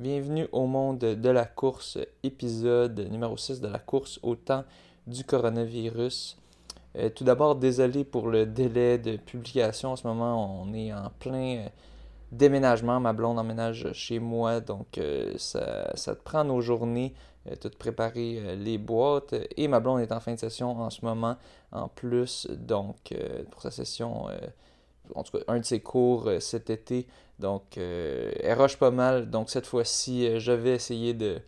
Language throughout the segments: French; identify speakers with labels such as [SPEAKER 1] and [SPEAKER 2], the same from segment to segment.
[SPEAKER 1] Bienvenue au monde de la course, épisode numéro 6 de la course au temps du coronavirus. Euh, tout d'abord, désolé pour le délai de publication. En ce moment, on est en plein euh, déménagement. Ma blonde emménage chez moi, donc euh, ça, ça, te prend nos journées, tout préparer les boîtes. Et ma blonde est en fin de session en ce moment, en plus, donc pour sa session en tout cas un de ses cours cet été. Donc, euh, elle rush pas mal. Donc, cette fois-ci, euh, je vais essayer de,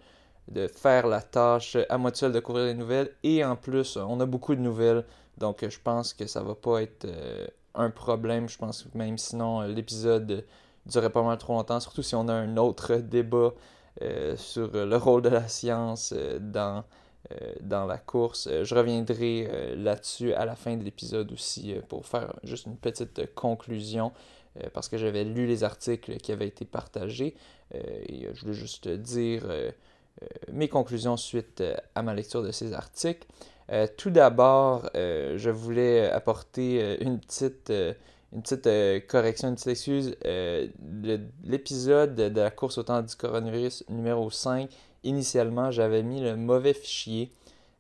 [SPEAKER 1] faire la tâche à moi seul de couvrir les nouvelles. Et en plus, on a beaucoup de nouvelles. Donc, je pense que ça va pas être un problème. Je pense que même sinon, l'épisode durerait pas mal trop longtemps. Surtout si on a un autre débat sur le rôle de la science dans euh, dans la course. Euh, je reviendrai euh, là-dessus à la fin de l'épisode aussi pour faire juste une petite conclusion parce que j'avais lu les articles qui avaient été partagés et je voulais juste dire mes conclusions suite à ma lecture de ces articles. tout d'abord, je voulais apporter une petite, une petite correction, une petite excuse. L'épisode de la course au temps du coronavirus numéro 5 initialement, j'avais mis le mauvais fichier.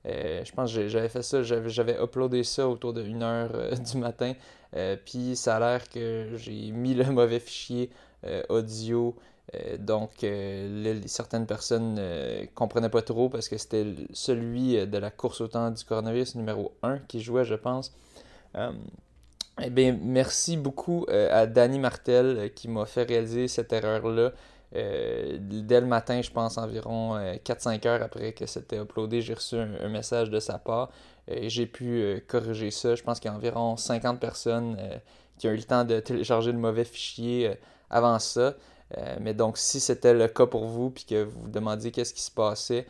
[SPEAKER 1] Euh, je pense que j'avais fait ça, j'avais uploadé ça autour de 1h euh, du matin. Euh, puis ça a l'air que j'ai mis le mauvais fichier audio. donc certaines personnes ne comprenaient pas trop parce que c'était celui de la course au temps du coronavirus numéro 1 qui jouait, je pense. eh bien, merci beaucoup à Danny Martel qui m'a fait réaliser cette erreur-là. Euh, dès le matin, je pense environ 4-5 euh, heures après que c'était uploadé, j'ai reçu un, message de sa part j'ai pu euh, corriger ça. Je pense qu'il y a environ 50 personnes qui ont eu le temps de télécharger le mauvais fichier avant ça. mais donc, si c'était le cas pour vous puis que vous vous demandiez qu'est-ce qui se passait,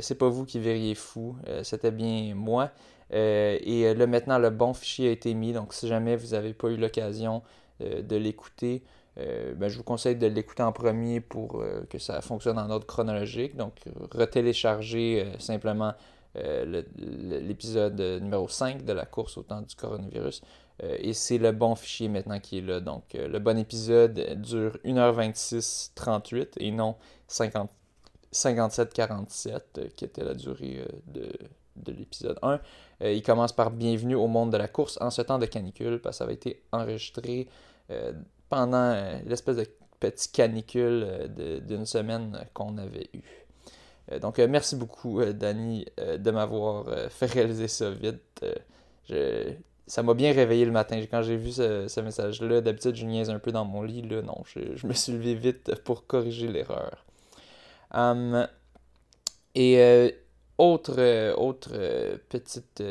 [SPEAKER 1] c'est pas vous qui verriez fou, c'était bien moi. et là, maintenant, le bon fichier a été mis. Donc, si jamais vous n'avez pas eu l'occasion de l'écouter, euh, ben, je vous conseille de l'écouter en premier pour euh, que ça fonctionne en ordre chronologique. Donc, retélécharger euh, l'épisode numéro 5 de la course au temps du coronavirus. et c'est le bon fichier maintenant qui est là. Donc, le bon épisode dure 1h26 38 et non 50, 57-47 qui était la durée de, de l'épisode 1. il commence par Bienvenue au monde de la course en ce temps de canicule parce que ça avait été enregistré pendant euh, l'espèce de petit canicule euh, d'une semaine qu'on avait eu. Euh, donc, merci beaucoup, Danny, de m'avoir fait réaliser ça vite. ça m'a bien réveillé le matin. Quand j'ai vu ce, message-là, d'habitude, je niaise un peu dans mon lit. Là, non, je, me suis levé vite pour corriger l'erreur. Hum, et autre, autre petite,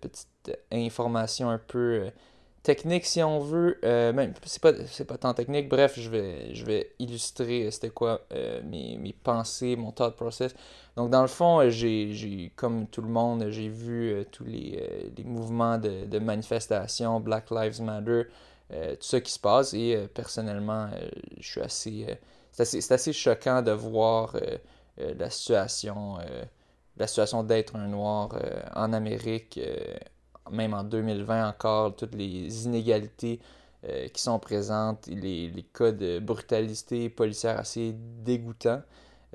[SPEAKER 1] petite information un peu technique si on veut. Euh, même, c'est pas, pas tant technique. Bref, je vais, je vais illustrer euh, c'était quoi euh, mes, mes, pensées, mon thought process. Donc, dans le fond, j'ai, comme tout le monde, j'ai vu tous les, les, mouvements de, de, manifestation, Black Lives Matter, tout ça qui se passe. Et personnellement, je suis assez. c'est assez, assez choquant de voir la situation. la situation d'être un noir en Amérique même en 2020 encore, toutes les inégalités euh, qui sont présentes, les, cas de brutalité policière assez dégoûtants.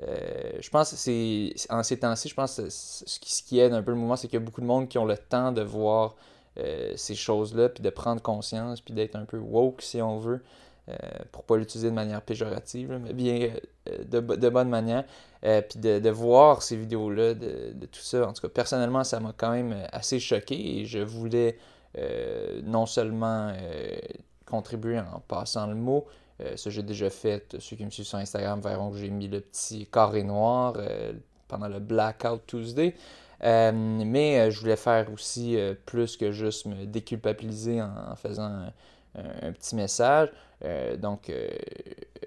[SPEAKER 1] Euh, je pense que c'est en ces temps-ci, je pense que ce qui, ce qui aide un peu le mouvement, c'est qu'il y a beaucoup de monde qui ont le temps de voir euh, ces choses-là, puis de prendre conscience, puis d'être un peu woke si on veut. Euh, pour pas l'utiliser de manière péjorative, mais bien euh, de, bonne manière. Euh, puis de, voir ces vidéos-là, de, tout ça. En tout cas, personnellement, ça m'a quand même assez choqué et je voulais non seulement contribuer en passant le mot, ça j'ai déjà fait. Ceux qui me suivent sur Instagram verront que j'ai mis le petit carré noir pendant le Blackout Tuesday. mais je voulais faire aussi plus que juste me déculpabiliser en faisant un, petit message. Euh, donc, euh,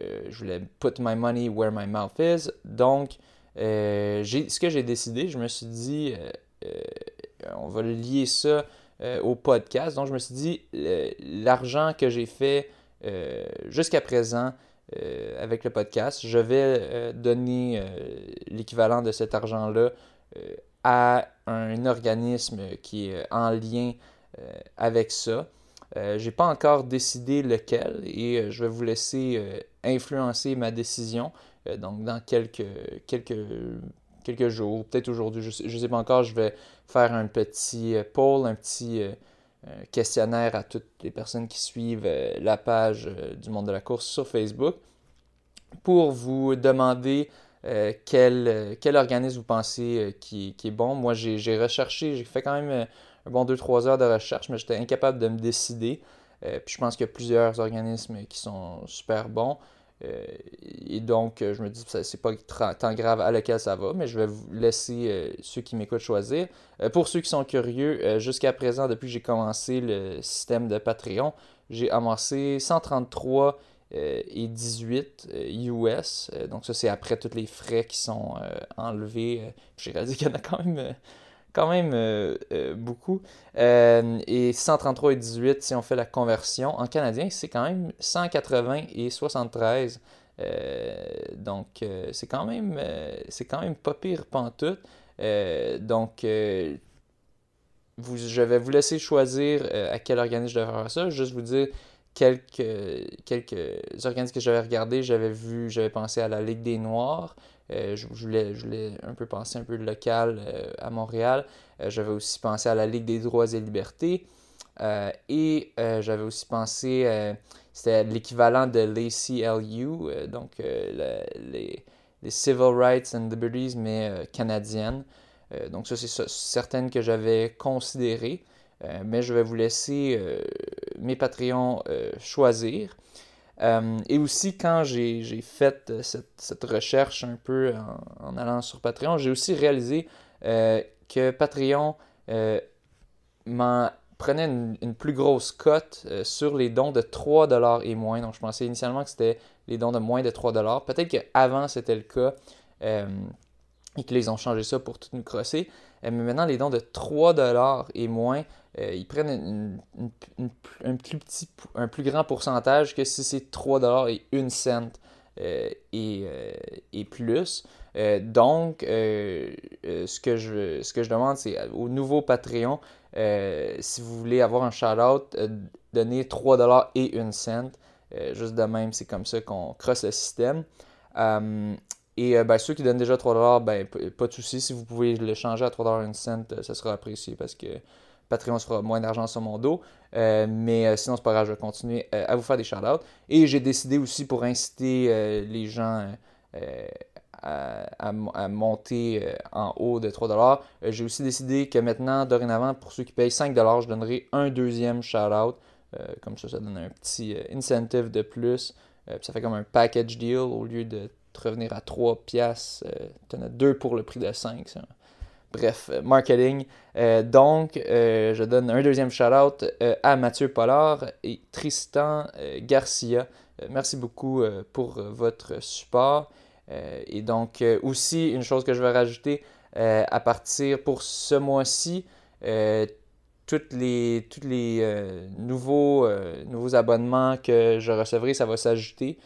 [SPEAKER 1] euh, je voulais put my money where my mouth is. Donc, ce que j'ai décidé, je me suis dit, on va lier ça au podcast. Donc, je me suis dit, l'argent que j'ai fait jusqu'à présent avec le podcast, je vais donner l'équivalent de cet argent-là à un organisme qui est en lien avec ça. Euh, j'ai pas encore décidé lequel et euh, je vais vous laisser euh, influencer ma décision. donc dans quelques, quelques, quelques jours, peut-être aujourd'hui, je ne sais, pas encore, je vais faire un petit poll, un petit questionnaire à toutes les personnes qui suivent la page du monde de la course sur Facebook pour vous demander quel, quel, organisme vous pensez qui, qui, est bon. Moi, j'ai recherché, j'ai fait quand même un bon 2-3 heures de recherche, mais j'étais incapable de me décider. Euh, puis je pense qu'il y a plusieurs organismes qui sont super bons. Euh, et donc, je me dis c'est pas tant grave à lequel ça va, mais je vais vous laisser euh, ceux qui m'écoutent choisir. pour ceux qui sont curieux, jusqu'à présent, depuis que j'ai commencé le système de Patreon, j'ai amassé 133 et 18 US. donc ça, c'est après tous les frais qui sont enlevés. j'ai réalisé qu'il y en a quand même quand même euh, euh, beaucoup. Euh, et 133 et 18, si on fait la conversion en canadien, c'est quand même 180 et 73. donc, c'est quand même c'est quand même pas pire pantoute. donc, vous, je vais vous laisser choisir à quel organisme je devrais faire ça. Juste vous dire quelques, quelques organismes que j'avais regardés. J'avais vu, j'avais pensé à la Ligue des Noirs. Euh, je, voulais, un peu penser un peu local euh, à Montréal. Euh, j'avais aussi pensé à la Ligue des droits et libertés. et j'avais aussi pensé, c'était l'équivalent de l'ACLU, donc les, les, Civil Rights and Liberties, mais canadiennes. donc ça, c'est certaines que j'avais considérées. mais je vais vous laisser mes Patreons choisir. Euh, et aussi, quand j'ai fait euh, cette, recherche un peu en, allant sur Patreon, j'ai aussi réalisé euh, que Patreon m'en prenait une, plus grosse cote sur les dons de 3$ et moins. Donc, je pensais initialement que c'était les dons de moins de 3$. Peut-être qu'avant, c'était le cas et que ont changé ça pour tout nous crosser. mais maintenant, les dons de 3$ et moins euh, ils prennent un, plus petit, un plus grand pourcentage que si c'est 3$ et 1 cent euh, euh, et, plus. donc, ce, que je, ce que je demande, c'est au nouveau Patreon, si vous voulez avoir un shout-out, donnez 3$ et 1 cent. juste de même, c'est comme ça qu'on crosse le système. Et ben, ceux qui donnent déjà 3$, ben, pas de souci. Si vous pouvez le changer à 3$ et 1 cent, ça sera apprécié parce que Patreon se fera moins d'argent sur mon dos. Euh, mais euh, sinon, c'est pas grave, je vais continuer euh, à vous faire des shout-outs. Et j'ai décidé aussi pour inciter les gens à, monter en haut de 3$, j'ai aussi décidé que maintenant, dorénavant, pour ceux qui payent 5$, je donnerai un deuxième shout-out. comme ça, ça donne un petit incentive de plus. ça fait comme un package deal au lieu de revenir à 3 piastres. tu en as deux pour le prix de 5. Bref, euh, marketing. Euh, donc, euh, je donne un deuxième shout-out à Mathieu Pollard et Tristan Garcia. merci beaucoup pour votre support. et donc, aussi, une chose que je vais rajouter, à partir pour ce mois-ci, toutes les, toutes les nouveaux, nouveaux abonnements que je recevrai, ça va s'ajouter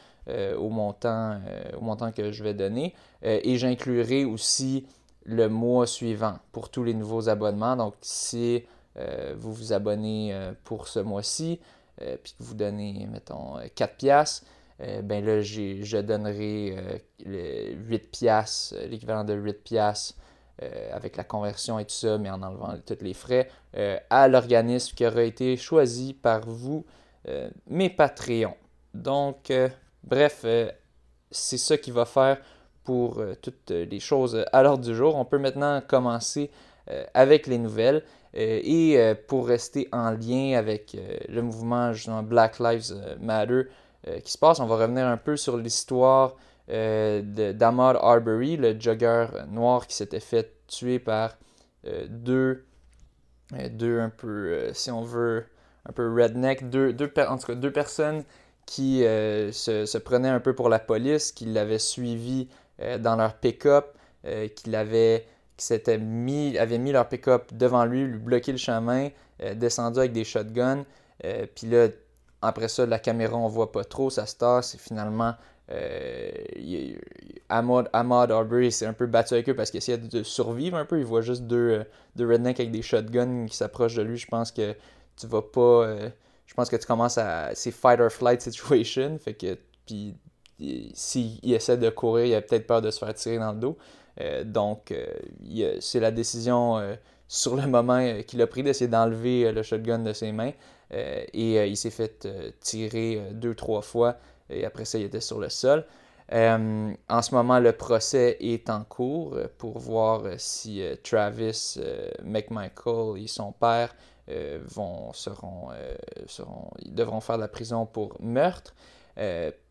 [SPEAKER 1] au, montant, au montant que je vais donner. et j'inclurai aussi le mois suivant pour tous les nouveaux abonnements. Donc, si euh, vous vous abonnez euh, pour ce mois-ci, euh, puis que vous donnez, mettons, 4 piastres, ben là, je donnerai 8 piastres, l'équivalent de 8 piastres avec la conversion et tout ça, mais en enlevant tous les frais, à l'organisme qui aura été choisi par vous, mes Patreons. Donc, bref, c'est ça qui va faire pour euh, toutes les choses à l'ordre du jour. On peut maintenant commencer euh, avec les nouvelles. Euh, et pour rester en lien avec le mouvement Black Lives Matter qui se passe, on va revenir un peu sur l'histoire d'Ahmad Arbery, le jogger noir qui s'était fait tuer par deux, deux un peu, si on veut, un peu redneck, en tout cas deux personnes qui se, se, prenaient un peu pour la police, qui l'avaient suivi euh, dans leur pick-up, euh, qu'il avait qui mis, avait mis leur pick-up devant lui, lui bloqué le chemin, euh, descendu avec des shotguns. Puis là, après ça, la caméra, on voit pas trop, ça se tasse. Finalement, Ahmad, Ahmad Arbery s'est un peu battu avec eux parce qu'il essayait de survivre un peu. Il voit juste deux, deux rednecks avec des shotguns qui s'approchent de lui. Je pense que tu vas pas. Que tu commences à. C'est fight or flight situation. Fait que. Puis s'il essaie de courir, il a peut-être peur de se faire tirer dans le dos. donc, c'est la décision sur le moment qu'il a pris d'essayer d'enlever le shotgun de ses mains. et il s'est fait tirer deux, trois fois. Et après ça, il était sur le sol. Euh, en ce moment, le procès est en cours pour voir si euh, Travis McMichael et son père euh, vont, seront, seront, ils devront faire de la prison pour meurtre.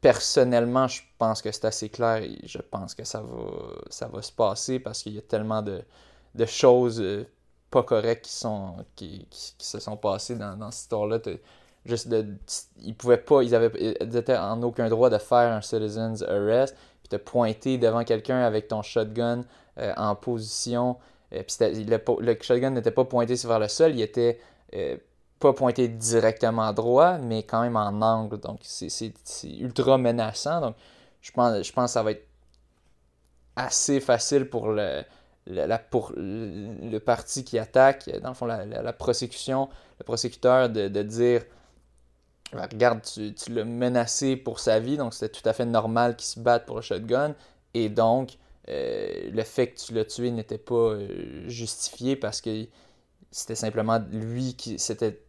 [SPEAKER 1] personnellement, je pense que c'est assez clair et je pense que ça va, ça va se passer parce qu'il y a tellement de, de choses pas correctes qui, sont, qui, qui, se sont passées dans, dans cette histoire-là juste ils pouvaient pas ils avaient ils en aucun droit de faire un citizen's arrest puis te pointer devant quelqu'un avec ton shotgun euh, en position euh, puis le, shotgun n'était pas pointé vers le sol il était euh, pas pointé directement droit mais quand même en angle. Donc c'est ultra menaçant. Donc je pense je pense que ça va être assez facile pour le pour le, parti qui attaque, dans le fond, la, la, le prosécuteur de, de dire ben, regarde, tu, l'as menacé pour sa vie, donc c'était tout à fait normal qu'il se batte pour le shotgun. Et donc, euh, le fait que tu l'as tué n'était pas euh, justifié parce que c'était simplement lui qui. C'était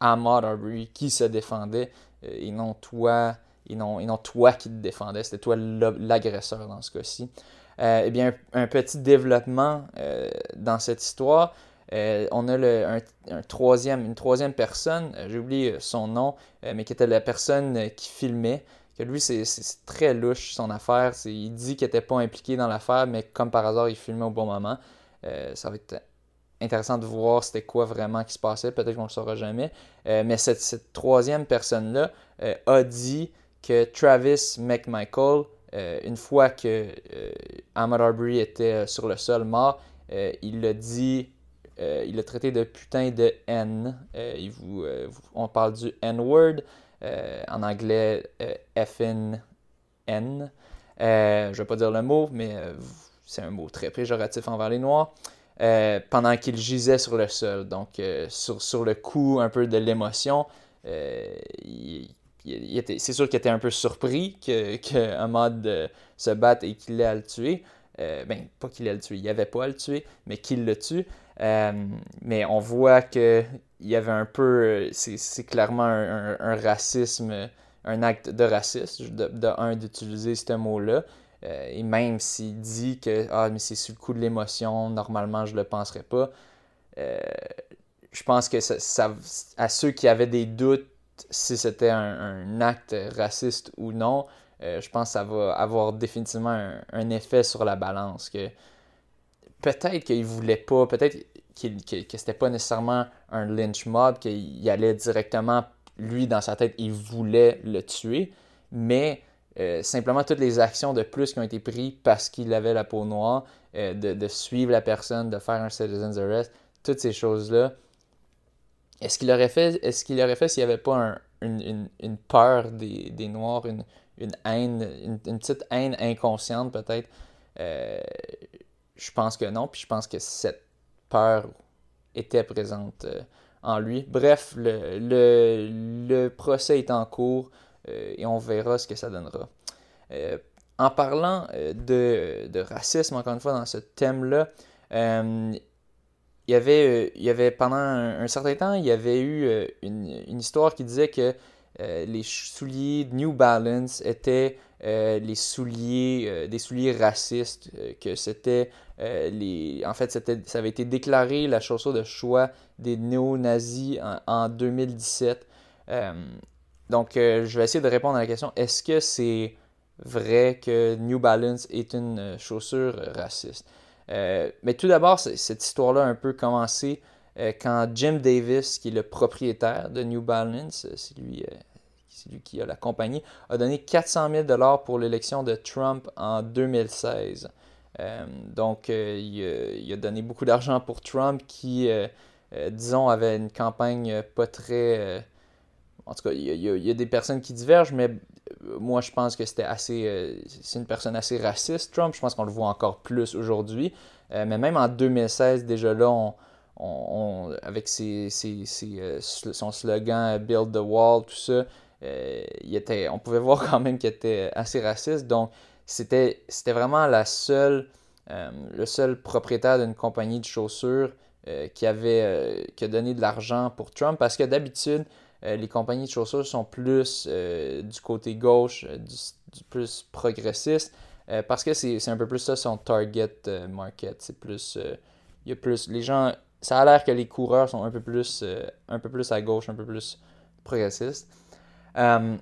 [SPEAKER 1] Ahmad Arbery qui se défendait euh, et non toi. Et non, et non toi qui te défendais, c'était toi l'agresseur dans ce cas-ci. eh bien, un, petit développement dans cette histoire, on a le, un, troisième, une troisième personne, j'ai oublié son nom, mais qui était la personne qui filmait. Que lui, c'est très louche son affaire. Il dit qu'il n'était pas impliqué dans l'affaire, mais comme par hasard, il filmait au bon moment. ça va être intéressant de voir c'était quoi vraiment qui se passait. Peut-être qu'on ne le saura jamais. mais cette, troisième personne-là a dit que Travis McMichael, une fois que Ahmad Arbery était sur le sol mort, il l'a dit euh, il a traité de putain de N. Euh, euh, on parle du N-word. En anglais, FN N. je ne vais pas dire le mot, mais c'est un mot très péjoratif envers les Noirs. pendant qu'il gisait sur le sol. Donc, sur, le coup un peu de l'émotion, c'est sûr qu'il était un peu surpris qu'un mode se batte et qu'il ait à le tuer. ben, pas qu'il ait à le tuer, il n'y avait pas à le tuer, mais qu'il le tue. Euh, mais on voit qu'il y avait un peu, c'est clairement un, racisme, un acte de racisme, de, un, d'utiliser ce mot-là. Euh, et même s'il dit que ah, mais c'est sur le coup de l'émotion, normalement je le penserais pas. Euh, je pense que ça, à ceux qui avaient des doutes si c'était un, acte raciste ou non, je pense que ça va avoir définitivement un, un effet sur la balance. Peut-être qu'il voulait pas, peut-être que, que c'était pas nécessairement un lynch mob, qu'il allait directement, lui, dans sa tête, il voulait le tuer, mais euh, simplement toutes les actions de plus qui ont été prises parce qu'il avait la peau noire, euh, de, suivre la personne, de faire un citizen's arrest, toutes ces choses-là. Est-ce qu'il aurait fait, est-ce qu'il aurait fait s'il n'y avait pas une, peur des, Noirs, une, haine, une, petite haine inconsciente peut-être? Euh, je pense que non, puis je pense que cette peur était présente euh, en lui. Bref, le, le, procès est en cours euh, et on verra ce que ça donnera. Euh, en parlant de, de, racisme, encore une fois, dans ce thème-là, il y avait, il y avait pendant un, certain temps, il y avait eu une, une histoire qui disait que les souliers New Balance étaient les souliers, des souliers racistes, que c'était les, en fait, ça avait été déclaré la chaussure de choix des néo-nazis en, 2017. Euh, donc, euh, je vais essayer de répondre à la question est-ce que c'est vrai que New Balance est une euh, chaussure raciste? Mais tout d'abord, cette histoire-là a un peu commencé quand Jim Davis, qui est le propriétaire de New Balance, c'est lui lui qui a la compagnie, a donné 400 000 pour l'élection de Trump en 2016. Euh, donc, euh, il, a donné beaucoup d'argent pour Trump qui, euh, disons, avait une campagne pas très... en tout cas, il y, a, des personnes qui divergent, mais moi, je pense que c'était assez... c'est une personne assez raciste, Trump. Je pense qu'on le voit encore plus aujourd'hui. mais même en 2016, déjà là, on, avec ses, son slogan Build the Wall, tout ça, on pouvait voir quand même qu'il était assez raciste. Donc, c'était vraiment la seule, le seul propriétaire d'une compagnie de chaussures qui, avait, qui a donné de l'argent pour Trump. Parce que d'habitude, les compagnies de chaussures sont plus du côté gauche, plus progressiste. parce que c'est un peu plus ça son target market. C'est plus. il y a plus. Les gens ça a l'air que les coureurs sont un peu plus, euh, un peu plus à gauche, un peu plus progressistes. Euh,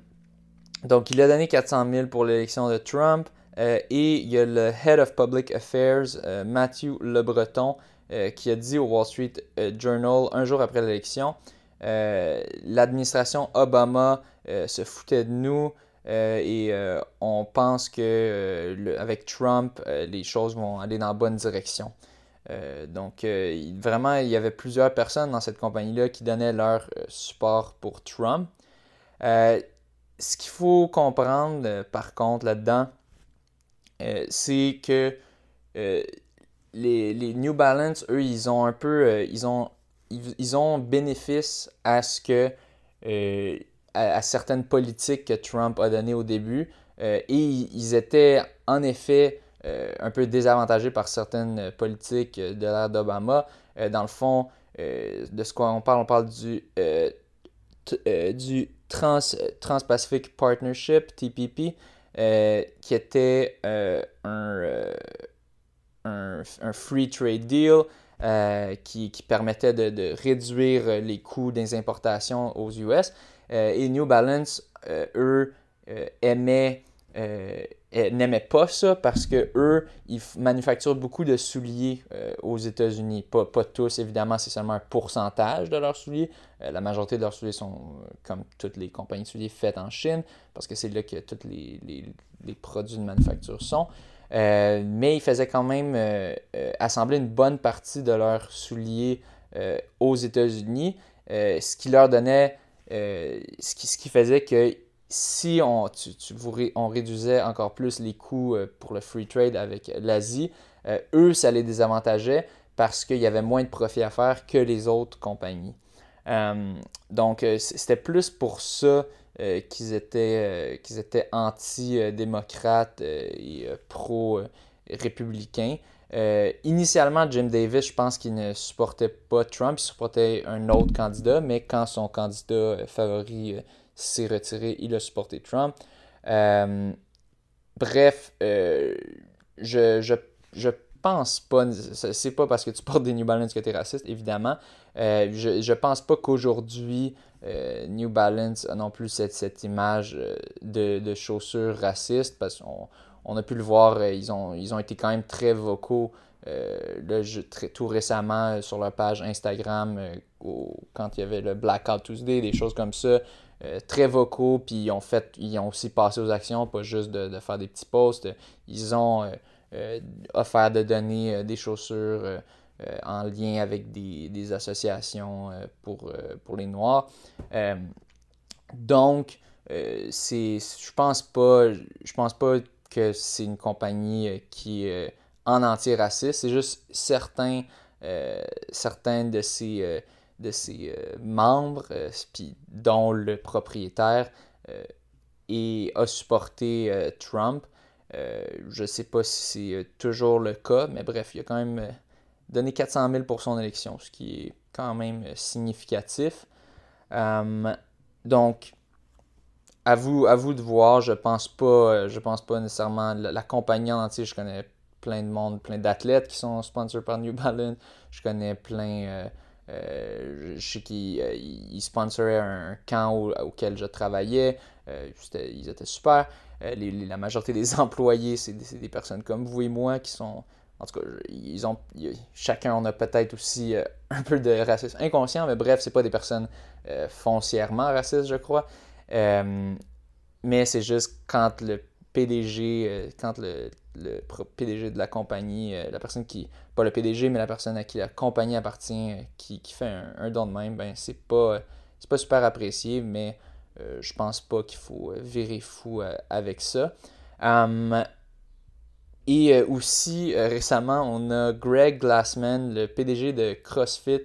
[SPEAKER 1] donc, il a donné 400 000 pour l'élection de Trump. Euh, et il y a le Head of Public Affairs, Matthew Le Breton, qui a dit au Wall Street Journal un jour après l'élection l'administration Obama se foutait de nous et on pense que avec Trump, les choses vont aller dans la bonne direction. Euh, donc, euh, vraiment, il y avait plusieurs personnes dans cette compagnie-là qui donnaient leur euh, support pour Trump. ce qu'il faut comprendre, par contre, là-dedans, c'est que les, New Balance, eux, ils ont un peu, ils ont, ils, bénéfice à ce que, à, certaines politiques que Trump a données au début, et ils étaient en effet euh, un peu désavantagé par certaines politiques de l'ère d'Obama. Euh, dans le fond, euh, de ce qu'on parle, on parle du, du Trans, Trans-Pacific Partnership, TPP, qui était un, un, un, free trade deal qui, qui, permettait de, de, réduire les coûts des importations aux US. et New Balance, eux, aimaient n'aimaient pas ça parce que eux, ils manufacturent beaucoup de souliers euh, aux États-Unis. Pas, pas, tous, évidemment, c'est seulement un pourcentage de leurs souliers. Euh, la majorité de leurs souliers sont, euh, comme toutes les compagnies de souliers, faites en Chine parce que c'est là que tous les, les, les, produits de manufacture sont. mais ils faisaient quand même assembler une bonne partie de leurs souliers aux États-Unis, ce qui leur donnait, ce, qui, ce qui faisait que si on, on réduisait encore plus les coûts euh, pour le free trade avec l'Asie, euh, eux, ça les désavantageait parce qu'il y avait moins de profit à faire que les autres compagnies. Euh, donc, c'était plus pour ça qu'ils étaient, qu'ils étaient anti-démocrates et pro-républicains. initialement, Jim Davis, je pense qu'il ne supportait pas Trump, il supportait un autre candidat, mais quand son candidat favori s'est retiré, il a supporté Trump. Euh, bref, euh, je, je, je, pense pas, c'est pas parce que tu portes des New Balance que tu es raciste, évidemment. Euh, je, je pense pas qu'aujourd'hui, New Balance a non plus cette, cette image de, chaussures racistes, parce qu'on on a pu le voir, ils, ont, été quand même très vocaux. Là, très, tout récemment sur leur page Instagram, quand il y avait le Blackout Tuesday, des choses comme ça, euh, très vocaux, puis ils ont, fait, ils ont aussi passé aux actions, pas juste de, faire des petits posts. Ils ont euh, euh, offert de donner des chaussures en lien avec des, associations pour, pour les Noirs. donc, c'est, je pense pas, je pense pas que c'est une compagnie qui est en entier raciste. C'est juste certains, certains de ces de ses euh, membres, euh, dont le propriétaire, euh, et a supporté Trump. je ne sais pas si c'est toujours le cas, mais bref, il a quand même donné 400 000 pour son élection, ce qui est quand même significatif. donc, à vous, à vous de voir, je pense pas, je pense pas nécessairement la, la, compagnie en entier, je connais plein de monde, plein d'athlètes qui sont sponsors par New Balance, je connais plein je sais qu'ils euh, sponsoraient un camp auquel je travaillais. Euh, ils étaient super. la majorité des employés, c'est des, personnes comme vous et moi qui sont. En tout cas, ils ont, chacun on a peut-être aussi un peu de racisme inconscient, mais bref, c'est pas des personnes foncièrement racistes, je crois. mais c'est juste quand le PDG, quand le, le PDG de la compagnie, euh, la personne qui, pas le PDG, mais la personne à qui la compagnie appartient, euh, qui, fait un, don de même, ben c'est pas, c'est pas super apprécié, mais euh, je pense pas qu'il faut virer fou avec ça. Hum, et aussi, récemment, on a Greg Glassman, le PDG de CrossFit,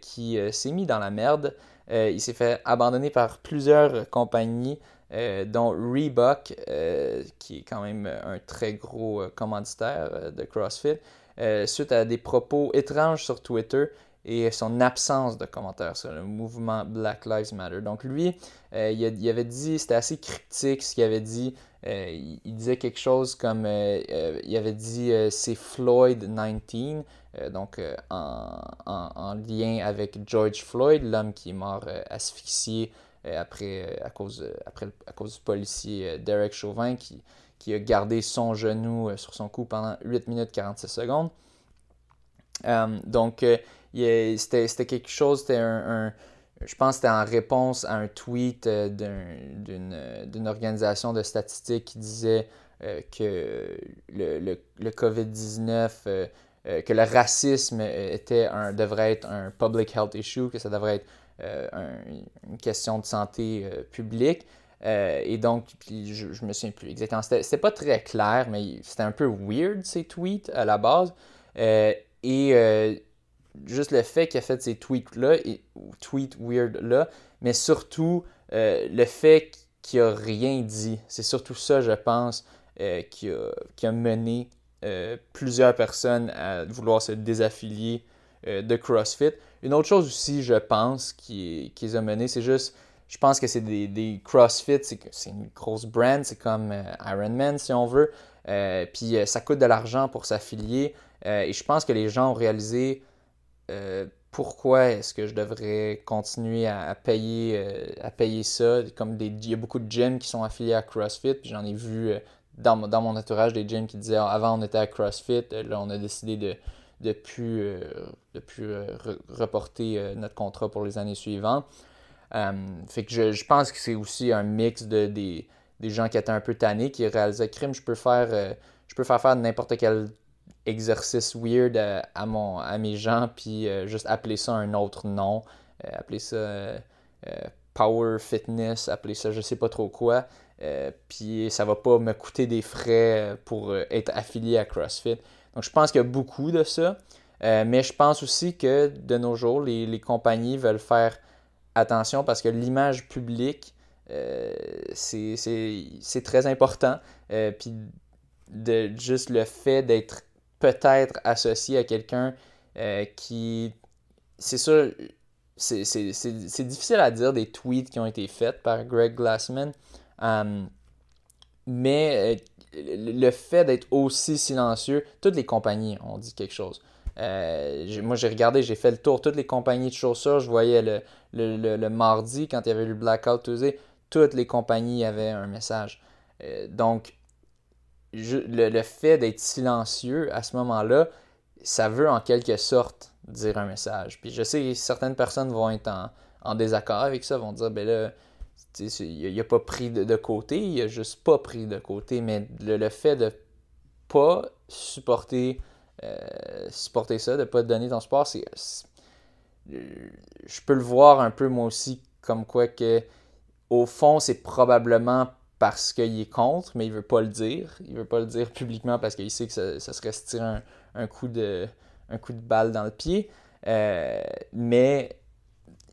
[SPEAKER 1] qui s'est mis dans la merde. il s'est fait abandonner par plusieurs compagnies, dont Reebok, qui est quand même un très gros commanditaire de CrossFit, suite à des propos étranges sur Twitter et son absence de commentaires sur le mouvement Black Lives Matter. Donc lui, euh, il, avait dit, c'était assez cryptique ce qu'il avait dit. Euh, il, disait quelque chose comme, euh, il avait dit c'est Floyd 19, donc en, lien avec George Floyd, l'homme qui est mort asphyxié après, à, cause, après, à cause du policier Derek Chauvin qui, qui a gardé son genou sur son cou pendant 8 minutes 46 secondes. donc, c'était quelque chose, c'était un, je pense que c'était en réponse à un tweet euh, d'une organisation de statistiques qui disait euh, que le, le, COVID-19, euh, que le racisme était un, devrait être un public health issue, que ça devrait être une question de santé publique. et donc, puis je, je, me souviens plus exactement. C'était pas très clair, mais c'était un peu weird ces tweets à la base. et juste le fait qu'il a fait ces tweets-là, et tweets weird-là, mais surtout euh, le fait qu'il a rien dit. C'est surtout ça, je pense, euh, qui, a, mené euh, plusieurs personnes à vouloir se désaffilier de CrossFit. Une autre chose aussi, je pense, qui, les a menés, c'est juste, je pense que c'est des, CrossFit, c'est une grosse brand, c'est comme Ironman si on veut. puis ça coûte de l'argent pour s'affilier. et je pense que les gens ont réalisé euh, pourquoi est-ce que je devrais continuer à, payer, euh, à payer ça. Comme il y a beaucoup de gyms qui sont affiliés à CrossFit, j'en ai vu euh, dans, dans, mon entourage des gyms qui disaient ah, avant on était à CrossFit, là on a décidé de de plus, de plus reporter notre contrat pour les années suivantes. fait que je, je pense que c'est aussi un mix de, des, des gens qui étaient un peu tannés, qui réalisaient crime, je peux faire, je peux faire faire n'importe quel exercice weird à, mon, à mes gens, puis euh, juste appeler ça un autre nom, euh, appeler ça euh, Power Fitness, appeler ça je sais pas trop quoi, puis ça va pas me coûter des frais pour être affilié à CrossFit. Donc je pense qu'il y a beaucoup de ça, mais je pense aussi que de nos jours, les, compagnies veulent faire attention parce que l'image publique, c'est très important. puis de juste le fait d'être peut-être associé à quelqu'un euh, qui. C'est sûr, c'est difficile à dire des tweets qui ont été faits par Greg Glassman, euh, mais euh, le fait d'être aussi silencieux, toutes les compagnies ont dit quelque chose. moi, j'ai regardé, j'ai fait le tour, toutes les compagnies de chaussures, je voyais le, le, le, mardi, quand il y avait eu le Blackout Tuesday, toutes les compagnies avaient un message. donc, le, fait d'être silencieux à ce moment-là, ça veut en quelque sorte dire un message. Puis je sais que certaines personnes vont être en, désaccord avec ça, vont dire, ben là, il n'a pas pris de, côté, il a juste pas pris de côté, mais le, fait de pas supporter, euh, supporter ça, de pas donner ton sport, c'est, je peux le voir un peu moi aussi comme quoi que au fond, c'est probablement parce qu'il est contre, mais il veut pas le dire. Il veut pas le dire publiquement parce qu'il sait que ça, serait se tirer un, coup de, un coup de balle dans le pied. Euh, mais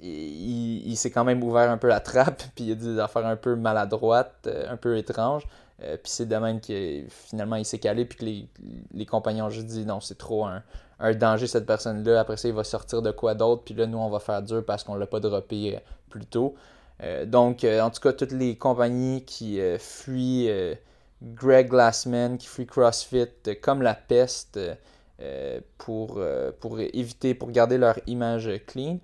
[SPEAKER 1] il, s'est quand même ouvert un peu la trappe, puis il a des affaires un peu maladroites, euh, un peu étranges. Euh, puis c'est de même que finalement il s'est calé, puis que les, compagnons ont juste dit non, c'est trop un, danger cette personne-là. Après ça, il va sortir de quoi d'autre, puis là, nous, on va faire dur parce qu'on l'a pas droppé plus tôt. Euh, donc, euh, en tout cas, toutes les compagnies qui euh, fuient Greg Glassman, qui fuient CrossFit comme la peste pour éviter, pour garder leur image clean.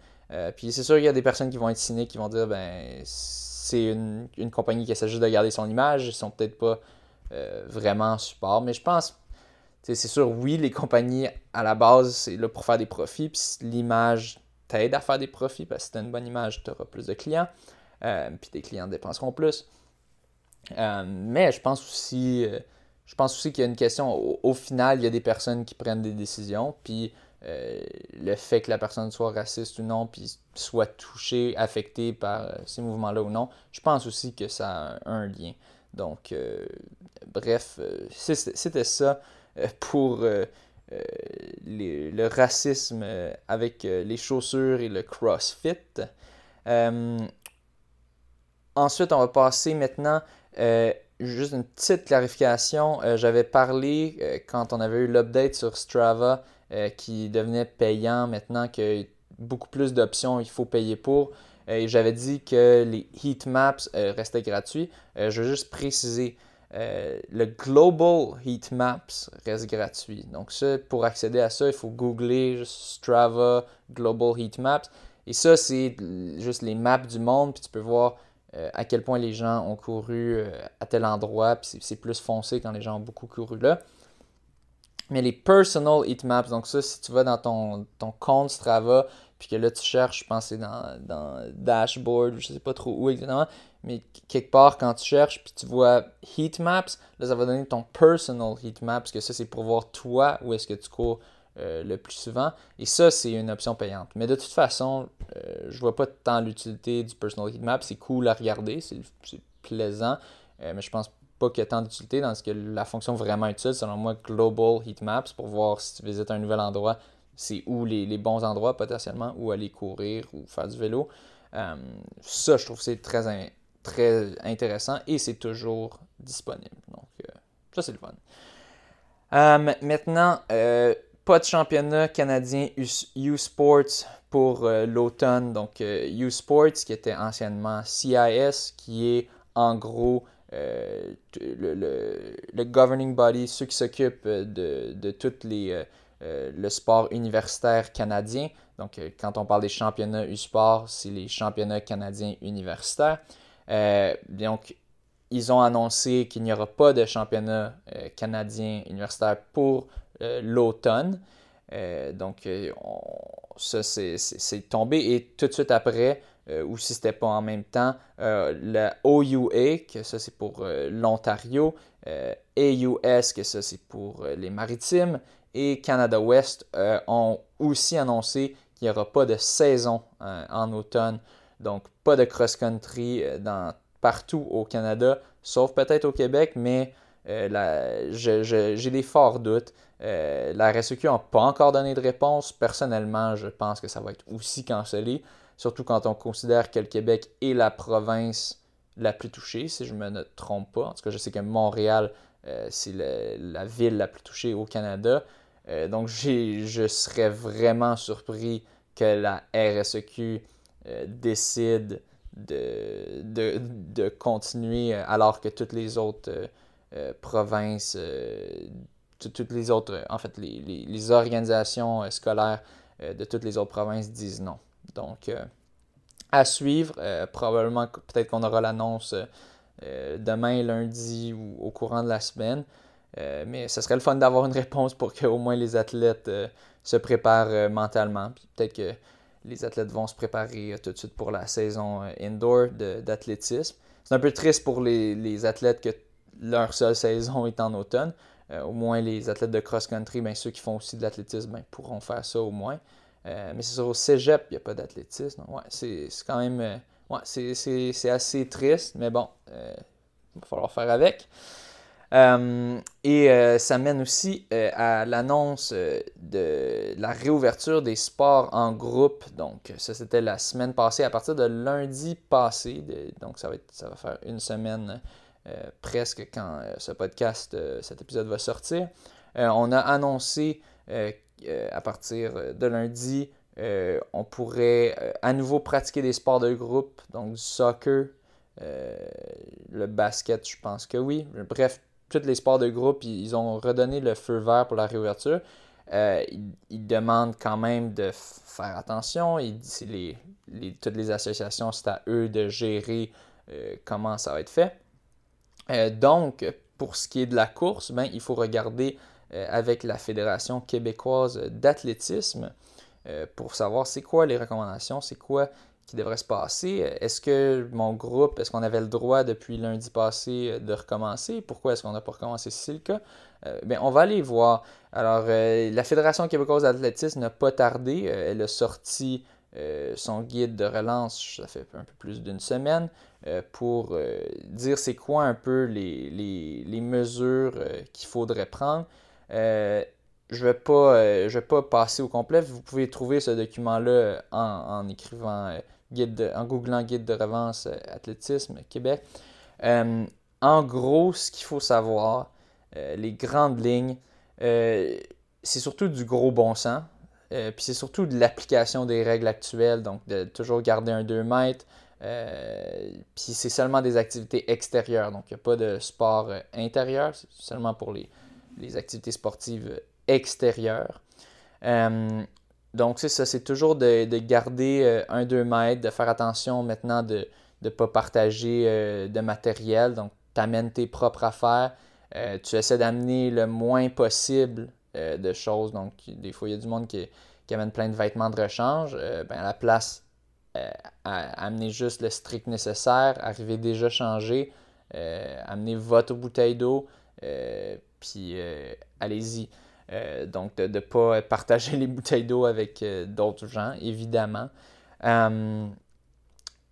[SPEAKER 1] Puis c'est sûr qu'il y a des personnes qui vont être cyniques, qui vont dire ben c'est une, une, compagnie qui essaie juste de garder son image, ils sont peut-être pas vraiment en support. Mais je pense, c'est sûr, oui, les compagnies à la base, c'est là pour faire des profits, puis l'image t'aide à faire des profits parce que si tu as une bonne image, tu auras plus de clients. Euh, puis tes clients dépenseront plus. Euh, mais je pense aussi, euh, je pense aussi qu'il y a une question, au, final, il y a des personnes qui prennent des décisions, puis le fait que la personne soit raciste ou non, puis soit touchée, affectée par ces mouvements-là ou non, je pense aussi que ça a un lien. Donc, bref, c'était ça pour le racisme avec les chaussures et le CrossFit. ensuite, on va passer maintenant juste une petite clarification. J'avais parlé quand on avait eu l'update sur Strava qui devenait payant maintenant que beaucoup plus d'options il faut payer pour. et j'avais dit que les heat maps restaient gratuits. je veux juste préciser. le Global Heat Maps reste gratuit. Donc, ça, pour accéder à ça, il faut googler Strava Global Heat Maps. Et ça, c'est juste les maps du monde, puis tu peux voir euh, à quel point les gens ont couru euh, à tel endroit, puis c'est plus foncé quand les gens ont beaucoup couru là. Mais les personal heat maps, donc ça, si tu vas dans ton, ton compte Strava, puis que là tu cherches, je pense c'est dans, dans Dashboard, je sais pas trop où exactement, mais quelque part quand tu cherches, puis tu vois heat maps, là ça va donner ton personal heat map, parce que ça c'est pour voir toi où est-ce que tu cours euh, le plus souvent. Et ça, c'est une option payante. Mais de toute façon, euh, je vois pas tant l'utilité du Personal Heat Map. C'est cool à regarder, c'est plaisant, euh, mais je pense pas qu'il y ait tant d'utilité dans ce que la fonction vraiment utile, selon moi, Global Heat Maps, pour voir si tu visites un nouvel endroit, c'est où les, bons endroits potentiellement, où aller courir ou faire du vélo. ça, je trouve c'est très, très intéressant et c'est toujours disponible. Donc, ça, c'est le fun. maintenant, pas de championnat canadien U-Sports pour euh, l'automne. Donc, euh, U-Sports, qui était anciennement CIS, qui est en gros euh, le, governing body, ceux qui s'occupent de, de tout les, le sport universitaire canadien. Donc, quand on parle des championnats U-Sport, c'est les championnats canadiens universitaires. donc, ils ont annoncé qu'il n'y aura pas de championnat canadien universitaire pour euh, l'automne. Euh, donc, euh, ça, c'est tombé. Et tout de suite après, ou si c'était pas en même temps, la OUA, que ça c'est pour l'Ontario, AUS, que ça c'est pour les maritimes, et Canada West ont aussi annoncé qu'il n'y aura pas de saison en automne. Donc, pas de cross-country partout au Canada, sauf peut-être au Québec, mais j'ai des forts doutes. Euh, la RSEQ n'a pas encore donné de réponse. Personnellement, je pense que ça va être aussi cancellé, surtout quand on considère que le Québec est la province la plus touchée, si je ne me trompe pas. En tout cas, je sais que Montréal, euh, c'est la ville la plus touchée au Canada. Euh, donc, je serais vraiment surpris que la RSEQ décide de, continuer alors que toutes les autres provinces toutes les autres, en fait, les, organisations euh, scolaires euh, de toutes les autres provinces disent non. Donc, euh, à suivre, probablement, peut-être qu'on aura l'annonce demain, lundi ou au courant de la semaine. mais ce serait le fun d'avoir une réponse pour qu'au moins les athlètes se préparent mentalement. peut-être que les athlètes vont se préparer tout de suite pour la saison indoor d'athlétisme. C'est un peu triste pour les, athlètes que leur seule saison est en automne. Euh, au moins, les athlètes de cross-country, ben, ceux qui font aussi de l'athlétisme, ben, pourront faire ça au moins. Euh, mais c'est sûr, au cégep, il n'y a pas d'athlétisme. Ouais, c'est quand même. Euh, ouais, c'est assez triste, mais bon, il va falloir faire avec. et ça mène aussi à l'annonce de la réouverture des sports en groupe. Donc, ça, c'était la semaine passée, à partir de lundi passé. donc, ça va, ça va faire une semaine euh, presque quand euh, ce podcast, euh, cet épisode va sortir. on a annoncé à partir de lundi, on pourrait à nouveau pratiquer des sports de groupe, donc du soccer, le basket, je pense que oui. Bref, tous les sports de groupe, ils ont redonné le feu vert pour la réouverture. ils, demandent quand même de faire attention. Toutes les associations, c'est à eux de gérer comment ça va être fait. Euh, donc, pour ce qui est de la course, ben, il faut regarder euh, avec la Fédération québécoise d'athlétisme euh, pour savoir c'est quoi les recommandations, c'est quoi qui devrait se passer. Est-ce que mon groupe, est-ce qu'on avait le droit depuis lundi passé de recommencer? Pourquoi est-ce qu'on n'a pas recommencé si c'est le cas? ben, on va aller voir. Alors, la Fédération québécoise d'athlétisme n'a pas tardé. elle a sorti son guide de relance, ça fait un peu plus d'une semaine. Euh, pour euh, dire c'est quoi un peu les, mesures euh, qu'il faudrait prendre. Je ne vais, pas, vais pas passer au complet. Vous pouvez trouver ce document-là en, écrivant guide en googlant guide de revanche athlétisme Québec. en gros, ce qu'il faut savoir, les grandes lignes, c'est surtout du gros bon sens. puis c'est surtout de l'application des règles actuelles, donc de toujours garder un 2 mètres, euh, puis c'est seulement des activités extérieures, donc il n'y a pas de sport euh, intérieur, c'est seulement pour les, activités sportives extérieures. Euh, donc c'est ça, c'est toujours de, garder un 2 mètres, de faire attention maintenant de ne pas partager de matériel, donc tu amènes tes propres affaires, tu essaies d'amener le moins possible de choses, donc des fois il y a du monde qui, qui amène plein de vêtements de rechange, ben à la place euh, amener juste le strict nécessaire, arriver déjà changé, euh, amener votre bouteille d'eau, euh, puis allez-y. donc, de ne pas partager les bouteilles d'eau avec d'autres gens, évidemment.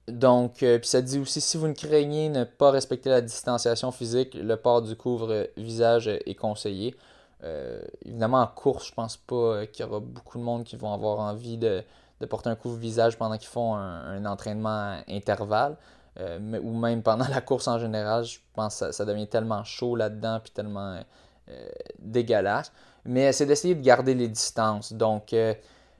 [SPEAKER 1] donc, puis ça dit aussi, si vous ne craignez ne pas respecter la distanciation physique, le port du couvre-visage est conseillé. évidemment, en course, je pense pas qu'il y aura beaucoup de monde qui vont avoir envie de porter un couvre-visage pendant qu'ils font un, entraînement intervalle. Euh, ou même pendant la course en général, je pense que ça, devient tellement chaud là-dedans puis tellement euh, dégueulasse. Mais c'est d'essayer de garder les distances. Donc, euh,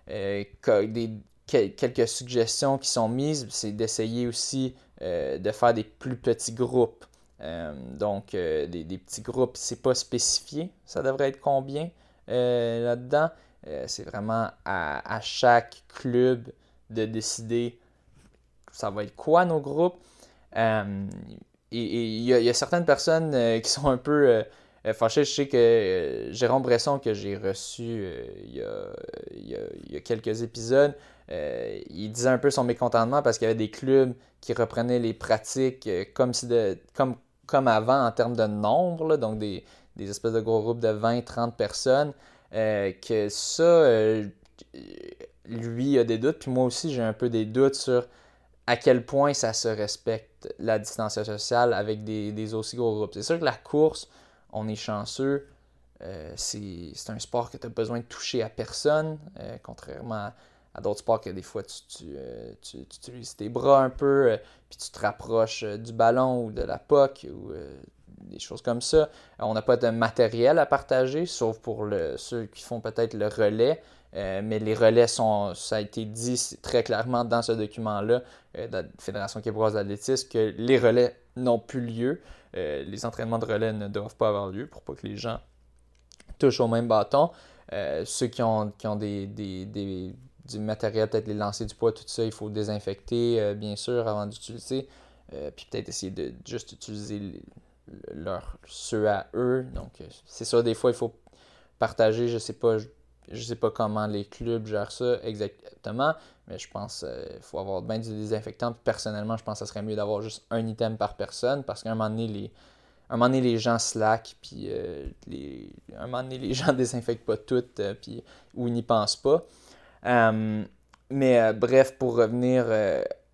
[SPEAKER 1] des, quelques suggestions qui sont mises, c'est d'essayer aussi de faire des plus petits groupes. donc, des, petits groupes, c'est pas spécifié. Ça devrait être combien là-dedans? C'est vraiment à, chaque club de décider ça va être quoi nos groupes? Euh, et il y, a certaines personnes euh, qui sont un peu fâchées. Je sais que Jérôme Bresson, que j'ai reçu il y, a, quelques épisodes, il disait un peu son mécontentement parce qu'il y avait des clubs qui reprenaient les pratiques comme, si de, comme, comme avant en termes de nombre, donc des, des espèces de gros groupes de 20-30 personnes. Euh, que ça, euh, lui a des doutes, puis moi aussi j'ai un peu des doutes sur à quel point ça se respecte la distanciation sociale avec des, aussi gros groupes. C'est sûr que la course, on est chanceux. Euh, c'est un sport que tu as besoin de toucher à personne, contrairement à, d'autres sports que des fois tu, tu, utilises tes bras un peu, puis tu te rapproches du ballon ou de la POC ou des choses comme ça. Euh, on n'a pas de matériel à partager, sauf pour ceux qui font peut-être le relais. Euh, mais les relais sont, ça a été dit très clairement dans ce document-là euh, de la Fédération québécoise d'athlétisme que les relais n'ont plus lieu. les entraînements de relais ne doivent pas avoir lieu pour pas que les gens touchent au même bâton. ceux qui ont, qui ont des, du matériel, peut-être les lancers du poids, tout ça, il faut désinfecter bien sûr avant d'utiliser. puis peut-être essayer de juste utiliser leur, ceux à eux. Donc, euh, c'est ça, des fois, il faut partager. Je sais pas, je, sais pas comment les clubs gèrent ça exactement, mais je pense qu'il euh, faut avoir bien du désinfectant. personnellement, je pense que ça serait mieux d'avoir juste un item par personne parce qu'à un moment donné, les, un moment donné, les gens slack, puis euh, les, un moment donné, les gens désinfectent pas tout, puis, ou n'y pensent pas. mais bref, pour revenir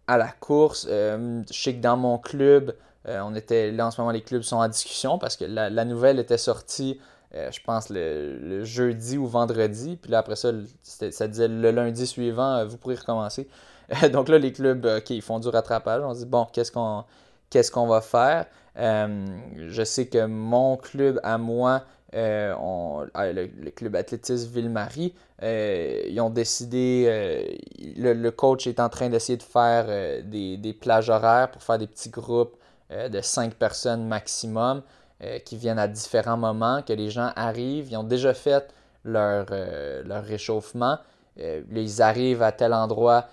[SPEAKER 1] à la course, je sais que dans mon club, euh, on était là en ce moment, les clubs sont en discussion parce que la, nouvelle était sortie, euh, je pense, le, jeudi ou vendredi. Puis là, après ça, ça disait le lundi suivant, euh, vous pourrez recommencer. donc là, les clubs, OK, ils font du rattrapage. On se dit, bon, qu'est-ce qu'on qu'est-ce va faire? je sais que mon club à moi, ah, le, club athlétisme Ville-Marie, ils ont décidé, le, coach est en train d'essayer de faire des, des, plages horaires pour faire des petits groupes euh, de 5 personnes maximum euh, qui viennent à différents moments, que les gens arrivent, ils ont déjà fait leur, euh, leur réchauffement, ils arrivent à tel endroit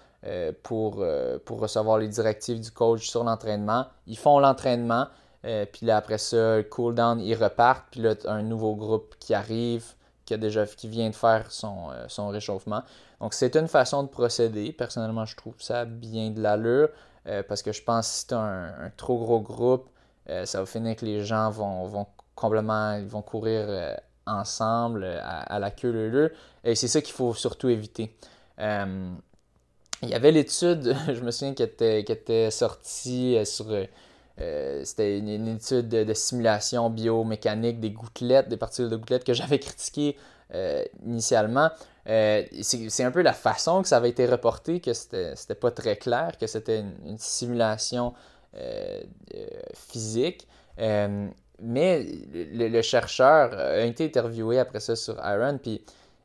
[SPEAKER 1] pour, pour recevoir les directives du coach sur l'entraînement, ils font l'entraînement, puis là après ça, cool down, ils repartent, puis là un nouveau groupe qui arrive, qui, a déjà, qui vient de faire son, son réchauffement. Donc c'est une façon de procéder. Personnellement, je trouve ça bien de l'allure. Euh, parce que je pense que si tu as un, trop gros groupe, euh, ça va finir que les gens vont, vont complètement ils vont courir euh, ensemble à, la queue leu Et c'est ça qu'il faut surtout éviter. il y avait l'étude, je me souviens, qui était, était sortie sur c'était une, étude de, simulation biomécanique des gouttelettes, des particules de gouttelettes que j'avais critiqué initialement. c'est un peu la façon que ça avait été reporté, que c'était pas très clair, que c'était une, simulation physique. mais le, chercheur a été interviewé après ça sur Iron, puis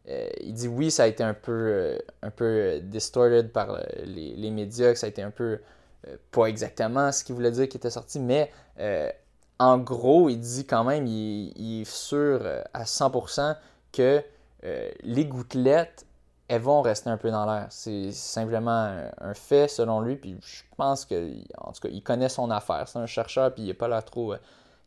[SPEAKER 1] euh, il dit oui, ça a été un peu, euh, un peu distorted par euh, les, médias, que ça a été un peu pas exactement ce qu'il voulait dire qui était sorti, mais en gros, il dit quand même, il, est sûr à 100% que les gouttelettes, elles vont rester un peu dans l'air. C'est simplement un, fait selon lui, puis je pense que, en tout cas, il connaît son affaire. C'est un chercheur, puis il n'est pas là trop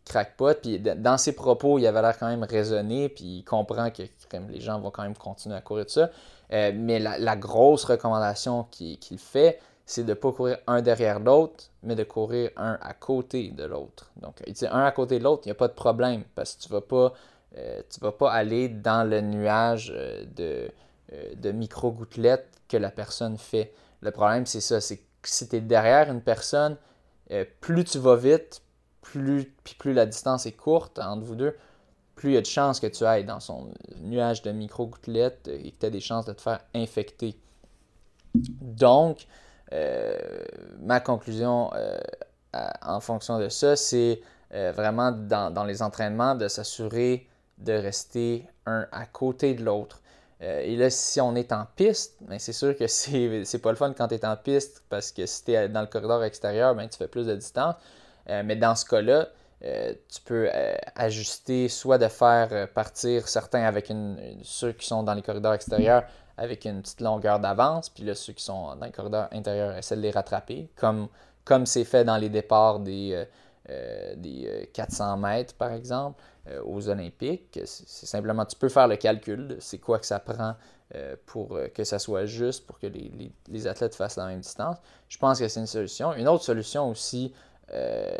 [SPEAKER 1] crackpot. Puis dans ses propos, il avait l'air quand même raisonné, puis il comprend que les gens vont quand même continuer à courir de ça. Euh, mais la, grosse recommandation qu'il fait, c'est de ne pas courir un derrière l'autre, mais de courir un à côté de l'autre. Donc, il dit un à côté de l'autre, il n'y a pas de problème, parce que tu ne vas, pas, euh, vas pas aller dans le nuage euh, de, de micro-gouttelettes que la personne fait. Le problème, c'est ça, c'est que si tu es derrière une personne, plus tu vas vite, plus, plus la distance est courte entre vous deux, plus il y a de chances que tu ailles dans son nuage de micro-gouttelettes et que tu aies des chances de te faire infecter. Donc, euh, ma conclusion euh, en fonction de ça, c'est euh, vraiment dans, les entraînements de s'assurer de rester un à côté de l'autre. Et là, si on est en piste, ben, c'est sûr que c'est pas le fun quand tu es en piste parce que si tu es dans le corridor extérieur, ben, tu fais plus de distance. Euh, mais dans ce cas-là, euh, tu peux euh, ajuster soit de faire partir certains avec une, ceux qui sont dans les corridors extérieurs avec une petite longueur d'avance, puis là, ceux qui sont dans les corridors intérieurs essaient de les rattraper, comme comme c'est fait dans les départs des, des 400 mètres, par exemple, aux Olympiques. C'est simplement, tu peux faire le calcul de c'est quoi que ça prend pour que ça soit juste, pour que les, les, athlètes fassent la même distance. Je pense que c'est une solution. Une autre solution aussi, euh,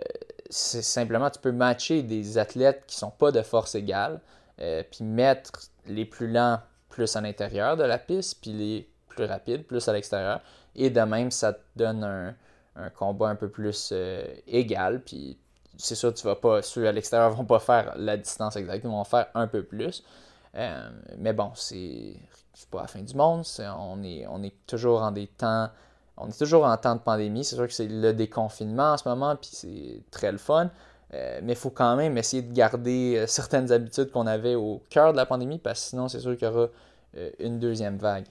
[SPEAKER 1] c'est simplement, tu peux matcher des athlètes qui sont pas de force égale, euh, puis mettre les plus lents plus à l'intérieur de la piste, puis les plus rapides plus à l'extérieur. Et de même, ça te donne un, combat un peu plus euh, égal. Puis c'est sûr, tu vas pas, ceux à l'extérieur vont pas faire la distance exacte, ils vont faire un peu plus. mais bon, c'est pas la fin du monde. on, est, on est toujours en des temps on est toujours en temps de pandémie. C'est sûr que c'est le déconfinement en ce moment, puis c'est très le fun. Euh, mais il faut quand même essayer de garder euh, certaines habitudes qu'on avait au cœur de la pandémie, parce que sinon, c'est sûr qu'il y aura euh, une deuxième vague.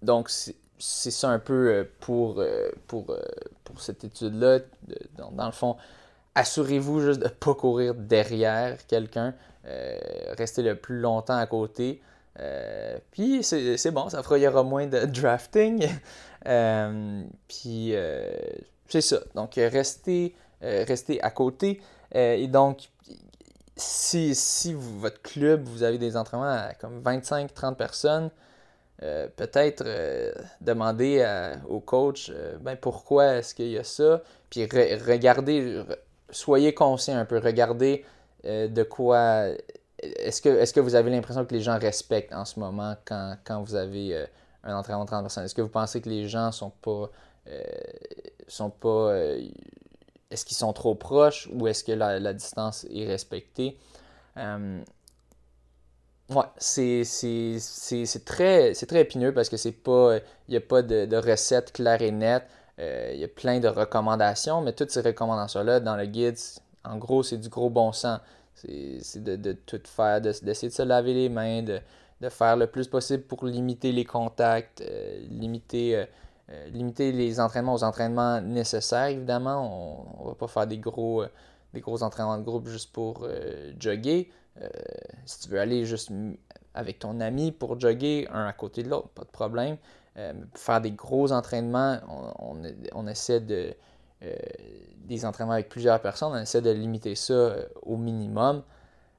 [SPEAKER 1] donc, c'est ça un peu pour, pour, pour cette étude-là. Dans, le fond, assurez-vous juste de ne pas courir derrière quelqu'un. restez le plus longtemps à côté. Euh, puis c'est bon, ça fera, il y aura moins de drafting. Euh, puis euh, c'est ça. Donc restez, restez à côté. et donc, si, si votre club, vous avez des entraînements à comme 25-30 personnes, peut-être demander au coach ben, pourquoi est-ce qu'il y a ça? Puis regardez, soyez conscient un peu, regardez de quoi est-ce que, est que vous avez l'impression que les gens respectent en ce moment quand, vous avez euh, un entraînement de 30 personnes? Est-ce que vous pensez que les gens sont pas. Euh, sont pas. Euh, est-ce qu'ils sont trop proches ou est-ce que la, distance est respectée? Ouais, c'est très, très épineux parce que c'est pas. Il n'y a pas de, de recette claire et nette. il y a plein de recommandations, mais toutes ces recommandations-là, dans le guide, en gros, c'est du gros bon sens. C'est de, tout faire, d'essayer de, se laver les mains, de, faire le plus possible pour limiter les contacts, euh, limiter, euh, euh, limiter les entraînements aux entraînements nécessaires, évidemment. On ne va pas faire des gros, des gros entraînements de groupe juste pour jogger. Si tu veux aller juste avec ton ami pour jogger, un à côté de l'autre, pas de problème. faire des gros entraînements, on essaie de euh, des entraînements avec plusieurs personnes, on essaie de limiter ça euh, au minimum.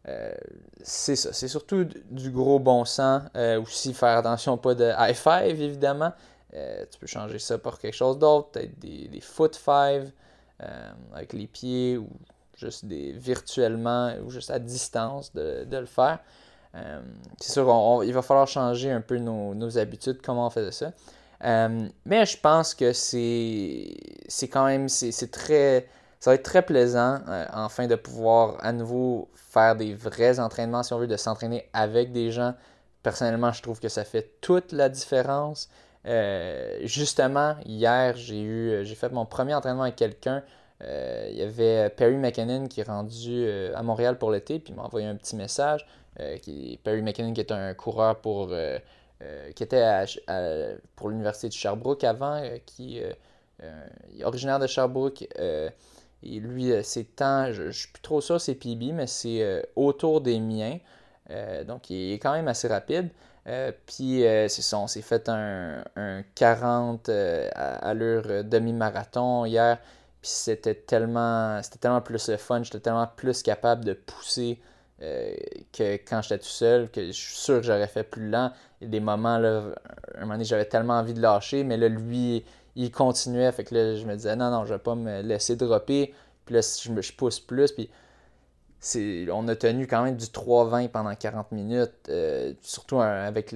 [SPEAKER 1] Euh, c'est ça. C'est surtout du gros bon sens. aussi, faire attention, pas de high five, évidemment. tu peux changer ça par quelque chose d'autre, peut-être des, des, foot five avec les pieds ou juste virtuellement ou juste à distance de, le faire. c'est sûr, il va falloir changer un peu nos, habitudes, comment on fait ça. mais je pense que c'est, quand même, c'est, très, ça va être très plaisant, enfin, de pouvoir à nouveau faire des vrais entraînements, si on veut, de s'entraîner avec des gens. Personnellement, je trouve que ça fait toute la différence. justement, hier, j'ai j'ai fait mon premier entraînement avec quelqu'un euh, il y avait Perry McKinnon qui est rendu euh, à Montréal pour l'été, puis il m'a envoyé un petit message. Euh, qui, Perry McKinnon qui est un coureur pour qui était pour l'université de Sherbrooke avant, qui est originaire de Sherbrooke. et lui, ses temps, je ne suis plus trop sûr c'est PB, mais c'est autour des miens. donc il est quand même assez rapide. puis c'est ça, on s'est fait un, 40 à allure demi-marathon hier c'était tellement, c'était tellement plus le fun, j'étais tellement plus capable de pousser euh, que quand j'étais tout seul, que je suis sûr que j'aurais fait plus lent. Il y a des moments, là, un moment donné, j'avais tellement envie de lâcher, mais là, lui, il continuait. Fait que là, je me disais, non, non, je vais pas me laisser dropper. Puis là, je, je pousse plus. Puis on a tenu quand même du 3-20 pendant 40 minutes. Euh, surtout avec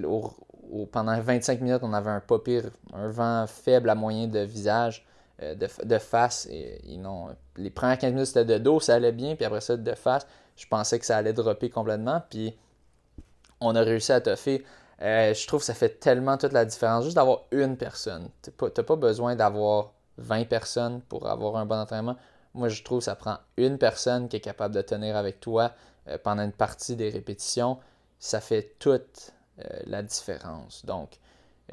[SPEAKER 1] pendant 25 minutes, on avait un pas pire, un vent faible à moyen de visage. Euh, de, face. Et, les premières 15 minutes, c'était de dos, ça allait bien. Puis après ça, de face, je pensais que ça allait dropper complètement. Puis on a réussi à toffer. Euh, je trouve que ça fait tellement toute la différence. Juste d'avoir une personne. Tu n'as pas, besoin d'avoir 20 personnes pour avoir un bon entraînement. Moi, je trouve que ça prend une personne qui est capable de tenir avec toi euh, pendant une partie des répétitions. Ça fait toute la différence. Donc,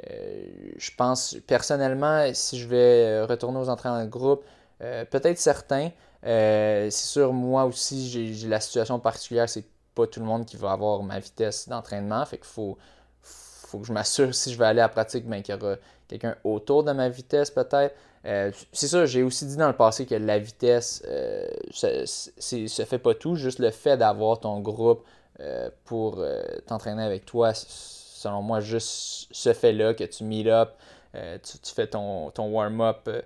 [SPEAKER 1] euh, je pense personnellement, si je vais euh, retourner aux entraînements de groupe, euh, peut-être certains. c'est sûr, moi aussi, j'ai la situation particulière, c'est pas tout le monde qui va avoir ma vitesse d'entraînement. Fait qu'il faut, faut que je m'assure si je vais aller à la pratique, ben, qu'il y aura quelqu'un autour de ma vitesse peut-être. c'est sûr, j'ai aussi dit dans le passé que la vitesse, ça, ne fait pas tout. Juste le fait d'avoir ton groupe pour t'entraîner avec toi, selon moi, juste ce fait-là, que tu meet up, euh, tu, fais ton, ton warm-up euh,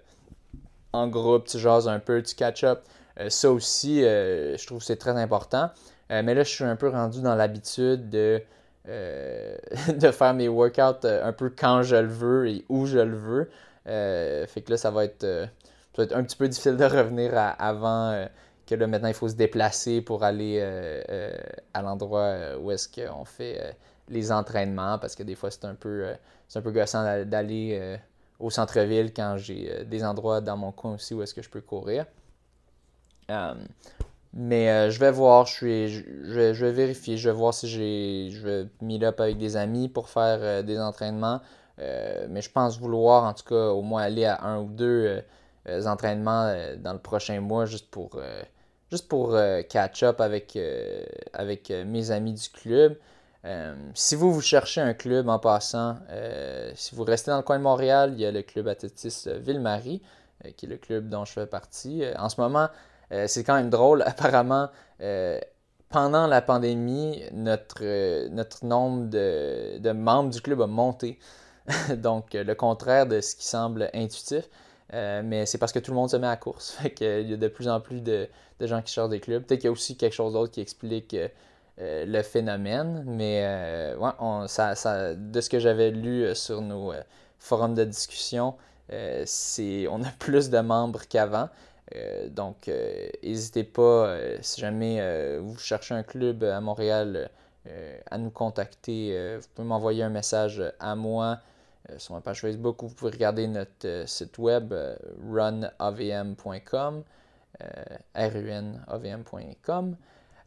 [SPEAKER 1] en groupe, tu jases un peu, tu catch-up. Euh, ça aussi, je trouve que c'est très important. mais là, je suis un peu rendu dans l'habitude de, de faire mes workouts un peu quand je le veux et où je le veux. fait que là, ça va être, être un petit peu difficile de revenir à avant que là, maintenant, il faut se déplacer pour aller à l'endroit où est-ce qu'on fait les entraînements parce que des fois c'est un peu euh, c'est un peu gossant d'aller euh, au centre-ville quand j'ai euh, des endroits dans mon coin aussi où est-ce que je peux courir. mais je vais voir, je, suis, je, vais, vérifier, je vais voir si j'ai je vais meet up avec des amis pour faire des entraînements. mais je pense vouloir en tout cas au moins aller à un ou deux entraînements dans le prochain mois juste pour juste pour catch up avec, avec mes amis du club. Euh, si vous, vous cherchez un club en passant, euh, si vous restez dans le coin de Montréal, il y a le club athlétiste Ville-Marie, euh, qui est le club dont je fais partie. en ce moment, c'est quand même drôle. Apparemment, pendant la pandémie, notre, notre nombre de, membres du club a monté. Donc, le contraire de ce qui semble intuitif. Mais c'est parce que tout le monde se met à course. Fait qu'il y a de plus en plus de, gens qui cherchent des clubs. Peut-être qu'il y a aussi quelque chose d'autre qui explique euh, le phénomène, mais euh, ça, de ce que j'avais lu euh, sur nos forums de discussion, on a plus de membres qu'avant. donc, n'hésitez pas, si jamais vous cherchez un club à Montréal, à nous contacter. vous pouvez m'envoyer un message à moi sur ma page Facebook ou vous pouvez regarder notre site web runavm.com, runavm.com.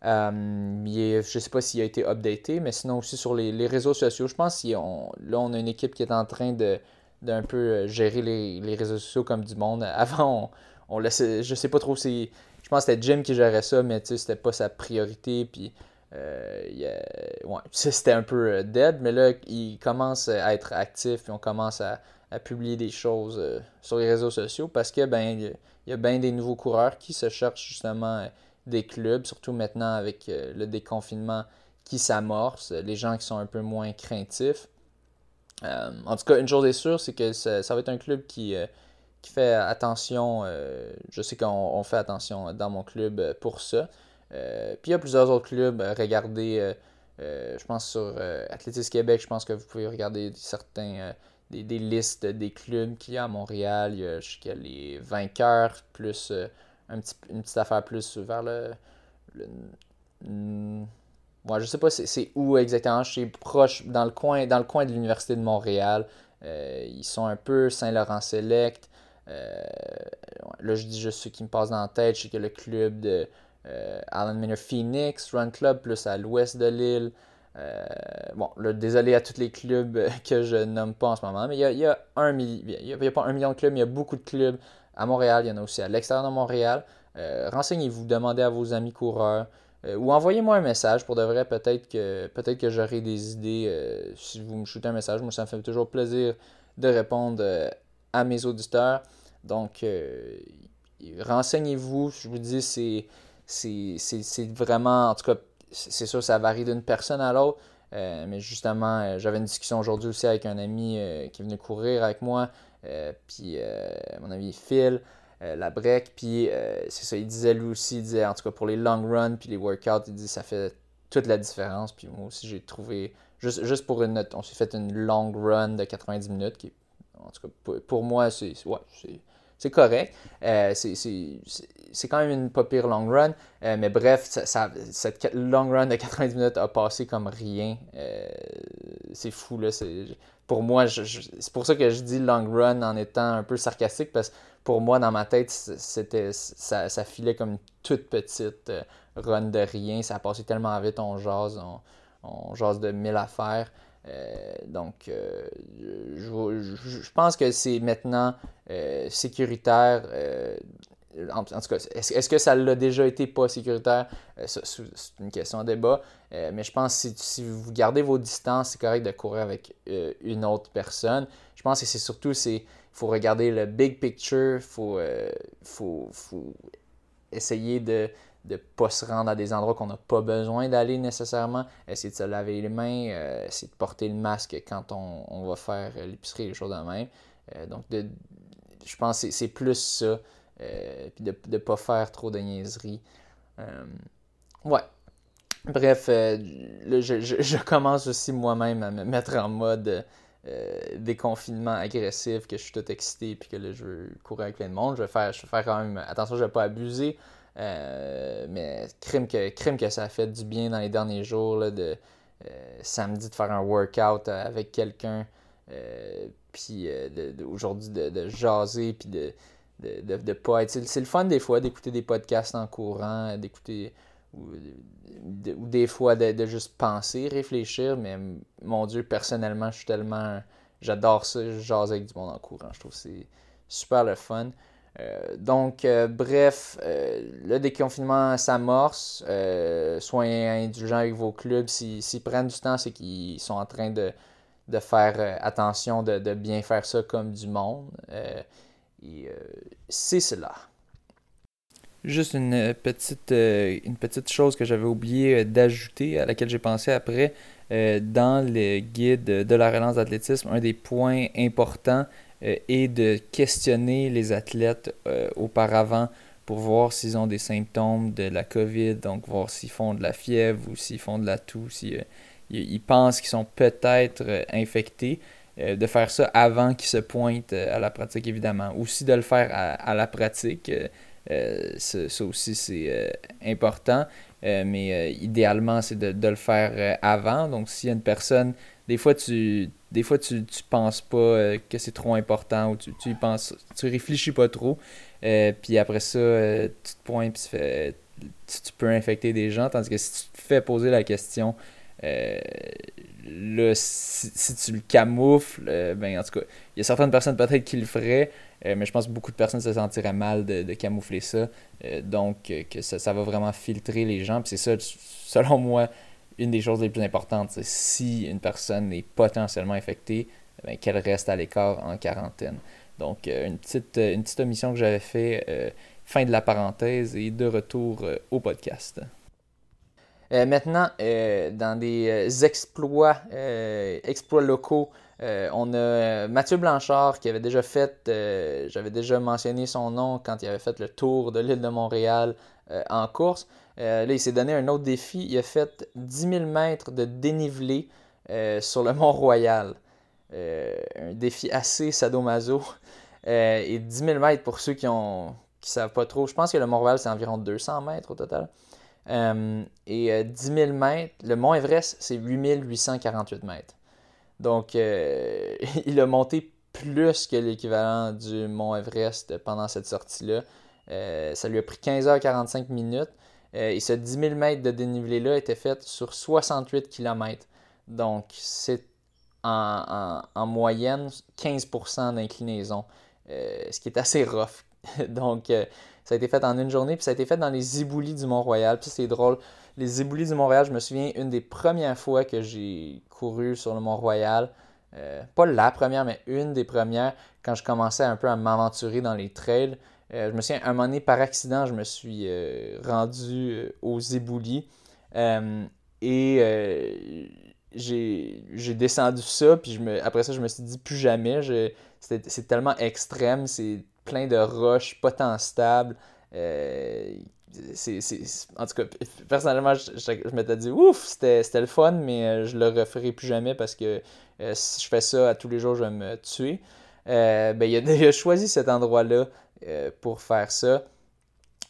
[SPEAKER 1] Euh, je ne sais pas s'il a été updaté, mais sinon aussi sur les, réseaux sociaux. Je pense qu'on là, on a une équipe qui est en train de d'un peu euh, gérer les, réseaux sociaux comme du monde. Avant, on, laissait, je sais pas trop si, je pense que c'était Jim qui gérait ça, mais c'était pas sa priorité, puis euh, c'était un peu dead, mais là, il commence à être actif, puis on commence à, publier des choses sur les réseaux sociaux, parce que, ben, il y a bien des nouveaux coureurs qui se cherchent justement des clubs, surtout maintenant avec euh, le déconfinement qui s'amorce, les gens qui sont un peu moins craintifs. Euh, en tout cas, une chose est sûre, c'est que ça, va être un club qui, euh, qui fait attention. je sais qu'on fait attention dans mon club pour ça. Puis il y a plusieurs autres clubs. regardez, je pense sur Athlétisme Québec, je pense que vous pouvez regarder certains des, listes des clubs qu'il y a à Montréal. Il y a, les vainqueurs, plus un une petite affaire plus vers le. le je sais pas c'est où exactement. Je suis proche, dans le coin, dans le coin de l'Université de Montréal. ils sont un peu Saint-Laurent Select. là, je dis juste ceux qui me passent dans la tête. Je sais que le club de euh, Alan Miner Phoenix, Run Club, plus à l'ouest de l'île. Euh, bon, désolé à tous les clubs que je nomme pas en ce moment, mais il y a, y a, pas un million de clubs, mais il y a beaucoup de clubs à Montréal, il y en a aussi à l'extérieur de Montréal. Euh, renseignez-vous, demandez à vos amis coureurs ou envoyez-moi un message pour de vrai, peut-être que peut-être que j'aurai des idées si vous me shootez un message. Moi, ça me fait toujours plaisir de répondre à mes auditeurs. Donc, renseignez-vous, je vous dis, c'est c'est vraiment, en tout cas, c'est sûr, ça varie d'une personne à l'autre. Euh, mais justement, euh, j'avais une discussion aujourd'hui aussi avec un ami euh, qui est venu courir avec moi, puis mon ami Phil, la break, puis c'est ça, il disait lui aussi, il disait en tout cas pour les long runs, puis les workouts, il dit ça fait toute la différence, puis moi aussi j'ai trouvé, juste, juste pour une note, on s'est fait une long run de 90 minutes, qui en tout cas pour, pour moi, c'est ouais, c'est correct. Euh, c'est quand même une pas pire long run. Euh, mais bref, ça, cette long run de 90 minutes a passé comme rien. Euh, c'est fou. Là, pour moi, c'est pour ça que je dis long run en étant un peu sarcastique. Parce que pour moi, dans ma tête, c'était ça, filait comme une toute petite run de rien. Ça a passé tellement vite, on jase, on, on jase de mille affaires. Euh, donc, euh, je, pense que c'est maintenant euh, sécuritaire. En, tout cas, est-ce, que ça l'a déjà été pas sécuritaire? c'est une question de débat. mais je pense que si, vous gardez vos distances, c'est correct de courir avec une autre personne. Je pense que c'est surtout, il faut regarder le big picture, il faut, faut, faut, essayer de, de pas se rendre à des endroits qu'on n'a pas besoin d'aller nécessairement, essayer de se laver les mains, euh, essayer de porter le masque quand on, va faire l'épicerie, les choses de même. Euh, donc, je pense que c'est plus ça, euh, puis de ne pas faire trop de niaiseries. ouais. Bref, je, commence aussi moi-même à me mettre en mode déconfinement agressif, que je suis tout excité, puis que là, je veux courir avec plein de monde. Je vais faire, je vais faire quand même attention, je ne vais pas abuser. Euh, mais crime que, crime que ça a fait du bien dans les derniers jours de euh, samedi de faire un workout avec quelqu'un. Euh, puis aujourd'hui de, jaser puis de, de, de, pas être. C'est le fun des fois d'écouter des podcasts en courant, d'écouter. Ou, des fois de, juste penser, réfléchir, mais mon Dieu, personnellement, je suis tellement. J'adore ça, jaser avec du monde en courant. Je trouve que c'est super le fun. Euh, donc, euh, bref, euh, le déconfinement s'amorce. soyez indulgents avec vos clubs. S'ils prennent du temps, c'est qu'ils sont en train de, faire attention, de, bien faire ça comme du monde. c'est cela. Juste une petite, une petite chose que j'avais oublié d'ajouter, à laquelle j'ai pensé après. dans le guide de la relance d'athlétisme, un des points importants, et de questionner les athlètes euh, auparavant pour voir s'ils ont des symptômes de la COVID, donc voir s'ils font de la fièvre ou s'ils font de la toux, s'ils euh, pensent qu'ils sont peut-être infectés, de faire ça avant qu'ils se pointent à la pratique, évidemment. Aussi de le faire à, la pratique, ça, aussi c'est important, mais idéalement c'est de, de, le faire avant. Donc s'il y a une personne, des fois tu des fois, tu, tu penses pas euh, que c'est trop important ou tu, tu y penses, tu réfléchis pas trop. Euh, puis après ça, euh, tu te pointes puis tu, peux infecter des gens. Tandis que si tu te fais poser la question, là, si, tu le camoufles, ben en tout cas, il y a certaines personnes peut-être qui le feraient, mais je pense que beaucoup de personnes se sentiraient mal de, camoufler ça. donc, que ça, ça, va vraiment filtrer les gens. Puis c'est ça, selon moi, une des choses les plus importantes, c'est si une personne est potentiellement infectée, ben, qu'elle reste à l'écart en quarantaine. Donc, euh, une, petite, euh, une petite omission que j'avais fait, euh, fin de la parenthèse et de retour au podcast. maintenant, dans des exploits, exploits locaux, on a Mathieu Blanchard qui avait déjà fait, j'avais déjà mentionné son nom quand il avait fait le tour de l'île de Montréal en course. Euh, là, il s'est donné un autre défi. Il a fait 10 000 mètres de dénivelé euh, sur le Mont-Royal. un défi assez sadomaso. et 10 000 mètres pour ceux qui qui savent pas trop. Je pense que le Mont-Royal, c'est environ 200 mètres au total. et 10 000 mètres, le Mont Everest, c'est 8 848 mètres. Donc, il a monté plus que l'équivalent du Mont Everest pendant cette sortie-là. ça lui a pris 15h45 minutes. Euh, et ce 10 000 mètres de dénivelé-là était fait sur 68 km. Donc, c'est en, moyenne 15% d'inclinaison, euh, ce qui est assez rough. Donc, euh, ça a été fait en une journée, puis ça a été fait dans les éboulis du Mont-Royal. Puis c'est drôle, les éboulis du Mont-Royal, je me souviens, une des premières fois que j'ai couru sur le Mont-Royal, pas la première, mais une des premières, quand je commençais un peu à m'aventurer dans les trails, je me souviens, un moment donné, par accident, je me suis euh, rendu euh, aux éboulis. et j'ai descendu ça, puis je après ça, je me suis dit plus jamais. C'est tellement extrême, c'est plein de roches, pas tant stable. en tout cas, personnellement, je, je, m'étais dit, ouf, c'était, le fun, mais je le referai plus jamais parce que si je fais ça à tous les jours, je vais me tuer. ben, il, a, choisi cet endroit-là euh, pour faire ça.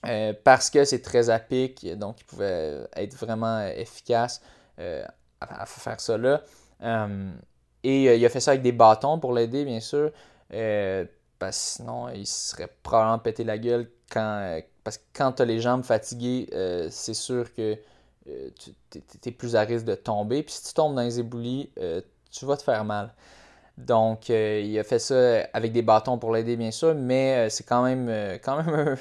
[SPEAKER 1] Euh, parce que c'est très à pic, donc il pouvait être vraiment efficace euh, à, faire ça là. et il a fait ça avec des bâtons pour l'aider, bien sûr. parce que sinon, il serait probablement pété la gueule quand. parce que quand tu as les jambes fatiguées, c'est sûr que tu es, plus à risque de tomber. Puis si tu tombes dans les éboulis, tu vas te faire mal. Donc, euh, il a fait ça avec des bâtons pour l'aider, bien sûr, mais euh, c'est quand même, euh, quand même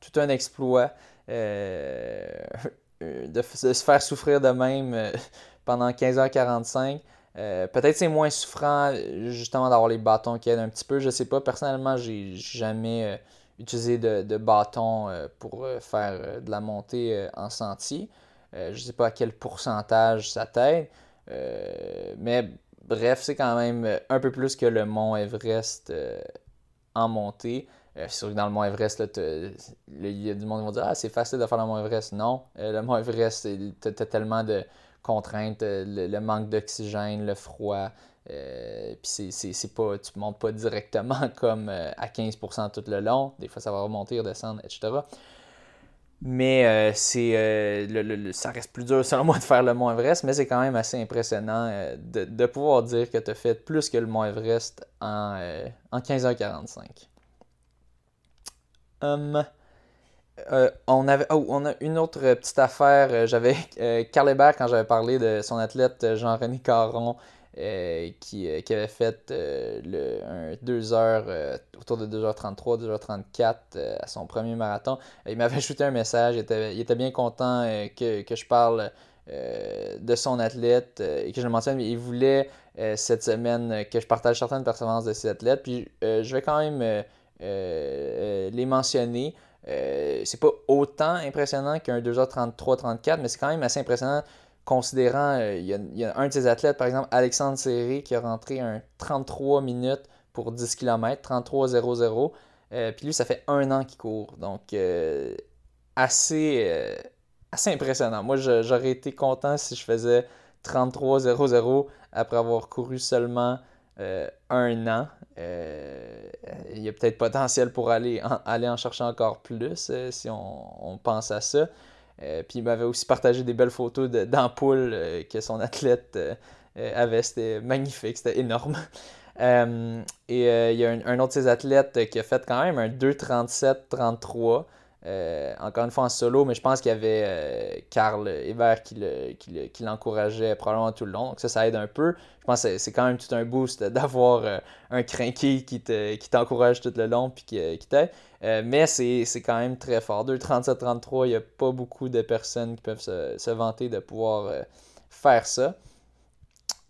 [SPEAKER 1] tout un exploit de, se faire souffrir de même pendant 15h45. Peut-être c'est moins souffrant justement d'avoir les bâtons qui aident un petit peu. Je sais pas. Personnellement, j'ai jamais utilisé de, de bâton pour faire de la montée en sentier. je sais pas à quel pourcentage ça t'aide. mais Bref, c'est quand même euh, un peu plus que le mont Everest euh, en montée. Euh, c'est sûr que dans le mont Everest, il y a du monde qui va dire Ah, c'est facile de faire le mont Everest. Non, le mont Everest, tu as, tellement de contraintes, le, manque d'oxygène, le froid. puis c'est pas, tu montes pas directement comme à 15% tout le long. Des fois, ça va remonter, redescendre, etc. Mais euh, c'est euh, ça reste plus dur selon moi de faire le Mont Everest, mais c'est quand même assez impressionnant euh, de, pouvoir dire que tu as fait plus que le Mont Everest en, en 15h45. Hum, on, avait, oh, on a une autre petite affaire. J'avais Carl quand j'avais parlé de son athlète Jean-René Caron, euh, qui, euh, qui, avait fait euh, le, un 2 heures, autour de 2h33, 2h34 à son premier marathon. il m'avait ajouté un message, il était, il était bien content que, que, je parle de son athlète et que je le mentionne, mais il voulait cette semaine que je partage certaines performances de ses athlètes. Puis je vais quand même les mentionner. c'est pas autant impressionnant qu'un 2h33-34, mais c'est quand même assez impressionnant considérant, euh, il, y a, un de ses athlètes, par exemple, Alexandre Serré, qui a rentré un 33 minutes pour 10 km, 33-0-0. puis lui, ça fait un an qu'il court. Donc, euh, assez, euh, assez impressionnant. Moi, j'aurais été content si je faisais 33-0-0 après avoir couru seulement un an. il y a peut-être potentiel pour aller en, aller en chercher encore plus si on, pense à ça. Euh, puis il m'avait aussi partagé des belles photos d'ampoules euh, que son athlète euh, avait. C'était magnifique, c'était énorme. et il y a un, autre de ses athlètes qui a fait quand même un 2,37-33. Encore une fois en solo, mais je pense qu'il y avait Karl Hébert qui l'encourageait probablement tout le long. Donc ça, ça aide un peu. Je pense que c'est quand même tout un boost d'avoir un crinqué qui t'encourage tout le long puis qui, qui t'aide. Euh, mais c'est quand même très fort. 2,37-33, il n'y a pas beaucoup de personnes qui peuvent se, vanter de pouvoir euh, faire ça.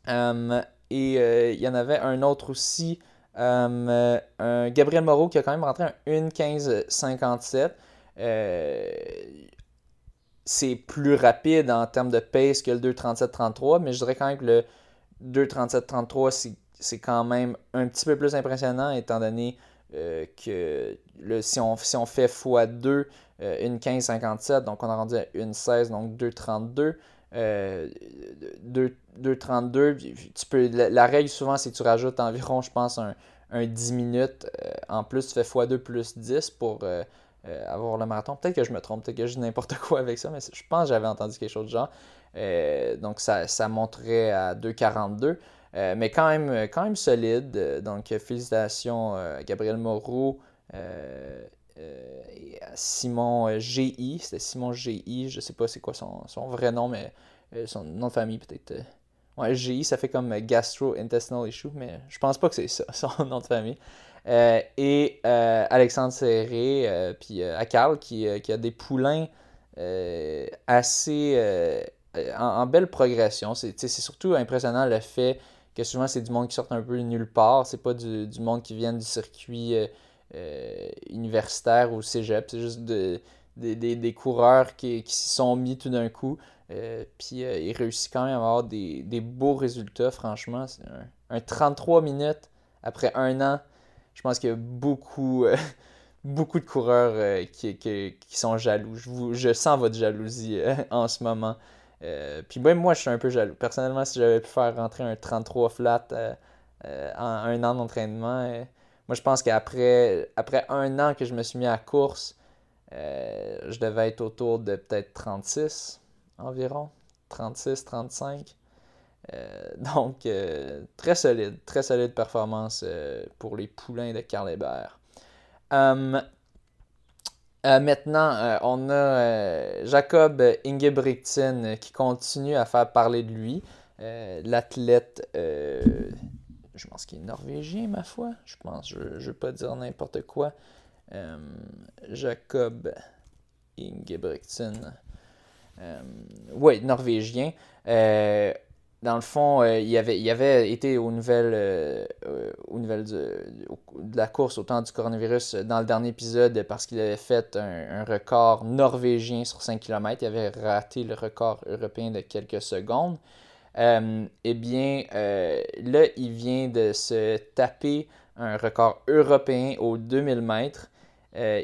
[SPEAKER 1] Hum, et euh, il y en avait un autre aussi, hum, un Gabriel Moreau qui a quand même rentré un 1,15-57. C'est plus rapide en termes de pace que le 2,37-33, mais je dirais quand même que le 2,37-33, c'est quand même un petit peu plus impressionnant étant donné euh, que si, on, fait x2, euh, une 15,57, donc on a rendu à une 16, donc 2,32. Euh, 2, 2,32. Tu peux, la, règle souvent, c'est que tu rajoutes environ, je pense, un, 10 minutes. en plus, tu fais x2 plus 10 pour avoir le marathon. Peut-être que je me trompe, peut-être que je dis n'importe quoi avec ça, mais je pense que j'avais entendu quelque chose du genre. donc ça, ça monterait à 2,42. Euh, mais quand même, quand même solide. Euh, donc, félicitations à Gabriel Moreau euh, et à Simon GI. C'était Simon GI. Je sais pas c'est quoi son, vrai nom, mais son nom de famille peut-être. Ouais, GI, ça fait comme Gastrointestinal Issue, mais je pense pas que c'est ça, son nom de famille. Et Alexandre Serré, puis Akal, qui, qui, a des poulains assez en, belle progression. C'est surtout impressionnant le fait que souvent c'est du monde qui sort un peu nulle part. C'est pas du, monde qui vient du circuit euh, euh, universitaire ou cégep. C'est juste des coureurs qui, s'y sont mis tout d'un coup. Euh, puis ils réussissent quand même à avoir des, beaux résultats, franchement. C'est un, 33 minutes après un an. Je pense qu'il y a beaucoup, beaucoup de coureurs qui, qui, sont jaloux. Je, sens votre jalousie en ce moment. Euh, puis moi, je suis un peu jaloux. Personnellement, si j'avais pu faire rentrer un 33 flat euh, euh, en un an d'entraînement, moi je pense qu'après après un an que je me suis mis à course, je devais être autour de peut-être 36 environ. 36, 35. Donc, très solide, très solide performance pour les poulains de Carl Hébert. Hum, euh, maintenant, euh, on a euh, Jacob Ingebrigtsen qui continue à faire parler de lui. L'athlète, je pense qu'il est norvégien, ma foi. Je pense, je ne veux pas dire n'importe quoi. Jacob Ingebrigtsen. oui, norvégien dans le fond, euh, il, avait, été aux nouvelles, euh, euh, de, la course au temps du coronavirus dans le dernier épisode parce qu'il avait fait un, record norvégien sur 5 km. Il avait raté le record européen de quelques secondes. eh bien, là, il vient de se taper un record européen aux 2000 mètres.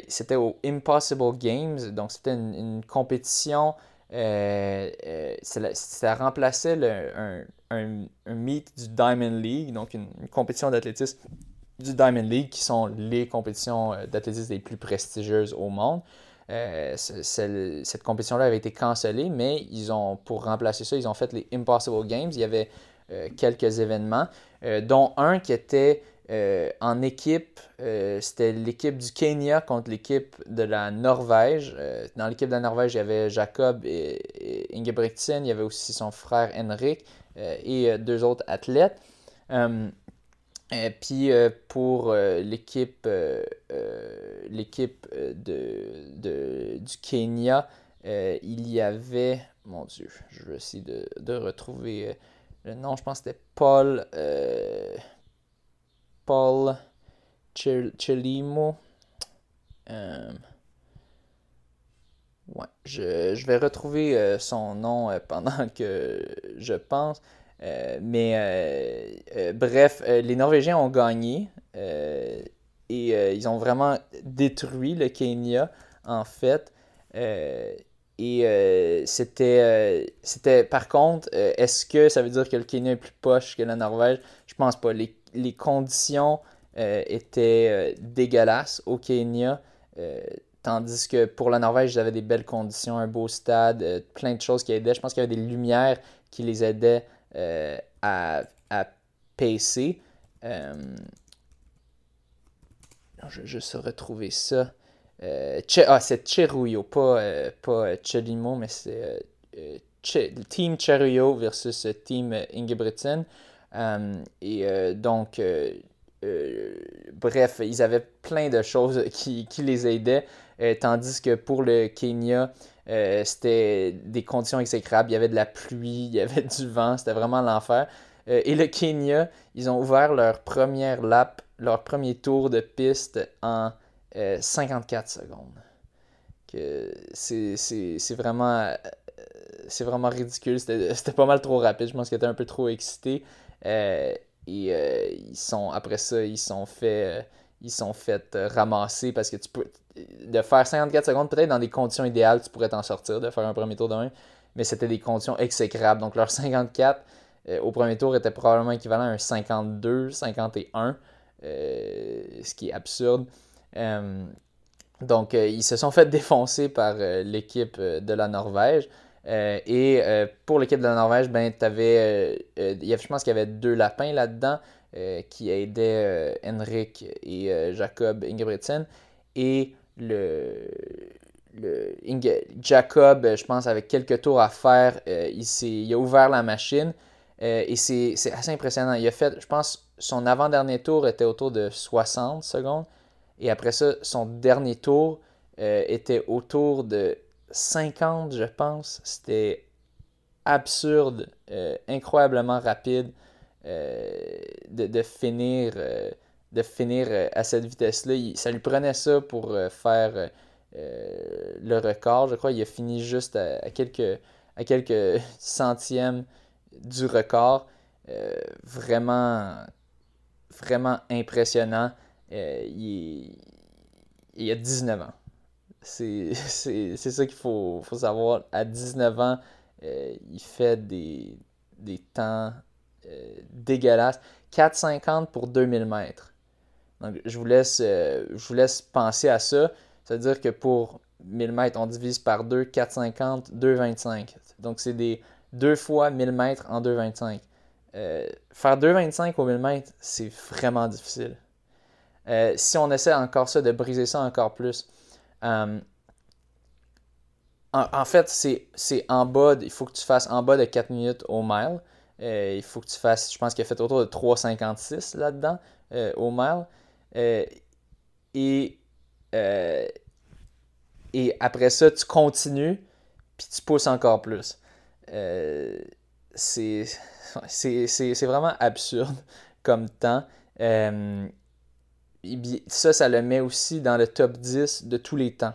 [SPEAKER 1] c'était au Impossible Games, donc c'était une compétition euh, euh, ça, remplaçait un, un, meet du Diamond League, donc une, compétition d'athlétisme du Diamond League, qui sont les compétitions euh, d'athlétisme les plus prestigieuses au monde. cette compétition-là avait été cancellée, mais ils ont, pour remplacer ça, ils ont fait les Impossible Games. Il y avait quelques événements, dont un qui était euh, en équipe, euh, c'était l'équipe du Kenya contre l'équipe de la Norvège. Euh, dans l'équipe de la Norvège, il y avait Jacob et, Ingebrigtsen, il y avait aussi son frère Henrik et deux autres athlètes. et puis pour l'équipe l'équipe de, du Kenya, il y avait, mon Dieu, je vais essayer de, de retrouver le nom, je pense que c'était Paul Paul Chelimo. Euh, ouais, je, vais retrouver euh, son nom euh, pendant que je pense. mais bref, les Norvégiens ont gagné et ils ont vraiment détruit le Kenya en fait. et c'était, c'était par contre, est-ce que ça veut dire que le Kenya est plus poche que la Norvège? Je pense pas. Les les conditions euh, étaient euh, dégueulasses au Kenya. Euh, tandis que pour la Norvège, ils avaient des belles conditions, un beau stade, plein de choses qui aidaient. Je pense qu'il y avait des lumières qui les aidaient à, à je vais juste retrouver ça. ah, c'est Cheruyo, pas, pas Chelimo, mais c'est Team Cheruyo versus Team Ingebrigtsen. Euh, et euh, donc, euh, bref, ils avaient plein de choses qui, qui les aidaient, tandis que pour le Kenya, c'était des conditions exécrables. Il y avait de la pluie, il y avait du vent, c'était vraiment l'enfer. et le Kenya, ils ont ouvert leur première lap, leur premier tour de piste en 54 secondes. C'est vraiment vraiment ridicule. C'était pas mal trop rapide. Je pense qu'ils étaient un peu trop excités. Euh, et euh, ils sont, après ça, ils sont fait, euh, ils sont fait ramasser parce que tu peux. De faire 54 secondes, peut-être dans des conditions idéales, tu pourrais t'en sortir de faire un premier tour de 1, mais c'était des conditions exécrables. Donc, leur 54, au premier tour était probablement équivalent à un 52, 51, ce qui est absurde. donc, ils se sont fait défoncer par l'équipe de la Norvège. Et pour l'équipe de la Norvège, ben, avais, je pense qu'il y avait deux lapins là-dedans. Euh, qui aidait euh, Henrik et euh, Jacob Ingebrigtsen. Et le, le Jacob, je pense, avec quelques tours à faire, il, il, a ouvert la machine. et c'est assez impressionnant. Il a fait, je pense, son avant-dernier tour était autour de 60 secondes. Et après ça, son dernier tour était autour de 50, je pense. C'était absurde, incroyablement rapide. Euh, de, finir, euh, de finir euh, à cette vitesse-là. Ça lui prenait ça pour faire le record. Je crois qu'il a fini juste à, quelques, à quelques centièmes du record. vraiment, vraiment impressionnant. il, il a 19 ans. C'est ça qu'il faut, savoir. À 19 ans, il fait des, temps euh, dégueulasse. 4,50 pour 2000 mètres. Donc, je vous, laisse, euh, je vous laisse penser à ça. C'est-à-dire que pour 1000 mètres, on divise par 2, 4,50, 2,25. Donc, c'est des 2 fois 1000 mètres en 2,25. Euh, faire 2,25 au 1000 mètres, c'est vraiment difficile. si on essaie encore ça, de briser ça encore plus, en, en, fait, c'est en bas, il faut que tu fasses en bas de 4 minutes au mile. Euh, il faut que tu fasses, je pense qu'il a fait autour de 3,56 là-dedans euh, au mile. Euh, et, et après ça, tu continues, puis tu pousses encore plus. c'est vraiment absurde comme temps. Ça, ça le met aussi dans le top 10 de tous les temps.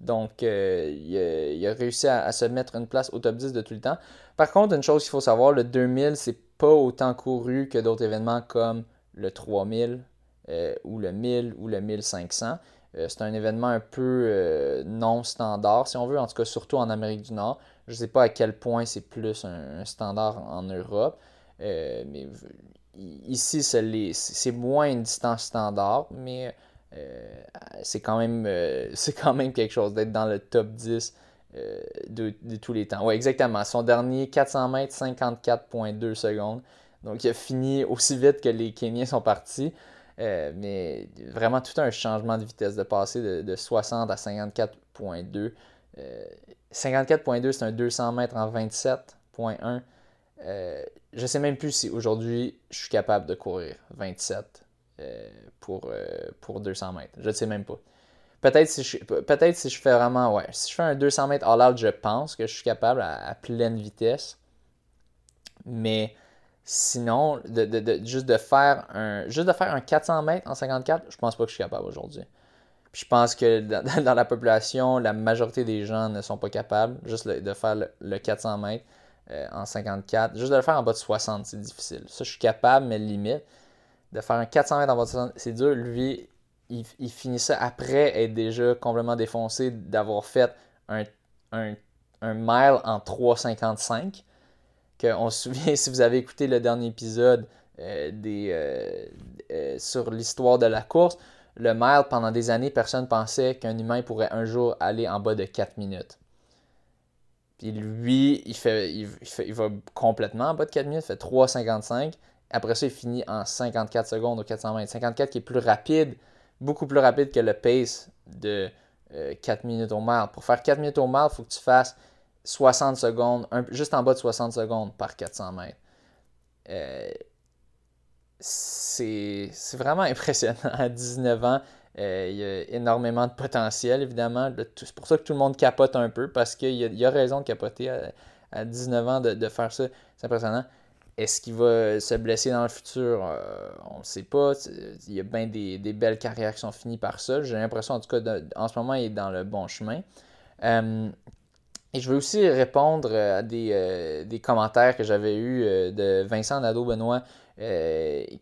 [SPEAKER 1] Donc, il, a, réussi à, se mettre une place au top 10 de tous les temps. Par contre, une chose qu'il faut savoir, le 2000, c'est pas autant couru que d'autres événements comme le 3000 euh, ou le 1000 ou le 1500. Euh, c'est un événement un peu euh, non standard, si on veut, en tout cas surtout en Amérique du Nord. Je ne sais pas à quel point c'est plus un, standard en Europe, mais ici, c'est moins une distance standard, mais c'est quand, même, quand même quelque chose d'être dans le top 10 euh, de, tous les temps. Oui, exactement. Son dernier 400 mètres, 54,2 secondes. Donc, il a fini aussi vite que les Kenyans sont partis. Euh, mais vraiment tout un changement de vitesse, de passer de, 60 à 54,2. 54,2, euh, c'est un 200 mètres en 27,1. Je ne sais même plus si aujourd'hui je suis capable de courir 27 pour, pour 200 mètres. Je ne sais même pas. Peut-être si, je, peut si je fais vraiment, ouais, si je fais un 200 mètres all-out, je pense que je suis capable à, pleine vitesse. Mais sinon, de, juste, de faire un, juste de faire un 400 mètres en 54, je pense pas que je suis capable aujourd'hui. je pense que dans, la population, la majorité des gens ne sont pas capables juste de faire le, 400 mètres euh, en 54. Juste de le faire en bas de 60, c'est difficile. Ça, je suis capable, mais limite. De faire un 400 mètres en bas de 60, c'est dur. Lui, il, il finissait après être déjà complètement défoncé d'avoir fait un, un, mile en 3,55. on se souvient, si vous avez écouté le dernier épisode euh, euh, sur l'histoire de la course, le mile, pendant des années, personne pensait qu'un humain pourrait un jour aller en bas de 4 minutes. Puis lui, il, va complètement en bas de 4 minutes, il fait 3,55. Après ça, il finit en 54 secondes au 400 mètres. 54 qui est plus rapide beaucoup plus rapide que le pace de 4 euh, minutes au mile. Pour faire 4 minutes au mile, il faut que tu fasses 60 secondes, juste en bas de 60 secondes par 400 mètres. Euh, c'est vraiment impressionnant. À 19 ans, il y a énormément de potentiel, évidemment. C'est pour ça que tout le monde capote un peu, parce qu'il y, a raison de capoter à, 19 ans de faire ça. C'est impressionnant. Est-ce qu'il va se blesser dans le futur? Euh, on ne sait pas. Il y a bien des, belles carrières qui sont finies par ça. J'ai l'impression, en tout cas, en ce moment, il est dans le bon chemin. Euh, et je vais aussi répondre à des, euh, commentaires que j'avais eus de Vincent Nadeau-Benoît,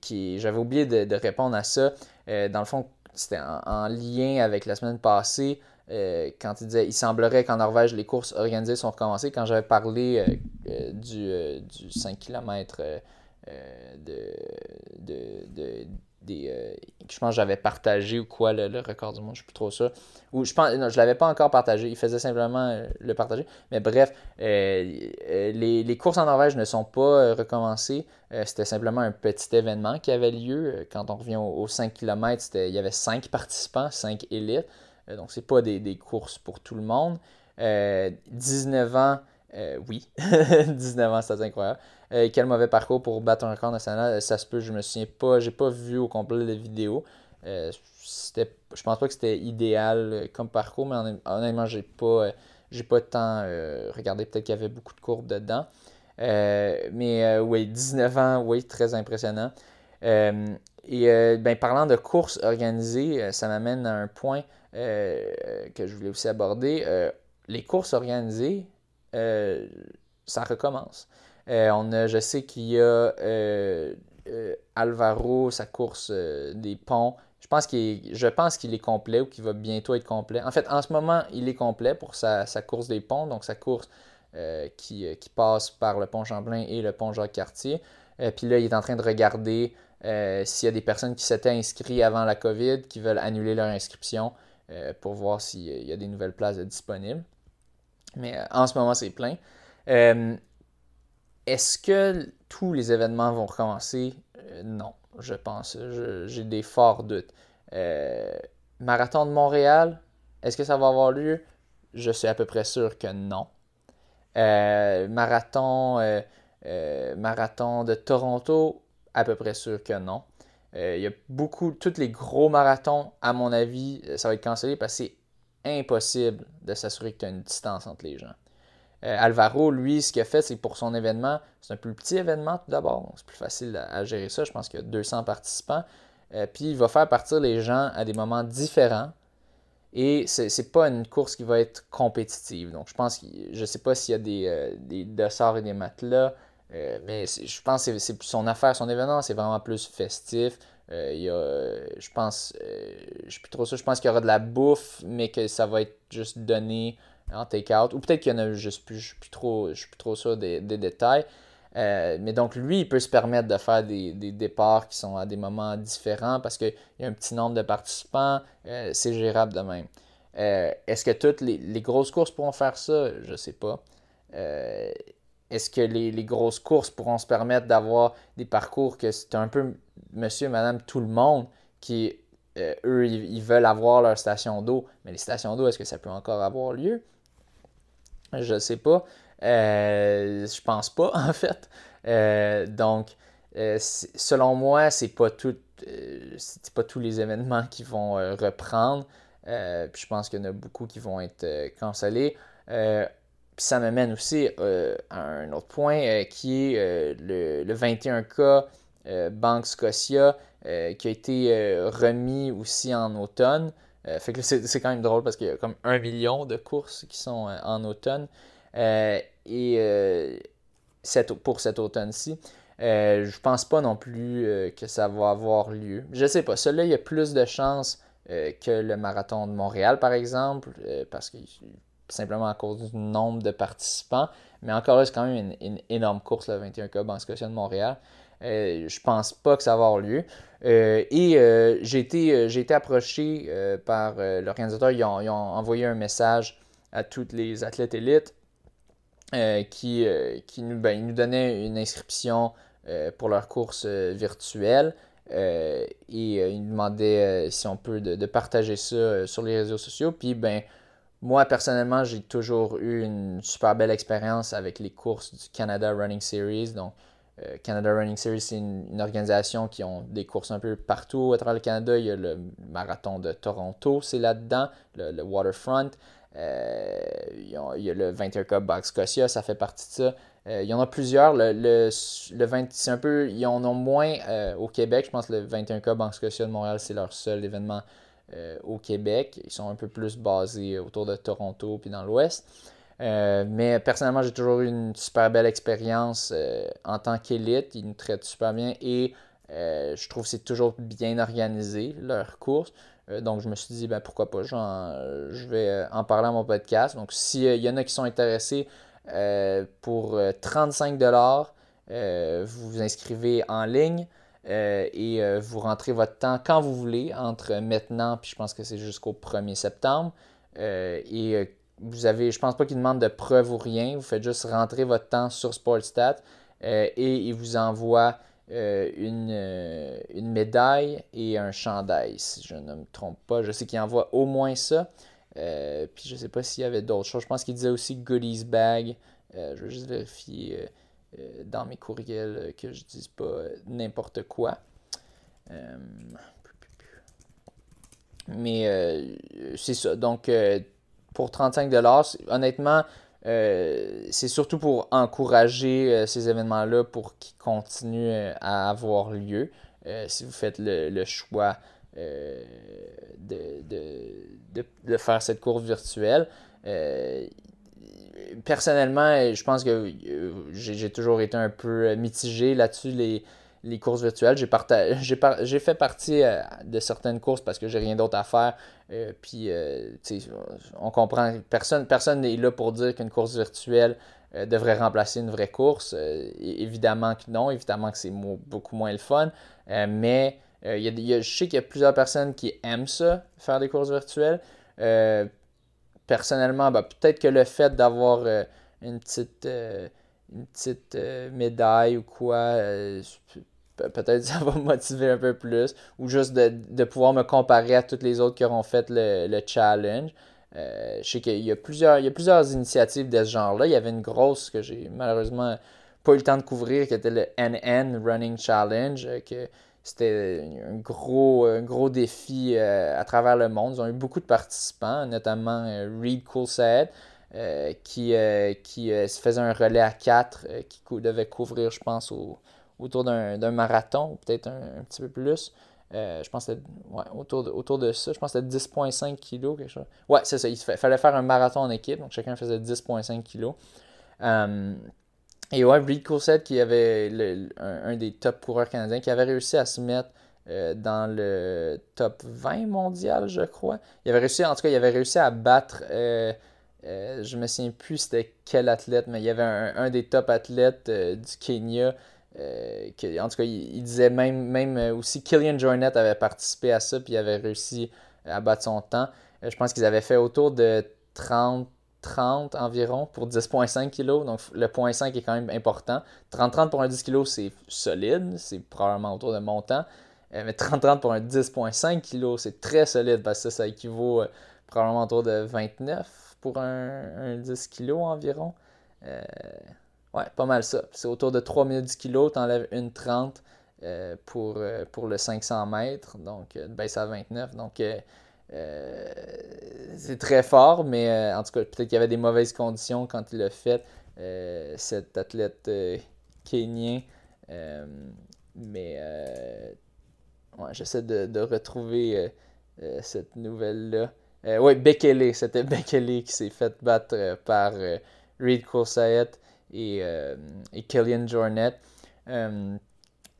[SPEAKER 1] qui j'avais oublié de, répondre à ça. dans le fond, c'était en, lien avec la semaine passée. quand il disait il semblerait qu'en Norvège, les courses organisées sont recommencées. Quand j'avais parlé du, du, 5 km de, de, euh, je pense que j'avais partagé ou quoi le, record du monde, je ne suis plus trop sûr. Ou je pense, je l'avais pas encore partagé, il faisait simplement euh, le partager. Mais bref, euh, les, courses en Norvège ne sont pas recommencées. c'était simplement un petit événement qui avait lieu. Quand on revient aux, 5 km, il y avait 5 participants, 5 élites. donc, c'est pas des, courses pour tout le monde. 19 ans, oui, 19 ans, c'est incroyable. Euh, quel mauvais parcours pour battre un record national. Ça se peut, je me souviens pas. J'ai pas vu au complet la vidéo. Euh, c'était, je pense pas que c'était idéal euh, comme parcours, mais honnêtement, j'ai pas, j'ai pas tant regardé. Peut-être qu'il y avait beaucoup de courbes dedans. mais oui, 19 ans, oui, très impressionnant. et ben, parlant de courses organisées, ça m'amène à un point que je voulais aussi aborder. les courses organisées, ça recommence. Euh, on a, je sais qu'il y a euh, euh, Alvaro, sa course des ponts. Je pense qu'il je pense qu'il est complet ou qu'il va bientôt être complet. En fait, en ce moment, il est complet pour sa, course des ponts, donc sa course qui, passe par le pont Champlain et le pont Jacques-Cartier. Puis là, il est en train de regarder s'il y a des personnes qui s'étaient inscrites avant la COVID, qui veulent annuler leur inscription pour voir s'il y a des nouvelles places disponibles. Mais en ce moment, c'est plein. Est-ce que tous les événements vont recommencer? Euh, non, je pense. J'ai des forts doutes. Euh, marathon de Montréal, est-ce que ça va avoir lieu? Je suis à peu près sûr que non. Euh, marathon, marathon de Toronto, à peu près sûr que non. Il y a beaucoup, tous les gros marathons, à mon avis, ça va être cancellé parce que c'est impossible de s'assurer que tu as une distance entre les gens. Euh, Alvaro, lui, ce qu'il a fait, c'est pour son événement, c'est un plus petit événement tout d'abord, c'est plus facile à, gérer ça. Je pense qu'il y a 200 participants. Euh, puis il va faire partir les gens à des moments différents. Et c'est n'est pas une course qui va être compétitive. Donc je pense que je sais pas s'il y a des, euh, et des matelas. mais je pense que c'est son affaire, son événement, c'est vraiment plus festif. Il y a, je pense, je suis trop sûr, je pense qu'il y aura de la bouffe, mais que ça va être juste donné en take-out. Ou peut-être qu'il y en a juste plus, je suis plus trop, je suis plus trop sûr des, détails. Euh, mais donc, lui, il peut se permettre de faire des, départs qui sont à des moments différents parce qu'il y a un petit nombre de participants. Euh, c'est gérable de même. Euh, est-ce que toutes les, grosses courses pourront faire ça? Je ne sais pas. Est-ce que les, les, grosses courses pourront se permettre d'avoir des parcours que c'est un peu monsieur, madame, tout le monde qui, eux, ils veulent avoir leur station d'eau. Mais les stations d'eau, est-ce que ça peut encore avoir lieu? Je sais pas. Euh, je pense pas, en fait. Euh, donc, euh, selon moi, c'est pas tout, pas tous les événements qui vont reprendre. puis je pense qu'il y en a beaucoup qui vont être cancellés. puis ça me mène aussi à un autre point qui est le, le, 21K Banque Scotia qui a été remis aussi en automne. Euh, c'est quand même drôle parce qu'il y a comme un million de courses qui sont euh, en automne. Euh, et pour cet automne-ci. je pense pas non plus que ça va avoir lieu. Je sais pas. Celui-là, il y a plus de chances que le marathon de Montréal, par exemple, parce que simplement à cause du nombre de participants. Mais encore là, c'est quand même une, énorme course, le 21 Cup en Scotia de Montréal. Euh, je pense pas que ça va avoir lieu. Euh, et euh, j'ai été, approché par l'organisateur. Ils, ont, envoyé un message à tous les athlètes élites qui, nous, ben, nous donnaient une inscription pour leur course virtuelle. et ils nous demandaient si on peut de, partager ça sur les réseaux sociaux. Puis ben moi personnellement, j'ai toujours eu une super belle expérience avec les courses du Canada Running Series. Donc euh, Canada Running Series, c'est une, organisation qui ont des courses un peu partout à travers le Canada. Il y a le marathon de Toronto, c'est là-dedans, le, Waterfront. Euh, il, y a, le 21 Cup Box Scotia, ça fait partie de ça. Euh, il y en a plusieurs. Le, le, 20, c'est un peu, ils en ont moins au Québec. Je pense que le 21 Cup Box Scotia de Montréal, c'est leur seul événement au Québec. Ils sont un peu plus basés autour de Toronto puis dans l'Ouest. Euh, mais personnellement, j'ai toujours eu une super belle expérience euh, en tant qu'élite. Ils nous traitent super bien et euh, je trouve que c'est toujours bien organisé, leur course. donc, je me suis dit, ben, pourquoi pas, je vais en parler à mon podcast. Donc, s'il y en a qui sont intéressés pour 35$, vous vous inscrivez en ligne. et vous rentrez votre temps quand vous voulez, entre maintenant, puis je pense que c'est jusqu'au 1er septembre. et vous avez, je pense pas qu'il demande de preuve ou rien. Vous faites juste rentrer votre temps sur Sportstat euh, et il vous envoie euh, une, euh, une, médaille et un chandail, si je ne me trompe pas. Je sais qu'il envoie au moins ça. puis je sais pas s'il y avait d'autres choses. Je pense qu'il disait aussi goodies bag. je vais juste vérifier dans mes courriels que je dise pas n'importe quoi. mais c'est ça. Donc pour 35 Honnêtement, euh, c'est surtout pour encourager euh, ces événements-là pour qu'ils continuent euh, à avoir lieu. si vous faites le, choix de, de, faire cette course virtuelle. personnellement, je pense que j'ai toujours été un peu mitigé là-dessus. Les, les courses virtuelles. J'ai, fait partie euh, de certaines courses parce que j'ai rien d'autre à faire. Euh, puis, euh, on comprend, personne personne n'est là pour dire qu'une course virtuelle devrait remplacer une vraie course. évidemment que non, évidemment que c'est beaucoup moins le fun. mais je sais qu'il y a plusieurs personnes qui aiment ça, faire des courses virtuelles. personnellement, ben, peut-être que le fait d'avoir une petite une petite médaille ou quoi, peut-être ça va me motiver un peu plus. Ou juste de, pouvoir me comparer à toutes les autres qui auront fait le, challenge. Euh, je sais qu'il y a plusieurs, il y a plusieurs initiatives de ce genre-là. Il y avait une grosse que j'ai malheureusement pas eu le temps de couvrir, qui était le NN Running Challenge, euh, que c'était un gros, un gros défi euh, à travers le monde. Ils ont eu beaucoup de participants, notamment Reed Coulsad, qui, qui se faisait un relais à 4, qui devait couvrir, je pense, au, autour d'un marathon, peut-être un, petit peu plus. Euh, je pense que ouais, autour, de, autour de ça. Je pense que c'était 10,5 kg, quelque chose. Ouais, c'est ça. Il fallait faire un marathon en équipe, donc chacun faisait 10,5 kg. Euh, et ouais, Reed Coulsett, qui avait un, des top coureurs canadiens, qui avait réussi à se mettre euh, dans le top 20 mondial, je crois. Il avait réussi, en tout cas, il avait réussi à battre. je me souviens plus c'était quel athlète, mais il y avait un, un des top athlètes du Kenya euh, en tout cas, il, disait même, même euh, aussi Killian Jornet avait participé à ça puis il avait réussi à battre son temps. Euh, je pense qu'ils avaient fait autour de 30, 30 environ pour 10.5 kg. Donc le point 5 est quand même important. 30-30 pour un 10 kg, c'est solide. C'est probablement autour de mon temps. mais 30-30 pour un 10.5 kg, c'est très solide parce que ça, équivaut probablement autour de 29 pour un 10 kg environ. Ouais, pas mal ça. C'est autour de 3010 kg, tu enlèves une 30 euh, pour, euh, pour le 500 mètres, donc euh, baisse à 29. Donc c'est très fort, mais en tout cas, peut-être qu'il y avait des mauvaises conditions quand il l'a fait, cet athlète kenyan. mais ouais, j'essaie de, retrouver cette nouvelle-là. oui, Bekele, c'était Bekele qui s'est fait battre par Reed Coulsayet et, euh, Killian Jornet. Euh,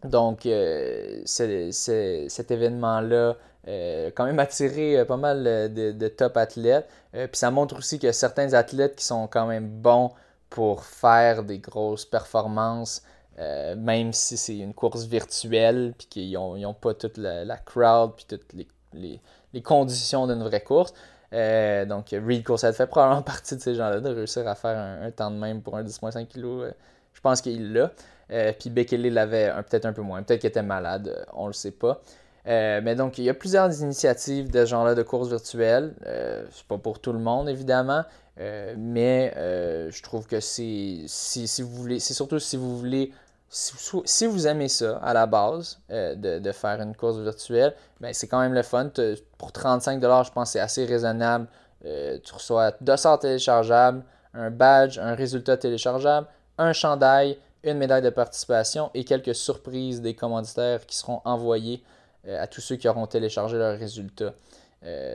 [SPEAKER 1] donc, euh, cet événement-là a quand même attiré pas mal de, top athlètes. Puis ça montre aussi que certains athlètes qui sont quand même bons pour faire des grosses performances, même si c'est une course virtuelle, puis qu'ils n'ont pas toute la, crowd, puis toutes les conditions d'une vraie course. Euh, donc, Reed Coulsett fait probablement partie de ces gens-là, de réussir à faire un, temps de même pour un 10.5 kg. Euh, je pense qu'il l'a. Euh, puis Bekele l'avait peut-être un peu moins. Peut-être qu'il était malade, on le sait pas. mais donc, il y a plusieurs initiatives de ce genre-là de courses virtuelles. c'est pas pour tout le monde, évidemment. mais je trouve que c'est si, si, vous voulez, c'est surtout si vous voulez si, vous aimez ça à la base, euh, de, faire une course virtuelle, ben c'est quand même le fun. Pour 35$, je pense que c'est assez raisonnable. Euh, tu reçois deux sorts téléchargeables, un badge, un résultat téléchargeable, un chandail, une médaille de participation et quelques surprises des commanditaires qui seront envoyés euh, à tous ceux qui auront téléchargé leurs résultats.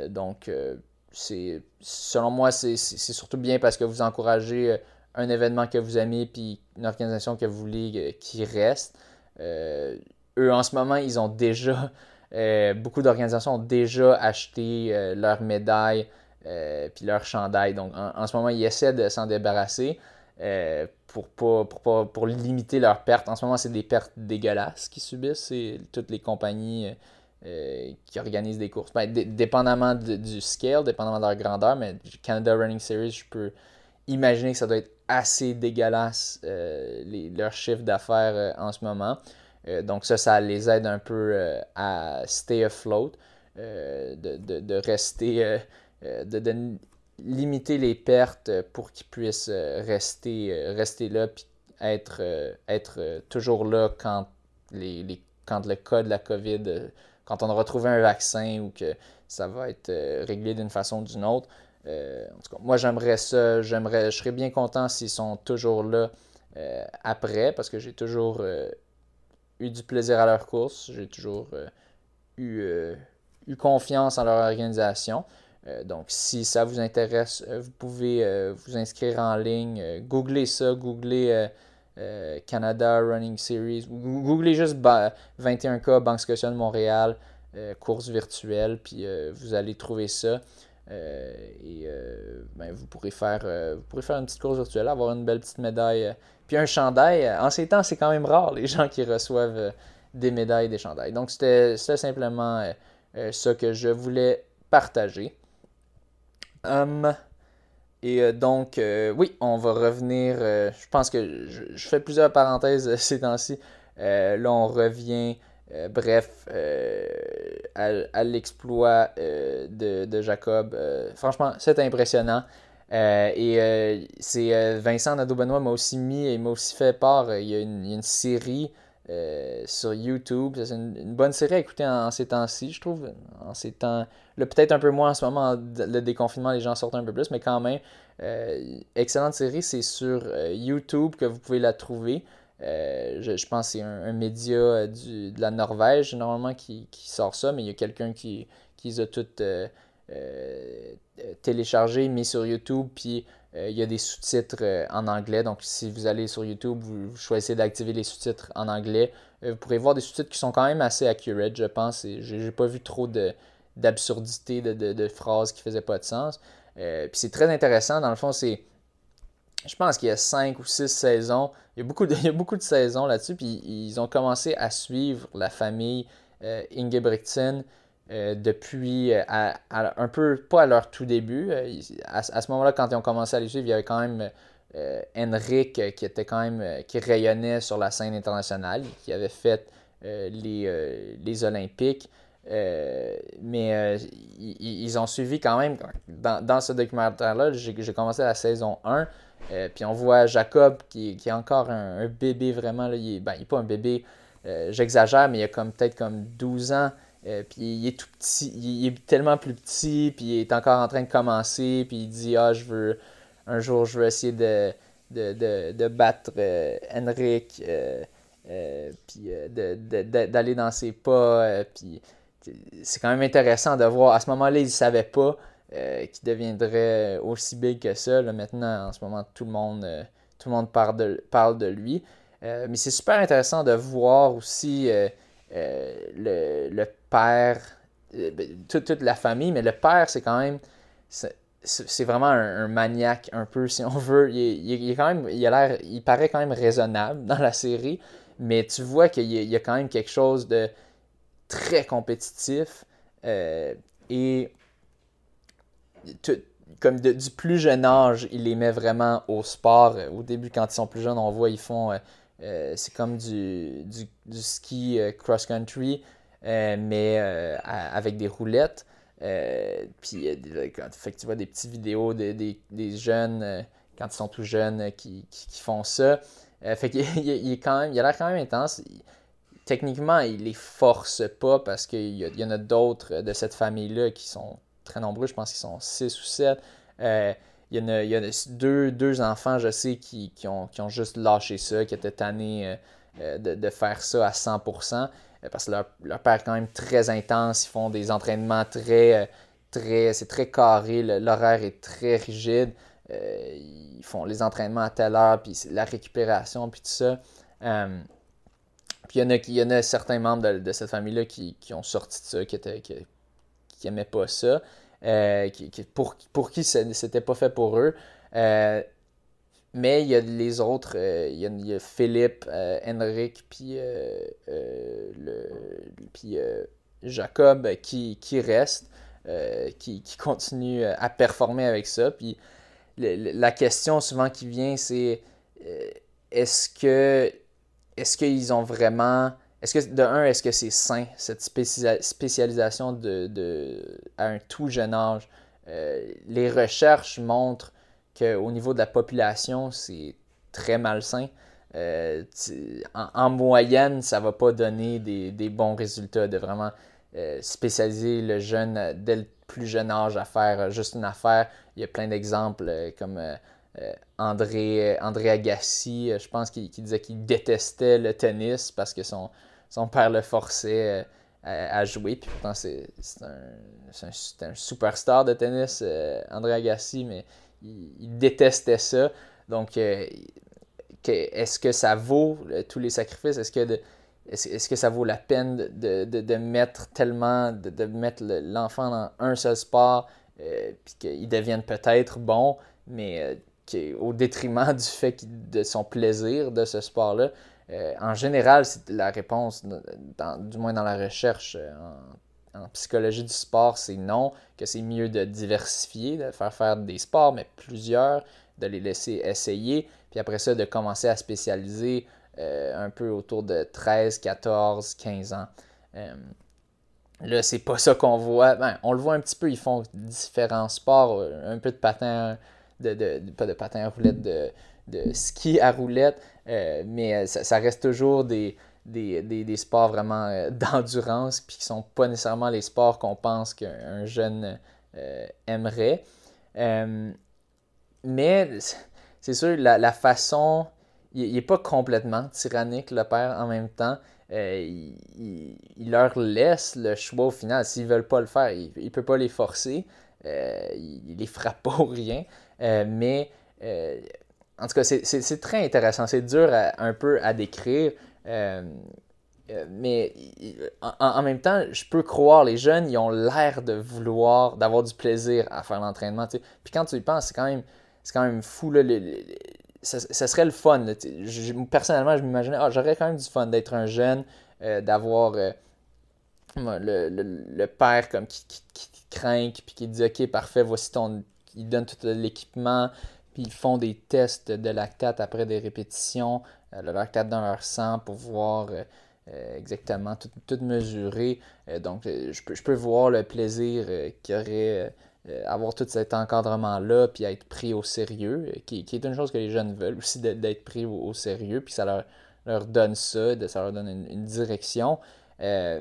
[SPEAKER 1] donc, c'est selon moi, c'est surtout bien parce que vous encouragez un événement que vous aimez puis une organisation que vous voulez qui reste. Euh, eux, en ce moment, ils ont déjà beaucoup d'organisations ont déjà acheté leurs médailles puis leurs chandails. Donc en, ce moment, ils essaient de s'en débarrasser. pour, pas, pour, pour, limiter leurs pertes. En ce moment, c'est des pertes dégueulasses qu'ils subissent. toutes les compagnies euh, qui organisent des courses. Ben, dépendamment du scale, dépendamment de leur grandeur, mais Canada Running Series, je peux imaginer que ça doit être assez dégueulasse euh, leur chiffre d'affaires euh, en ce moment. donc ça, ça les aide un peu à stay afloat, de, rester, de, limiter les pertes pour qu'ils puissent rester, là puis être, toujours là quand, quand le cas de la COVID quand on aura trouvé un vaccin ou que ça va être euh, réglé d'une façon ou d'une autre. Euh, en tout cas, moi j'aimerais ça, j'aimerais, je serais bien content s'ils sont toujours là euh, après, parce que j'ai toujours eu du plaisir à leur course, j'ai toujours eu, eu, confiance en leur organisation. donc, si ça vous intéresse, vous pouvez vous inscrire en ligne. googlez ça, googlez euh, Canada Running Series. Googlez juste 21K Banque Scotia de Montréal, euh, course virtuelle, puis euh, vous allez trouver ça. Et ben, vous, pourrez faire, vous pourrez faire une petite course virtuelle, avoir une belle petite médaille. puis un chandail. En ces temps, c'est quand même rare les gens qui reçoivent des médailles, des chandails. Donc c'était simplement ça que je voulais partager. Hum, et euh, donc, euh, oui, on va revenir. Euh, je pense que je, fais plusieurs parenthèses ces temps-ci. là, on revient, bref, à, l'exploit de, Jacob. franchement, c'est impressionnant. et c'est Vincent Nadeau-Benoît m'a aussi mis et m'a aussi fait part. Il y a une série euh, sur YouTube. C'est une, bonne série à écouter en, ces temps-ci, je trouve. En ces temps. Peut-être un peu moins en ce moment, le déconfinement, les gens sortent un peu plus, mais quand même, euh, excellente série. C'est sur euh, YouTube que vous pouvez la trouver. Je, pense que c'est un, média du, de la Norvège, normalement, qui, sort ça, mais il y a quelqu'un qui, les a toutes téléchargées, mis sur YouTube, puis euh, il y a des sous-titres euh, en anglais. Donc, si vous allez sur YouTube, vous, choisissez d'activer les sous-titres en anglais. Euh, vous pourrez voir des sous-titres qui sont quand même assez accurate, je pense. Je n'ai pas vu trop d'absurdité, de, phrases qui faisaient pas de sens. puis c'est très intéressant. Dans le fond, c'est. Je pense qu'il y a 5 ou 6 saisons. Il y a beaucoup de, beaucoup de saisons là-dessus. Puis ils ont commencé à suivre la famille Ingebrigtsen euh, depuis euh, un peu, pas à leur tout début. Euh, à, ce moment-là, quand ils ont commencé à les suivre, il y avait quand même Henrik qui était quand même qui rayonnait sur la scène internationale, qui avait fait les, les Olympiques. mais ils, ont suivi quand même, dans, ce documentaire-là, j'ai commencé la saison 1, puis on voit Jacob qui, est encore un, bébé vraiment, là, il n'est ben, pas un bébé, j'exagère, mais il a comme peut-être comme 12 ans, euh, puis il est tout petit, il est tellement plus petit, puis il est encore en train de commencer, puis il dit Ah, je veux, un jour, je veux essayer de, de, battre euh, Henrik, euh, puis d'aller dans ses pas. puis c'est quand même intéressant de voir. À ce moment-là, il ne savait pas qu'il deviendrait aussi big que ça. Là, maintenant, en ce moment, tout le monde, tout le monde parle, de, parle de lui. mais c'est super intéressant de voir aussi euh, le, le, père, euh, ben, toute, toute, la famille, mais le père, c'est quand même. C'est vraiment un, maniaque, un peu, si on veut. Il, est quand même. Il, a il paraît quand même raisonnable dans la série, mais tu vois qu'il y, a quand même quelque chose de très compétitif. Euh, comme du plus jeune âge, il les met vraiment au sport. Au début, quand ils sont plus jeunes, on voit ils font euh, c'est comme du, ski euh, cross-country, euh, mais avec des roulettes. puis fait que tu vois des petites vidéos des, jeunes, quand ils sont tout jeunes, qui, font ça. fait qu'il il, est quand même, il a l'air quand même intense. techniquement, il les force pas parce qu'il y, y, en a d'autres de cette famille-là qui sont très nombreux. Je pense qu'ils sont 6 ou 7 il y, a, deux, deux, enfants, je sais, qui, ont, juste lâché ça, qui étaient tannés euh, euh, de, faire ça à 100%, euh, parce que leur, père est quand même très intense, ils font des entraînements très, très c'est très carré, l'horaire est très rigide, ils font les entraînements à telle heure, puis la récupération, puis tout ça. puis il y, en a, il y en a certains membres de, cette famille-là qui, ont sorti de ça, qui qui, qui pas ça, qui, pour, pour qui c'était pas fait pour eux. mais il y a les autres, il, y a, Philippe, Henrik, puis, Jacob qui, qui restent. Euh, qui, qui à performer avec ça. Puis la question souvent qui vient, c'est euh, est-ce que est-ce qu'ils ont vraiment. Est-ce que de un, est-ce que c'est sain, cette spécialisation de, à un tout jeune âge? Euh, les recherches montrent qu'au niveau de la population, c'est très malsain. en, moyenne, ça ne va pas donner des, bons résultats de vraiment euh, spécialiser le jeune euh, dès le plus jeune âge à faire euh, juste une affaire. Il y a plein d'exemples comme André, André Agassi, je pense qu'il disait qu'il détestait le tennis parce que son, son père le forçait à, jouer. Puis pourtant, c'est un, un, superstar de tennis, André Agassi, mais il, détestait ça. Donc, est-ce que ça vaut tous les sacrifices? Est-ce que de, est-ce, que ça vaut la peine de, mettre tellement, de, mettre l'enfant dans un seul sport, euh, puis qu'il devienne peut-être bon, mais euh, au détriment du fait de son plaisir de ce sport-là? Euh, en général, c'est la réponse, du moins dans la recherche en, psychologie du sport, c'est non, que c'est mieux de diversifier, de faire faire des sports, mais plusieurs, de les laisser essayer, puis après ça, de commencer à spécialiser euh, un peu autour de 13, 14, 15 ans. Euh, là, c'est pas ça qu'on voit. Ben, on le voit un petit peu, ils font différents sports, un peu de patin, de, pas de patin à roulette, de, ski à roulette, euh, mais ça, reste toujours des, des, sports vraiment d'endurance, puis qui sont pas nécessairement les sports qu'on pense qu'un jeune aimerait. mais c'est sûr, la, façon il n'est pas complètement tyrannique, le père, en même temps. Euh, il, leur laisse le choix au final. S'ils ne veulent pas le faire, il ne peut pas les forcer. Euh, il ne les frappe pas ou rien. Euh, mais en tout cas, c'est très intéressant. C'est dur un peu à décrire. mais en, même temps, je peux croire, les jeunes, ils ont l'air de vouloir, d'avoir du plaisir à faire l'entraînement. Puis quand tu y penses, c'est quand même, quand même fou. Là, ça, serait le fun. personnellement, je m'imaginais, ah, j'aurais quand même du fun d'être un jeune, euh, d'avoir euh, le, père comme qui, qui, craint, puis qui dit Ok, parfait, voici ton. Il donne tout l'équipement, puis ils font des tests de lactate après des répétitions, euh, le lactate dans leur sang pour voir exactement tout, tout mesurer. donc, je peux, je peux voir le plaisir qu'il y aurait euh, avoir tout cet encadrement-là, puis être pris au sérieux, euh, qui, est une chose que les jeunes veulent aussi, d'être pris au, sérieux, puis ça leur, leur donne ça, ça leur donne une, direction. Euh,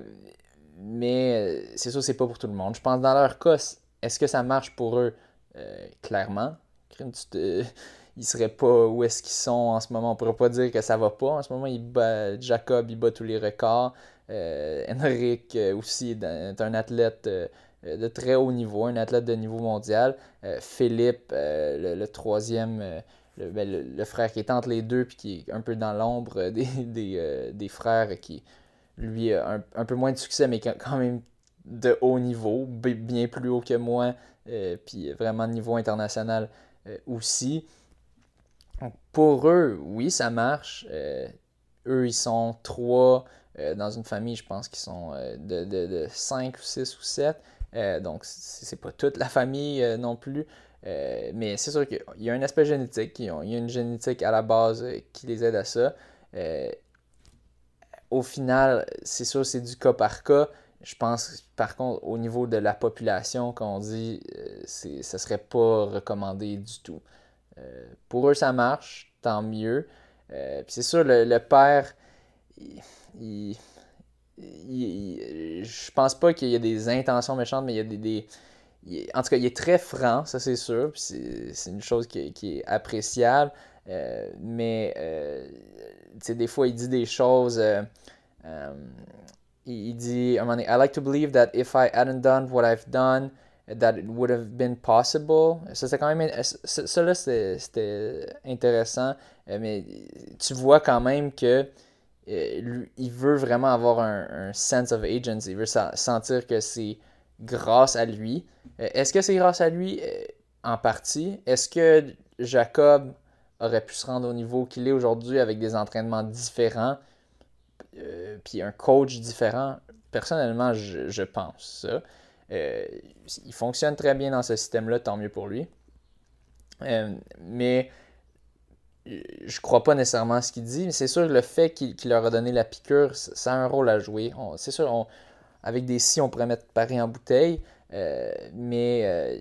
[SPEAKER 1] mais c'est ça, c'est pas pour tout le monde. Je pense dans leur cas, est-ce que ça marche pour eux? clairement. Ils seraient pas où est-ce qu'ils sont en ce moment. On pourrait pas dire que ça va pas. En ce moment, il Jacob, il bat tous les records. Henrik aussi est un athlète euh, de très haut niveau, un athlète de niveau mondial. Euh, Philippe, euh, le, troisième, ben, le, frère qui est entre les deux, puis qui est un peu dans l'ombre des, frères, qui, lui, a un, peu moins de succès, mais quand même de haut niveau, bien plus haut que moi, puis vraiment niveau international aussi. pour eux, oui, ça marche. eux, ils sont trois dans une famille, je pense qu'ils sont de, de, de 5 ou 6 ou 7. Euh, donc, c'est pas toute la famille euh, non plus. Euh, mais c'est sûr qu'il y a un aspect génétique. Il y a une génétique à la base qui les aide à ça. au final, c'est sûr, c'est du cas par cas. Je pense, par contre, au niveau de la population, qu'on dit, ce ça serait pas recommandé du tout. pour eux, ça marche, tant mieux. Puis c'est sûr, le, père, il je pense pas qu'il y ait des intentions méchantes, mais il y a des. en tout cas, il est très franc, ça c'est sûr. C'est une chose qui, est appréciable. Euh, mais euh, des fois, il dit des choses. Euh, il, dit un moment donné, I like to believe that if I hadn't done what I've done, that it would have been possible. Ça, c'est quand même. Ça, là, c'était intéressant. mais tu vois quand même que il veut vraiment avoir un, sense of agency. Il veut sentir que c'est grâce à lui. Est-ce que c'est grâce à lui? En partie? Est-ce que Jacob aurait pu se rendre au niveau qu'il est aujourd'hui avec des entraînements différents, puis un coach différent? Personnellement, je, pense ça. il fonctionne très bien dans ce système-là, tant mieux pour lui. mais je crois pas nécessairement à ce qu'il dit, mais c'est sûr que le fait qu'il leur a donné la piqûre, ça a un rôle à jouer. C'est sûr, avec des si, on pourrait mettre Paris en bouteille, euh, mais euh,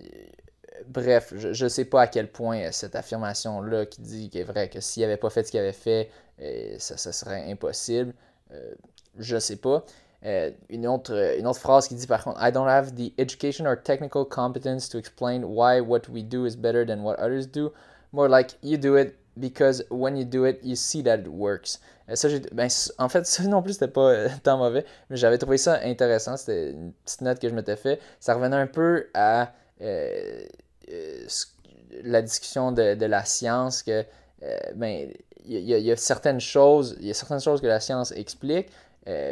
[SPEAKER 1] bref, je ne sais pas à quel point euh, cette affirmation-là qui dit qu'il est vrai que s'il n'avait pas fait ce qu'il avait fait, ça, serait impossible. Je ne sais pas. une, autre, une autre phrase qui dit par contre I don't have the education or technical competence to explain why what we do is better than what others do. More like you do it, because when you do it, you see that it works. Euh, ben, en fait, ça non plus, c'était pas euh, tant mauvais, mais j'avais trouvé ça intéressant. C'était une petite note que je m'étais fait. Ça revenait un peu à euh, la discussion de, de, la science, que ben, il y, a certaines choses, il y a certaines choses que la science explique,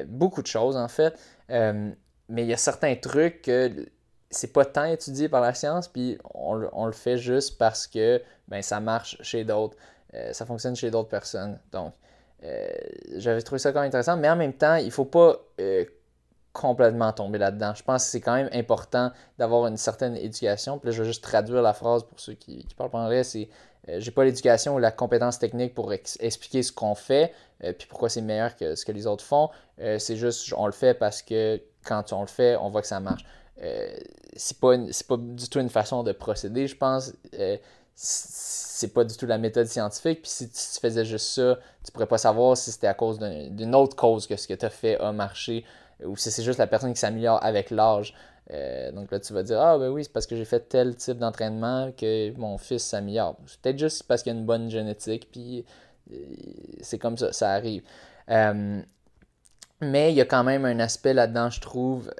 [SPEAKER 1] beaucoup de choses en fait, mais il y a certains trucs que c'est pas tant étudié par la science, puis on, le fait juste parce que ben, ça marche chez d'autres. Euh, ça fonctionne chez d'autres personnes. Donc, euh, j'avais trouvé ça quand même intéressant, mais en même temps, il faut pas euh, complètement tomber là-dedans. Je pense que c'est quand même important d'avoir une certaine éducation. Puis là, je vais juste traduire la phrase pour ceux qui, qui parlent pas anglais. C'est j'ai pas l'éducation ou la compétence technique pour expliquer ce qu'on fait, puis pourquoi c'est meilleur que ce que les autres font. c'est juste, on le fait parce que quand on le fait, on voit que ça marche. c'est pas, pas du tout une façon de procéder, je pense c'est pas du tout la méthode scientifique. Puis si tu faisais juste ça, tu pourrais pas savoir si c'était à cause d'une autre cause que ce que tu as fait a marché ou si c'est juste la personne qui s'améliore avec l'âge. Euh, donc là, tu vas dire Ah, ben oui, c'est parce que j'ai fait tel type d'entraînement que mon fils s'améliore. C'est peut-être juste parce qu'il a une bonne génétique, puis euh, c'est comme ça, ça arrive. Euh, mais il y a quand même un aspect là-dedans, je trouve,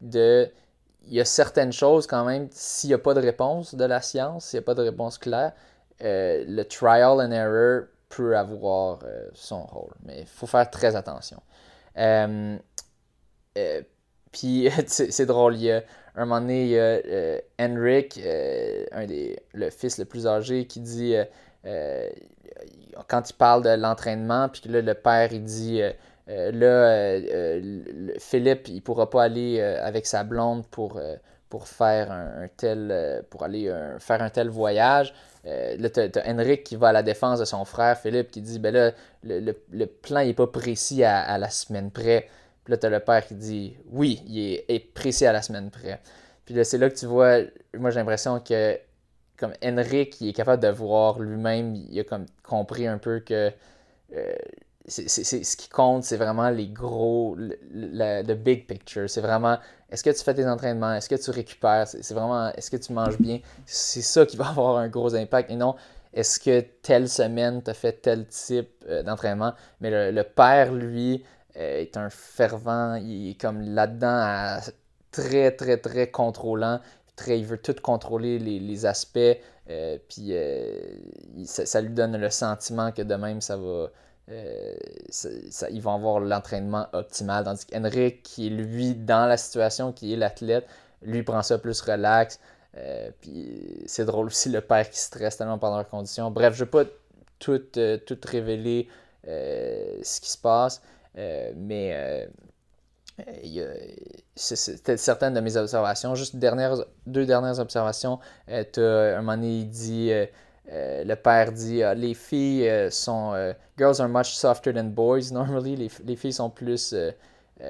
[SPEAKER 1] de il y a certaines choses quand même, s'il n'y a pas de réponse de la science, s'il n'y a pas de réponse claire, le trial and error peut avoir son rôle. Mais il faut faire très attention. Puis c'est drôle, il y a un moment donné, il y a Henrik, un des, le fils le plus âgé, qui dit, quand il parle de l'entraînement, puis là le père il dit euh, là, euh, euh, Philippe, il pourra pas aller avec sa blonde pour, pour faire un, tel pour aller faire un tel voyage. là, tu as, Henrik qui va à la défense de son frère Philippe qui dit ben là, le, plan n'est pas précis à, la semaine près. Puis là, tu as le père qui dit oui, il est, précis à la semaine près. Puis là, c'est là que tu vois, moi j'ai l'impression que comme Henrik, il est capable de voir lui-même, il a comme compris un peu que c'est, ce qui compte, c'est vraiment les gros, le, big picture. C'est vraiment, est-ce que tu fais tes entraînements, est-ce que tu récupères, c'est, vraiment, est-ce que tu manges bien? C'est ça qui va avoir un gros impact et non, est-ce que telle semaine tu as fait tel type euh, d'entraînement? Mais le, père, lui, euh, est un fervent, il est comme là-dedans très, très, très contrôlant. Très, il veut tout contrôler les, aspects, euh, puis ça, ça, lui donne le sentiment que de même ça va, euh, ça, ils vont avoir l'entraînement optimal. Tandis qu'Henrik, qui est lui dans la situation, qui est l'athlète, lui prend ça plus relax. Euh, puis c'est drôle aussi le père qui stresse tellement pendant leurs conditions. Bref, je ne vais pas euh, tout révéler ce qui se passe, mais c'était certaines de mes observations. Juste dernières, deux dernières observations. tu un moment donné, il dit euh, le père dit ah, les filles euh, sont euh, girls are much softer than boys normally les, filles sont plus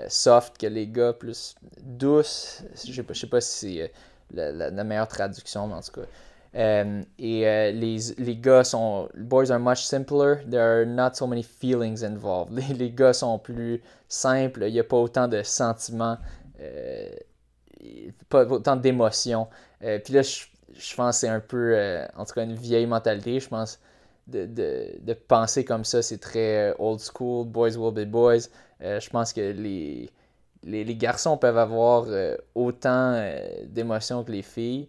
[SPEAKER 1] soft que les gars plus douces je sais pas sais pas si c'est la, meilleure traduction mais en tout cas et les, les gars sont boys are much simpler there are not so many feelings involved les, les gars sont plus simples il n'y a pas autant de sentiments pas autant d'émotions puis là je je pense que c'est un peu, euh, en tout cas, une vieille mentalité. Je pense de, de, penser comme ça, c'est très euh, old school, boys will be boys. Euh, je pense que les, les, les garçons peuvent avoir autant d'émotions que les filles.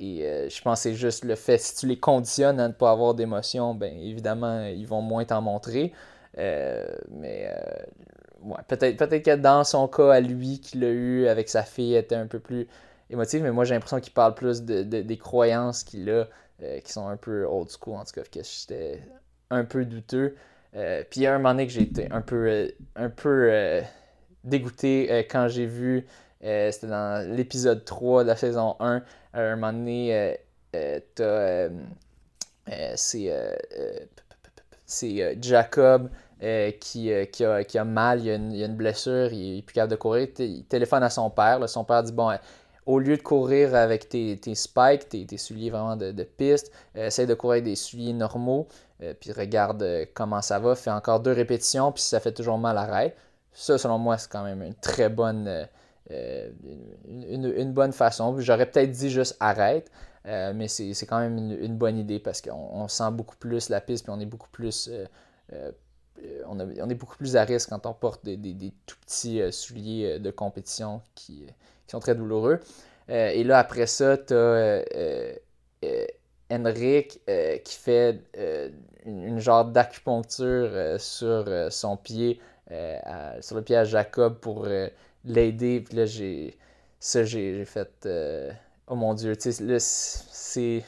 [SPEAKER 1] Et euh, je pense que c'est juste le fait, si tu les conditionnes à ne pas avoir d'émotion, ben évidemment, ils vont moins t'en montrer. Euh, mais ouais, peut-être peut que dans son cas, à lui, qu'il a eu avec sa fille, était un peu plus émotif, mais moi j'ai l'impression qu'il parle plus de, des croyances qu'il a, qui sont un peu old school, en tout cas, que j'étais un peu douteux. puis il y a un moment donné que j'ai été un peu, un peu dégoûté quand j'ai vu euh, c'était dans l'épisode 3 de la saison 1. À un moment donné, euh, euh, t'as. c'est Jacob qui, qui, a, qui, a, mal, il a, une, il a une blessure, il est plus capable de courir. Il téléphone à son père. son père dit Bon, au lieu de courir avec tes, tes spikes, tes, tes, souliers vraiment de, de piste, essaye de courir avec des souliers normaux, puis regarde comment ça va. Fais encore deux répétitions, puis si ça fait toujours mal, arrête. Ça, selon moi, c'est quand même une très bonne, euh, une, bonne façon. J'aurais peut-être dit juste arrête, euh, mais c'est quand même une, bonne idée parce qu'on sent beaucoup plus la piste, puis on est beaucoup plus. Euh, on, est beaucoup plus à risque quand on porte des, tout petits souliers de compétition qui, sont très douloureux. et là, après ça, tu as Henrik qui fait une, genre d'acupuncture sur son pied, sur le pied à Jacob pour l'aider. Puis là, j'ai. Ça, j'ai fait. Euh, oh mon Dieu, tu sais, là, c'est.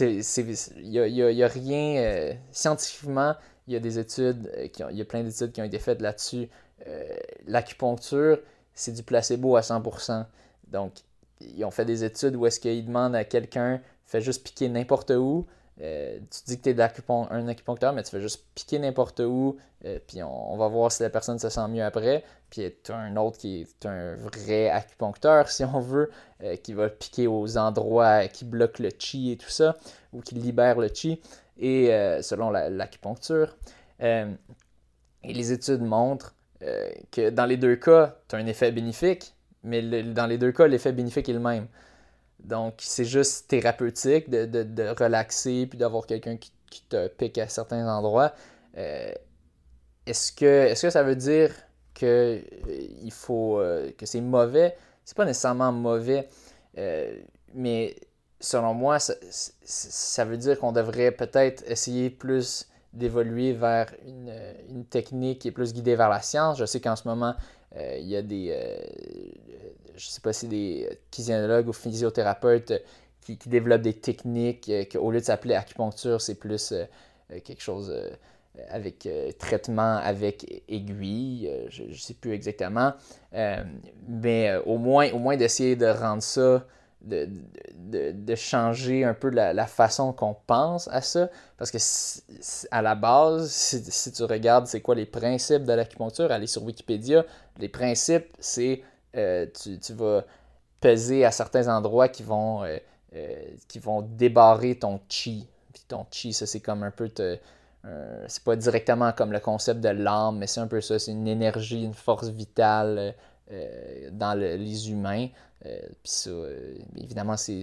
[SPEAKER 1] Il n'y a, y a, rien. Euh, scientifiquement, il y a des études, euh, il y a plein d'études qui ont été faites là-dessus. L'acupuncture, c'est du placebo à 100%. Donc, ils ont fait des études où est-ce qu'ils demandent à quelqu'un, fait juste piquer n'importe où, euh, tu dis que tu es un acupuncteur, mais tu fais juste piquer n'importe où, euh, puis on, va voir si la personne se sent mieux après. Puis tu as un autre qui est un vrai acupuncteur, si on veut, euh, qui va piquer aux endroits qui bloquent le chi et tout ça, ou qui libèrent le chi, et selon l'acupuncture. et les études montrent que dans les deux cas, tu as un effet bénéfique, mais dans les deux cas, l'effet bénéfique est le même. Donc, c'est juste thérapeutique de, relaxer puis d'avoir quelqu'un qui, te pique à certains endroits. Euh, est-ce que, est que ça veut dire que, euh, il faut, euh, que c'est mauvais? C'est pas nécessairement mauvais, mais selon moi, ça, veut dire qu'on devrait peut-être essayer plus d'évoluer vers une, technique qui est plus guidée vers la science. Je sais qu'en ce moment, il y a des, je sais pas si des kinésiologues ou physiothérapeutes qui, développent des techniques euh, qu'au lieu de s'appeler acupuncture, c'est plus euh, euh, quelque chose avec traitement avec aiguille, je ne sais plus exactement, mais au moins, au moins d'essayer de rendre ça, de, de, changer un peu la, façon qu'on pense à ça, parce que à la base, si, si tu regardes c'est quoi les principes de l'acupuncture, aller sur Wikipédia, les principes, c'est euh, tu, vas peser à certains endroits qui vont, euh, euh, qui vont débarrer ton chi. Puis ton chi, ça c'est comme un peu c'est pas directement comme le concept de l'âme, mais c'est un peu ça, c'est une énergie, une force vitale dans les humains. Puis ça, évidemment, c'est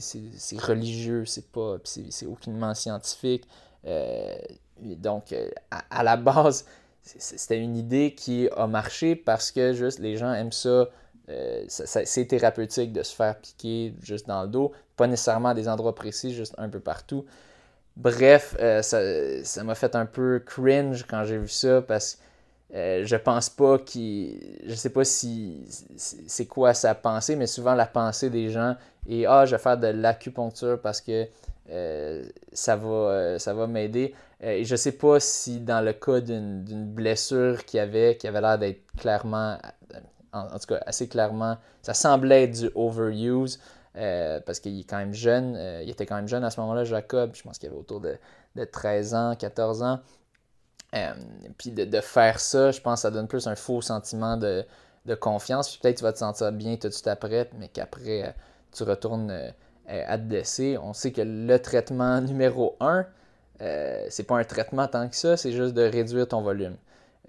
[SPEAKER 1] religieux, c'est pas, c'est aucunement scientifique. donc, à, la base, c'était une idée qui a marché parce que juste les gens aiment ça euh, c'est thérapeutique de se faire piquer juste dans le dos, pas nécessairement à des endroits précis, juste un peu partout. Bref, euh, ça m'a fait un peu cringe quand j'ai vu ça parce que euh, je pense pas qu'il. Je sais pas si c'est quoi sa pensée, mais souvent la pensée des gens est Ah, je vais faire de l'acupuncture parce que ça va, ça va m'aider. et je sais pas si dans le cas d'une blessure qu'il avait, qui avait l'air d'être clairement en, tout cas assez clairement, ça semblait être du overuse. Euh, parce qu'il est quand même jeune, euh, il était quand même jeune à ce moment-là, Jacob, je pense qu'il avait autour de, 13 ans, 14 ans. Euh, puis de, faire ça, je pense que ça donne plus un faux sentiment de, confiance. Puis peut-être tu vas te sentir bien tout de suite mais qu'après tu retournes à te blesser. On sait que le traitement numéro 1, c'est pas un traitement tant que ça, c'est juste de réduire ton volume.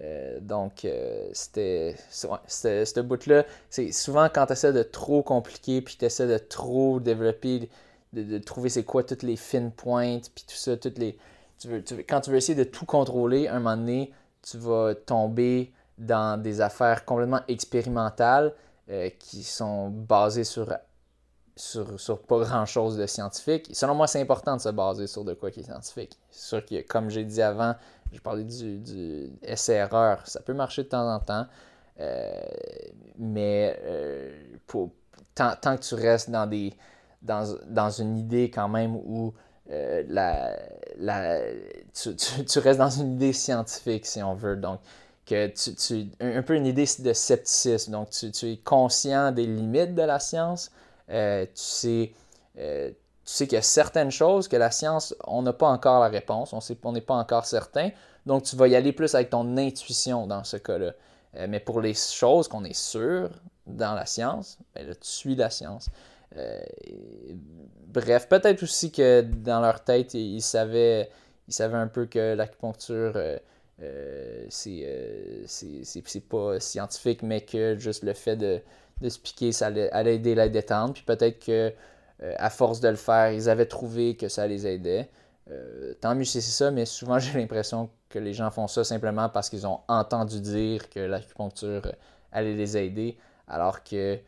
[SPEAKER 1] Euh, donc, euh, c'était. ce bout-là. C'est souvent quand tu essaies de trop compliquer, puis tu essaies de trop développer, de, trouver c'est quoi toutes les fines pointes, puis tout ça, toutes les. Tu veux, quand tu veux essayer de tout contrôler, un moment donné, tu vas tomber dans des affaires complètement expérimentales euh, qui sont basées sur, sur, pas grand-chose de scientifique. Selon moi, c'est important de se baser sur de quoi qui est scientifique. C'est sûr que, comme j'ai dit avant, j'ai parlé du, du essai-erreur. Ça peut marcher de temps en temps, euh, mais euh, tant, tant, que tu restes dans, des, dans, dans une idée quand même où euh, tu, restes dans une idée scientifique, si on veut. Donc, que tu, un peu une idée de scepticisme. Donc, tu, es conscient des limites de la science. Euh, tu sais, euh, tu sais qu'il y a certaines choses que la science, on n'a pas encore la réponse, on n'est pas encore certain. Donc, tu vas y aller plus avec ton intuition dans ce cas-là. Mais pour les choses qu'on est sûr dans la science, ben tu suis la science. Bref, peut-être aussi que dans leur tête, ils savaient, ils savaient un peu que l'acupuncture euh, euh, c'est pas scientifique, mais que juste le fait de, se piquer, ça allait, aider la détente. Puis peut-être que euh, à force de le faire, ils avaient trouvé que ça les aidait. tant mieux si c'est ça, mais souvent j'ai l'impression que les gens font ça simplement parce qu'ils ont entendu dire que l'acupuncture allait les aider, alors que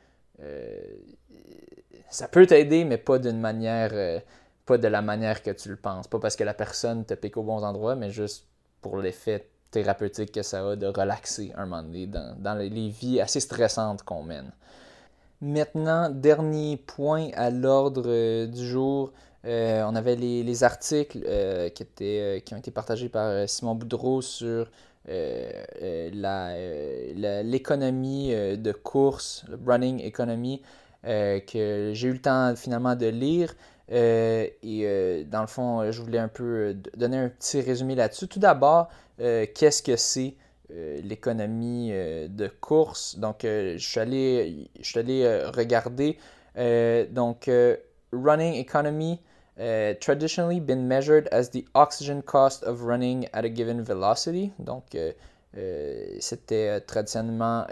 [SPEAKER 1] ça peut t'aider, mais pas d'une manière, pas de la manière que tu le penses. Pas parce que la personne te pique au bon endroit, mais juste pour l'effet thérapeutique que ça a de relaxer un moment donné dans, les vies assez stressantes qu'on mène. Maintenant, dernier point à l'ordre euh, du jour. Euh, on avait les, les articles euh, qui, qui ont été partagés par Simon Boudreau sur l'économie de course, le running economy, que j'ai eu le temps finalement de lire. Euh, et euh, dans le fond, je voulais un peu euh, donner un petit résumé là-dessus. Tout d'abord, qu'est-ce que c'est l'économie de course? Donc, je suis allé, je suis allé regarder. donc, running economy. Uh, traditionally been measured as the oxygen cost of running at a given velocity. Donc, c'était traditionnellement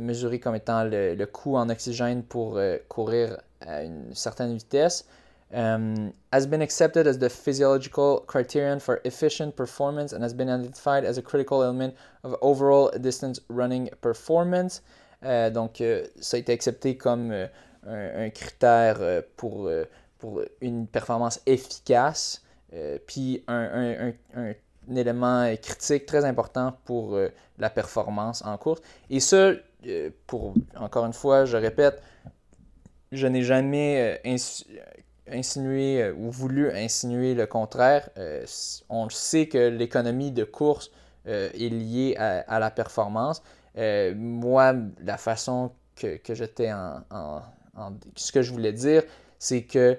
[SPEAKER 1] mesuré comme étant le, le, coût en oxygène pour courir à une certaine vitesse. um, has been accepted as the physiological criterion for efficient performance and has been identified as a critical element of overall distance running performance. Euh, donc, euh, ça a été accepté comme euh, un, un, critère euh, pour, euh, pour une performance efficace, euh, puis un, un, un, élément critique très important pour la performance en course. Et ça, pour, encore une fois, je répète, je n'ai jamais insinué euh, ou voulu insinuer le contraire. Euh, on sait que l'économie de course euh, est liée à, la performance. moi, la façon que, j'étais en, Ce que je voulais dire, c'est que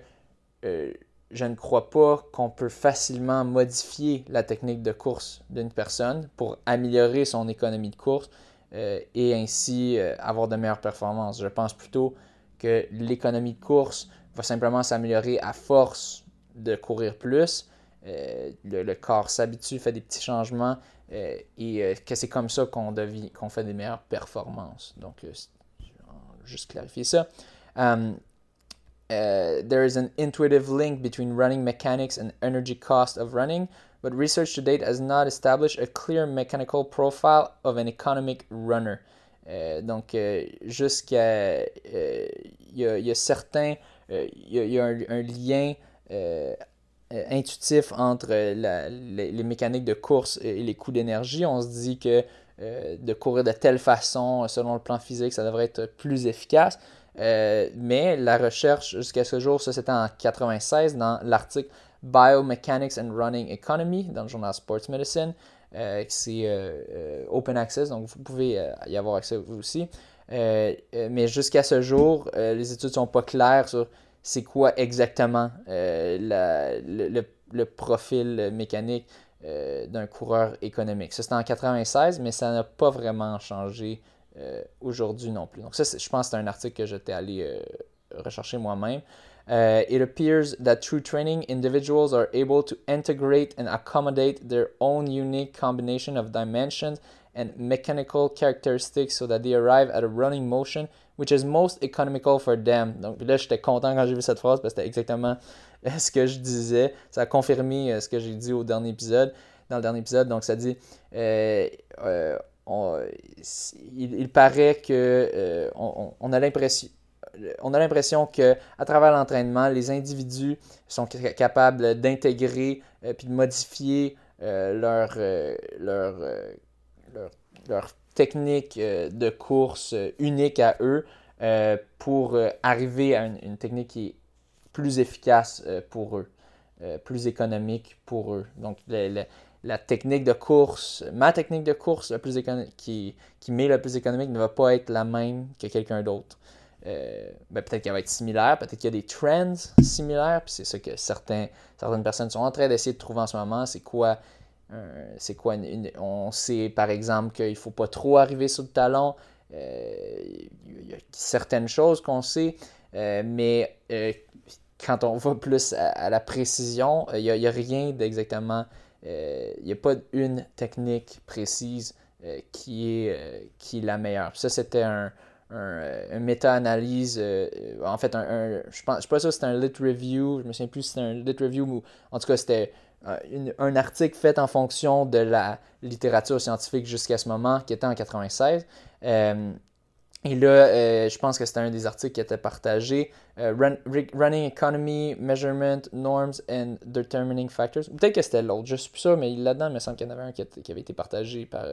[SPEAKER 1] je ne crois pas qu'on peut facilement modifier la technique de course d'une personne pour améliorer son économie de course et ainsi avoir de meilleures performances. Je pense plutôt que l'économie de course va simplement s'améliorer à force de courir plus. Euh, le, corps s'habitue, fait des petits changements euh, et euh, que c'est comme ça qu'on fait des meilleures performances. Donc, juste clarifier ça. Um, there is an intuitive link between running mechanics and energy cost of running, but research to date has not established a clear mechanical profile of an economic runner. donc, jusqu'à. Il y, y, euh, y, a un, lien euh, euh, intuitif entre les, mécaniques de course et les coûts d'énergie. On se dit que de courir de telle façon, selon le plan physique, ça devrait être plus efficace. mais la recherche jusqu'à ce jour, ça c'était en 96 dans l'article Biomechanics and Running Economy dans le journal Sports Medicine. c'est open access, donc vous pouvez y avoir accès vous aussi. Euh, euh, mais jusqu'à ce jour, euh, les études ne sont pas claires sur c'est quoi exactement le, le, profil mécanique d'un coureur économique. Ça, c'était en 96, mais ça n'a pas vraiment changé aujourd'hui non plus. Donc ça, je pense que c'est un article que j'étais allé rechercher moi-même. Uh, it appears that through training, individuals are able to integrate and accommodate their own unique combination of dimensions and mechanical characteristics so that they arrive at a running motion which is most economical for them. Donc là, j'étais content quand j'ai vu cette phrase parce que c'était exactement euh, ce que je disais. Ça a confirmé euh, ce que j'ai dit au dernier épisode. Dans le dernier épisode, donc ça dit euh, on, il, il, paraît que on, a l'impression on a l'impression que à travers l'entraînement, les individus sont capables d'intégrer et puis de modifier leur, leur, leur, technique de course unique à eux pour arriver à une, technique qui est plus efficace pour eux, plus économique pour eux. Donc, la technique de course, ma technique de course la plus qui, qui m'est la plus économique ne va pas être la même que quelqu'un d'autre. Euh, ben, peut-être qu'elle va être similaire, peut-être qu'il y a des trends similaires, puis c'est ça que certains, certaines personnes sont en train d'essayer de trouver en ce moment. C'est quoi, c'est quoi on sait par exemple qu'il ne faut pas trop arriver sur le talon. Euh, il y a certaines choses qu'on sait, euh, mais quand on va plus à, la précision, il n'y a, rien d'exactement il euh, n'y a pas une technique précise euh, qui, est, euh, qui est la meilleure. ça, c'était un, un, méta-analyse. en fait, un, je pense, je pas sûr si c'était un lit review. Je me souviens plus si c'était un lit review ou en tout cas, c'était un article fait en fonction de la littérature scientifique jusqu'à ce moment, qui était en 96. Et là, euh, je pense que c'était un des articles qui était partagé. Euh, running Economy, Measurement, Norms and Determining Factors. Peut-être que c'était l'autre, je suis plus sûr, mais là-dedans, il me semble qu'il y en avait un qui, avait été partagé par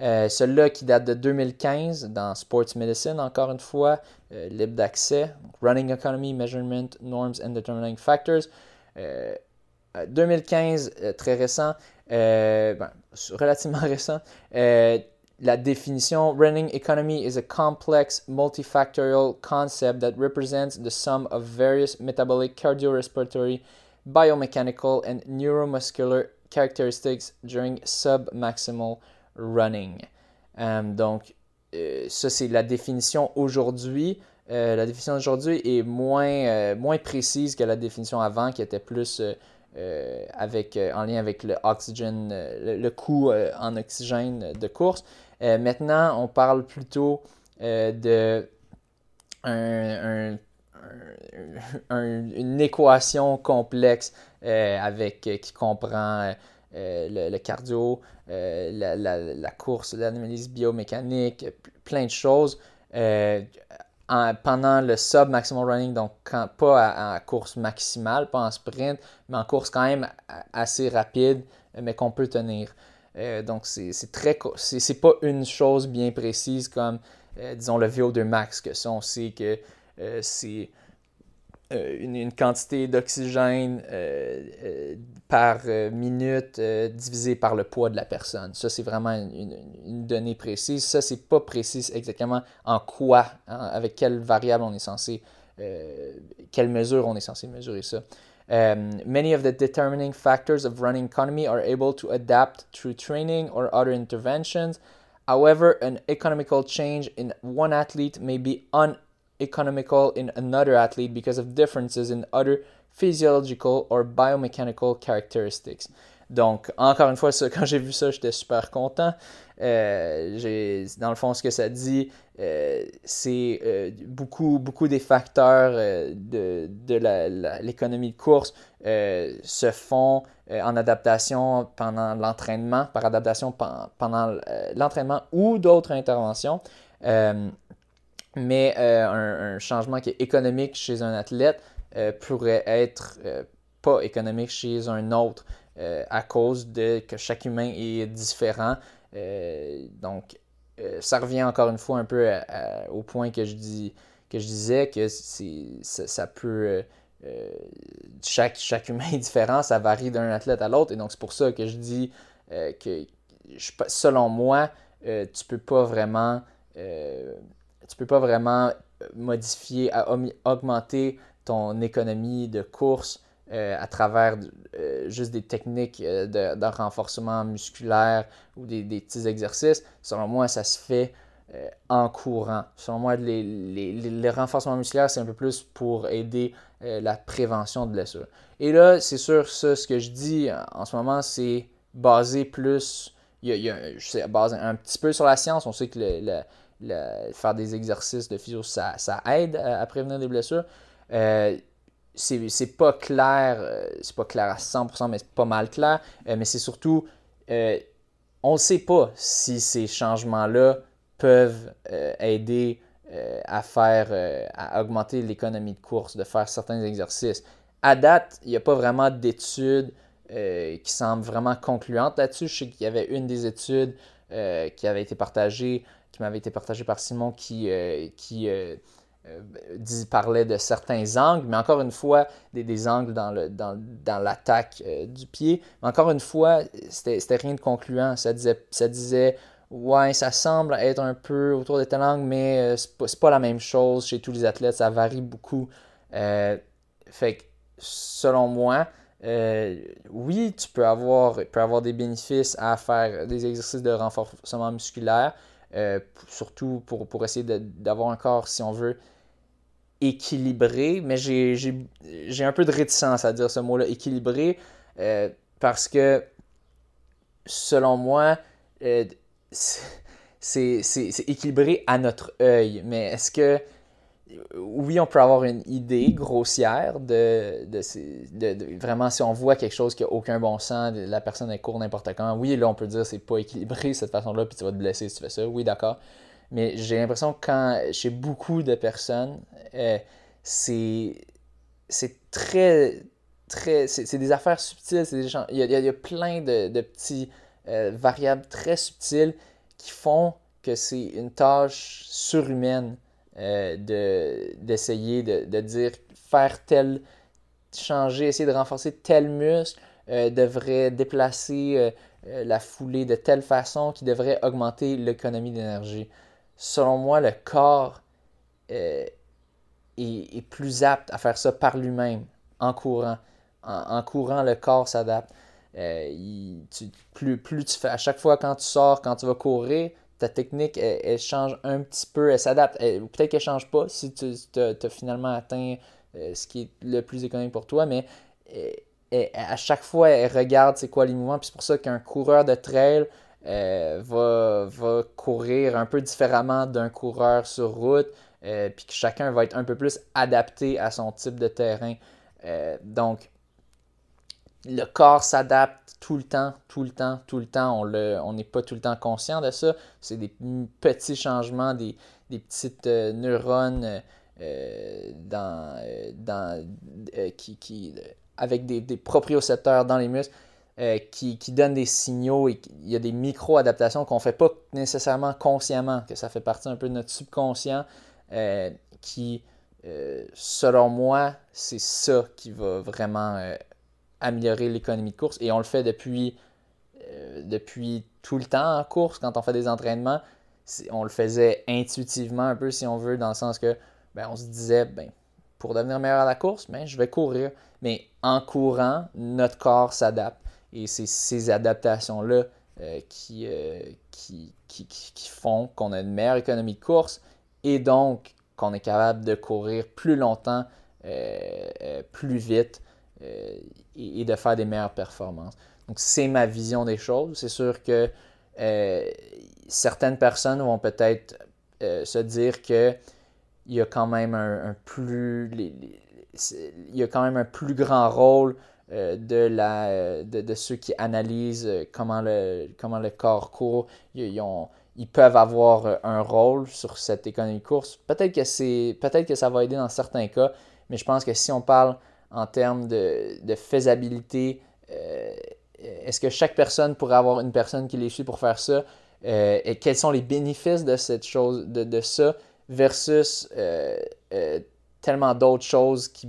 [SPEAKER 1] euh. Celui-là qui date de 2015 dans Sports Medicine, encore une fois, libre d'accès. Running Economy, Measurement, Norms and Determining Factors. 2015, très récent, ben, relativement récent la définition running economy is a complex multifactorial concept that represents the sum of various metabolic, cardiorespiratory, biomechanical, and neuromuscular characteristics during submaximal running. Um, donc, euh, ça, c'est la définition aujourd'hui. Euh, la définition d'aujourd'hui est moins, euh, moins précise que la définition avant, qui était plus avec, en lien avec le, oxygène, le, coût en oxygène de course. Euh, maintenant, on parle plutôt euh, de une équation complexe euh, avec, qui comprend le, cardio, la, course, l'analyse biomécanique, plein de choses. pendant le sub-maximal running, donc pas en course maximale, pas en sprint, mais en course quand même assez rapide, mais qu'on peut tenir. Euh, donc, c'est très. C'est pas une chose bien précise comme, euh, disons, le VO2 max, que ça, on sait que euh, c'est une, quantité d'oxygène par minute divisée par le poids de la personne. Ça, c'est vraiment une, donnée précise. Ça, c'est pas précis exactement en quoi, hein, avec quelle variable on est censé, quelle mesure on est censé mesurer ça. Um, many of the determining factors of running economy are able to adapt through training or other interventions. However, an economical change in one athlete may be uneconomical in another athlete because of differences in other physiological or biomechanical characteristics. Donc, encore une fois, ça, quand j'ai vu ça, j'étais super content. Euh, dans le fond, ce que ça dit, euh, c'est euh, beaucoup, beaucoup des facteurs de, de l'économie de course se font en adaptation pendant l'entraînement, par adaptation pendant l'entraînement ou d'autres interventions. Mais un, changement qui est économique chez un athlète pourrait être pas économique chez un autre à cause de que chaque humain est différent. Euh, donc, euh, ça revient encore une fois un peu au point que je, dis, que je disais que ça, ça, peut. Euh, chaque, chaque humain est différent, ça varie d'un athlète à l'autre. Et donc, c'est pour ça que je dis que, selon moi, tu peux pas vraiment. Tu peux pas vraiment modifier, augmenter ton économie de course euh, à travers euh, juste des techniques euh, de, renforcement musculaire ou des, petits exercices. Selon moi, ça se fait en courant. Selon moi, les, les, renforcements musculaires, c'est un peu plus pour aider la prévention de blessures. Et là, c'est sûr, ça, ce que je dis en ce moment, c'est basé plus. Il y a, je sais, basé un petit peu sur la science. On sait que le, faire des exercices de physio, ça, aide à, prévenir des blessures c'est pas clair, euh, c'est pas clair à 100%, mais c'est pas mal clair. Euh, mais c'est surtout, euh, on ne sait pas si ces changements-là peuvent aider à faire, à augmenter l'économie de course, de faire certains exercices. À date, il n'y a pas vraiment d'études qui semblent vraiment concluantes là-dessus. Je sais qu'il y avait une des études qui avait été partagée, qui m'avait été partagée par Simon, qui, qui euh, dit, parlait de certains angles, mais encore une fois, des, angles dans, le, dans, dans l'attaque euh, du pied. Mais encore une fois, c'était, rien de concluant. Ça disait, ça disait, ouais, ça semble être un peu autour de tel angle, mais euh, c'est, pas, pas la même chose chez tous les athlètes. Ça varie beaucoup. fait que, selon moi, oui, tu peux avoir, peux avoir des bénéfices à faire des exercices de renforcement musculaire, surtout pour, pour essayer d'avoir un corps, si on veut, équilibré, mais j'ai un peu de réticence à dire ce mot-là, équilibré, euh, parce que selon moi, euh, c'est équilibré à notre œil. Mais est-ce que, oui, on peut avoir une idée grossière de, vraiment si on voit quelque chose qui n'a aucun bon sens, la personne est court n'importe quand, oui, là, on peut dire c'est pas équilibré cette façon-là, puis tu vas te blesser si tu fais ça. Oui, d'accord. Mais j'ai l'impression que chez beaucoup de personnes, euh, c'est très, très, c'est des affaires subtiles, des il, y a, il, y a, plein de, de petits euh, variables très subtiles qui font que c'est une tâche surhumaine euh, d'essayer de, dire faire tel, changer, essayer de renforcer tel muscle devrait déplacer la foulée de telle façon qui devrait augmenter l'économie d'énergie selon moi, le corps euh, est, plus apte à faire ça par lui-même, en courant. En, courant, le corps s'adapte. Euh, plus, plus tu fais, à chaque fois quand tu sors, quand tu vas courir, ta technique, elle, change un petit peu, elle s'adapte. Peut-être qu'elle ne change pas si tu as, finalement atteint euh, ce qui est le plus économique pour toi, mais à chaque fois, elle regarde c'est quoi les mouvements. Puis c'est pour ça qu'un coureur de trail, euh, va, va, courir un peu différemment d'un coureur sur route, euh, puis que chacun va être un peu plus adapté à son type de terrain. Euh, donc, le corps s'adapte tout le temps, tout le temps, tout le temps. On n'est pas tout le temps conscient de ça. C'est des petits changements, des, des petites neurones dans, dans, qui, qui, avec des, des propriocepteurs dans les muscles euh, qui, qui donnent des signaux et il y a des micro-adaptations qu'on ne fait pas nécessairement consciemment, que ça fait partie un peu de notre subconscient, euh, qui, euh, selon moi, c'est ça qui va vraiment améliorer l'économie de course. Et on le fait depuis, depuis tout le temps en course, quand on fait des entraînements. On le faisait intuitivement un peu, si on veut, dans le sens que ben, on se disait, ben, pour devenir meilleur à la course, ben, je vais courir. Mais en courant, notre corps s'adapte. Et c'est ces adaptations-là euh, euh, qui, font qu'on a une meilleure économie de course et donc qu'on est capable de courir plus longtemps, euh, plus vite et, de faire des meilleures performances. Donc c'est ma vision des choses. C'est sûr que certaines personnes vont peut-être se dire que il y a quand même un, plus il y a quand même un plus grand rôle euh, de, la, euh, de, ceux qui analysent euh, comment le, comment le corps court. Ils, peuvent avoir un rôle sur cette économie de course. Peut-être que, peut-être que ça va aider dans certains cas, mais je pense que si on parle en termes de, de faisabilité, est-ce que chaque personne pourrait avoir une personne qui les suit pour faire ça? et quels sont les bénéfices de cette chose, de, ça, versus tellement d'autres choses qui,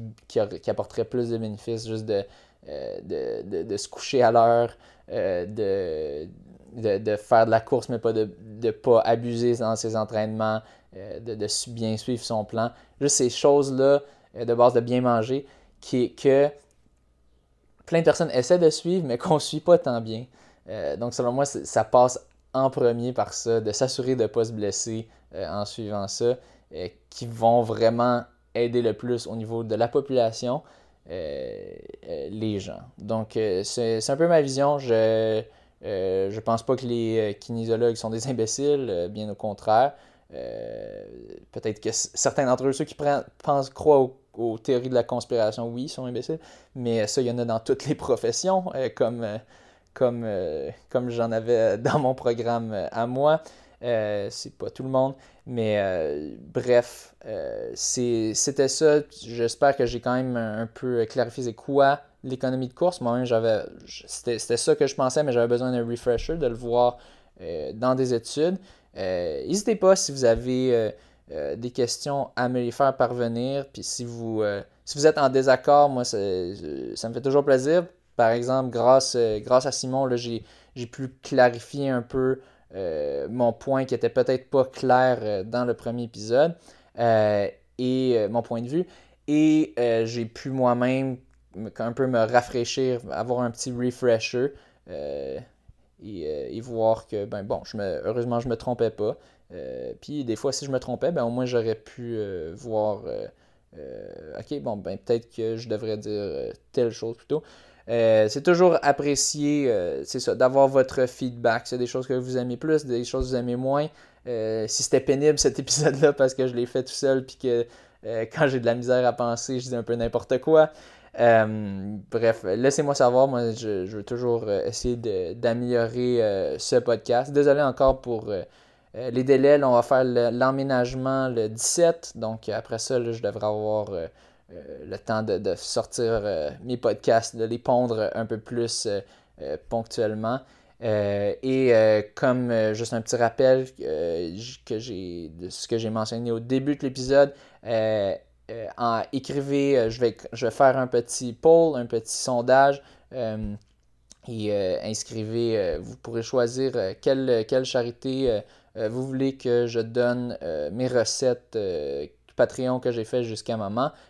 [SPEAKER 1] apporteraient plus de bénéfices, juste de, euh, de, se coucher à l'heure, euh, de, faire de la course, mais pas de pas abuser dans ses entraînements, euh, de bien suivre son plan. Juste ces choses-là, de base de bien manger, qui, que plein de personnes essaient de suivre, mais qu'on ne suit pas tant bien. donc, selon moi, ça passe en premier par ça, de s'assurer de ne pas se blesser en suivant ça, qui vont vraiment aider le plus au niveau de la population, euh, euh, les gens. Donc, euh, c'est un peu ma vision. Je ne pense pas que les kinésiologues sont des imbéciles, bien au contraire. Peut-être que certains d'entre eux, ceux qui pensent, croient aux, théories de la conspiration, oui, sont imbéciles, mais ça, il y en a dans toutes les professions, comme, comme, comme j'en avais dans mon programme à moi. c'est pas tout le monde. Mais bref, c'était ça. J'espère que j'ai quand même un, peu clarifié quoi l'économie de course. Moi-même, j'avais c'était ça que je pensais, mais j'avais besoin d'un refresher, de le voir dans des études. N'hésitez pas si vous avez des questions à me les faire parvenir. Puis si vous, si vous êtes en désaccord, moi, ça, me fait toujours plaisir. Par exemple, grâce, grâce à Simon, j'ai pu clarifier un peu euh, mon point qui était peut-être pas clair euh, dans le premier épisode euh, et mon point de vue. Et j'ai pu moi-même un peu me rafraîchir, avoir un petit refresher et, voir que, ben bon, heureusement, je me trompais pas. Puis des fois, si je me trompais, ben au moins j'aurais pu voir, ok, bon, ben peut-être que je devrais dire telle chose plutôt. Euh, c'est toujours apprécié, euh, c'est ça, d'avoir votre feedback. C'est des choses que vous aimez plus, des choses que vous aimez moins. Euh, si c'était pénible cet épisode-là parce que je l'ai fait tout seul, puis que quand j'ai de la misère à penser, je dis un peu n'importe quoi. bref, laissez-moi savoir. Moi, je, veux toujours essayer d'améliorer ce podcast. Désolé encore pour les délais. on va faire l'emménagement le, 17. Donc, après ça, je devrais avoir euh, le temps de, sortir euh, mes podcasts, de les pondre un peu plus euh, ponctuellement. et comme juste un petit rappel que de ce que j'ai mentionné au début de l'épisode, en écrivez, je, vais, je vais faire un petit poll, un petit sondage et inscrivez, vous pourrez choisir quelle, quelle charité vous voulez que je donne mes recettes Patreon que j'ai fait jusqu'à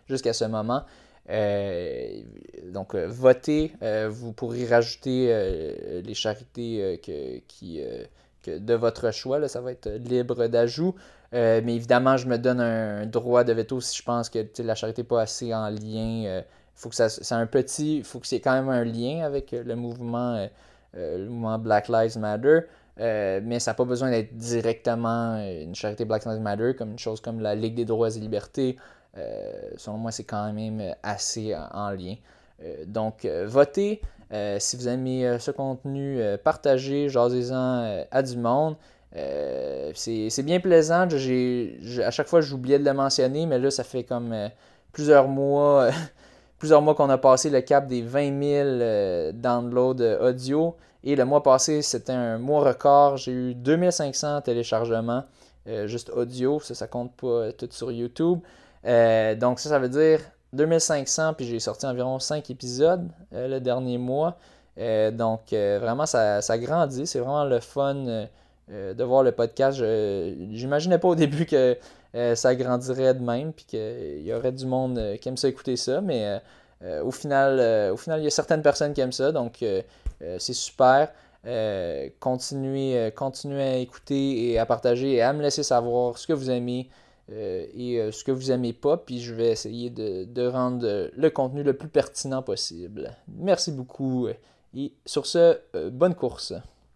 [SPEAKER 1] jusqu'à ce moment. Euh, donc, euh, votez. Euh, vous pourrez rajouter les charités que, de votre choix. Là, ça va être libre d'ajout. mais évidemment, je me donne un droit de veto si je pense que la charité n'est pas assez en lien. faut que ça, c'est un petit. Il faut que c'est quand même un lien avec le mouvement Black Lives Matter. Euh, mais ça n'a pas besoin d'être directement une charité Black Lives Matter, comme une chose comme la Ligue des droits et libertés. Euh, selon moi, c'est quand même assez en lien. Euh, donc, votez. si vous aimez ce contenu, partagez, jasez-en à du monde. c'est bien plaisant. à chaque fois, j'oubliais de le mentionner, mais là, ça fait comme plusieurs mois, plusieurs mois qu'on a passé le cap des 20 000 downloads audio. Et le mois passé, c'était un mois record. J'ai eu 2500 téléchargements, euh, juste audio. Ça, ça compte pas tout sur YouTube. Euh, donc, ça, ça veut dire 2500. Puis j'ai sorti environ 5 épisodes euh, le dernier mois. donc, vraiment, ça, ça grandit. C'est vraiment le fun de voir le podcast. J'imaginais pas au début que ça grandirait de même. Puis qu'il y aurait du monde qui aime ça écouter ça. Mais au, final, il y a certaines personnes qui aiment ça. Donc, euh, c'est super. Euh, continuez, euh, continuez à écouter et à partager et à me laisser savoir ce que vous aimez et ce que vous aimez pas. Puis je vais essayer de, de, rendre le contenu le plus pertinent possible. Merci beaucoup et sur ce, bonne course.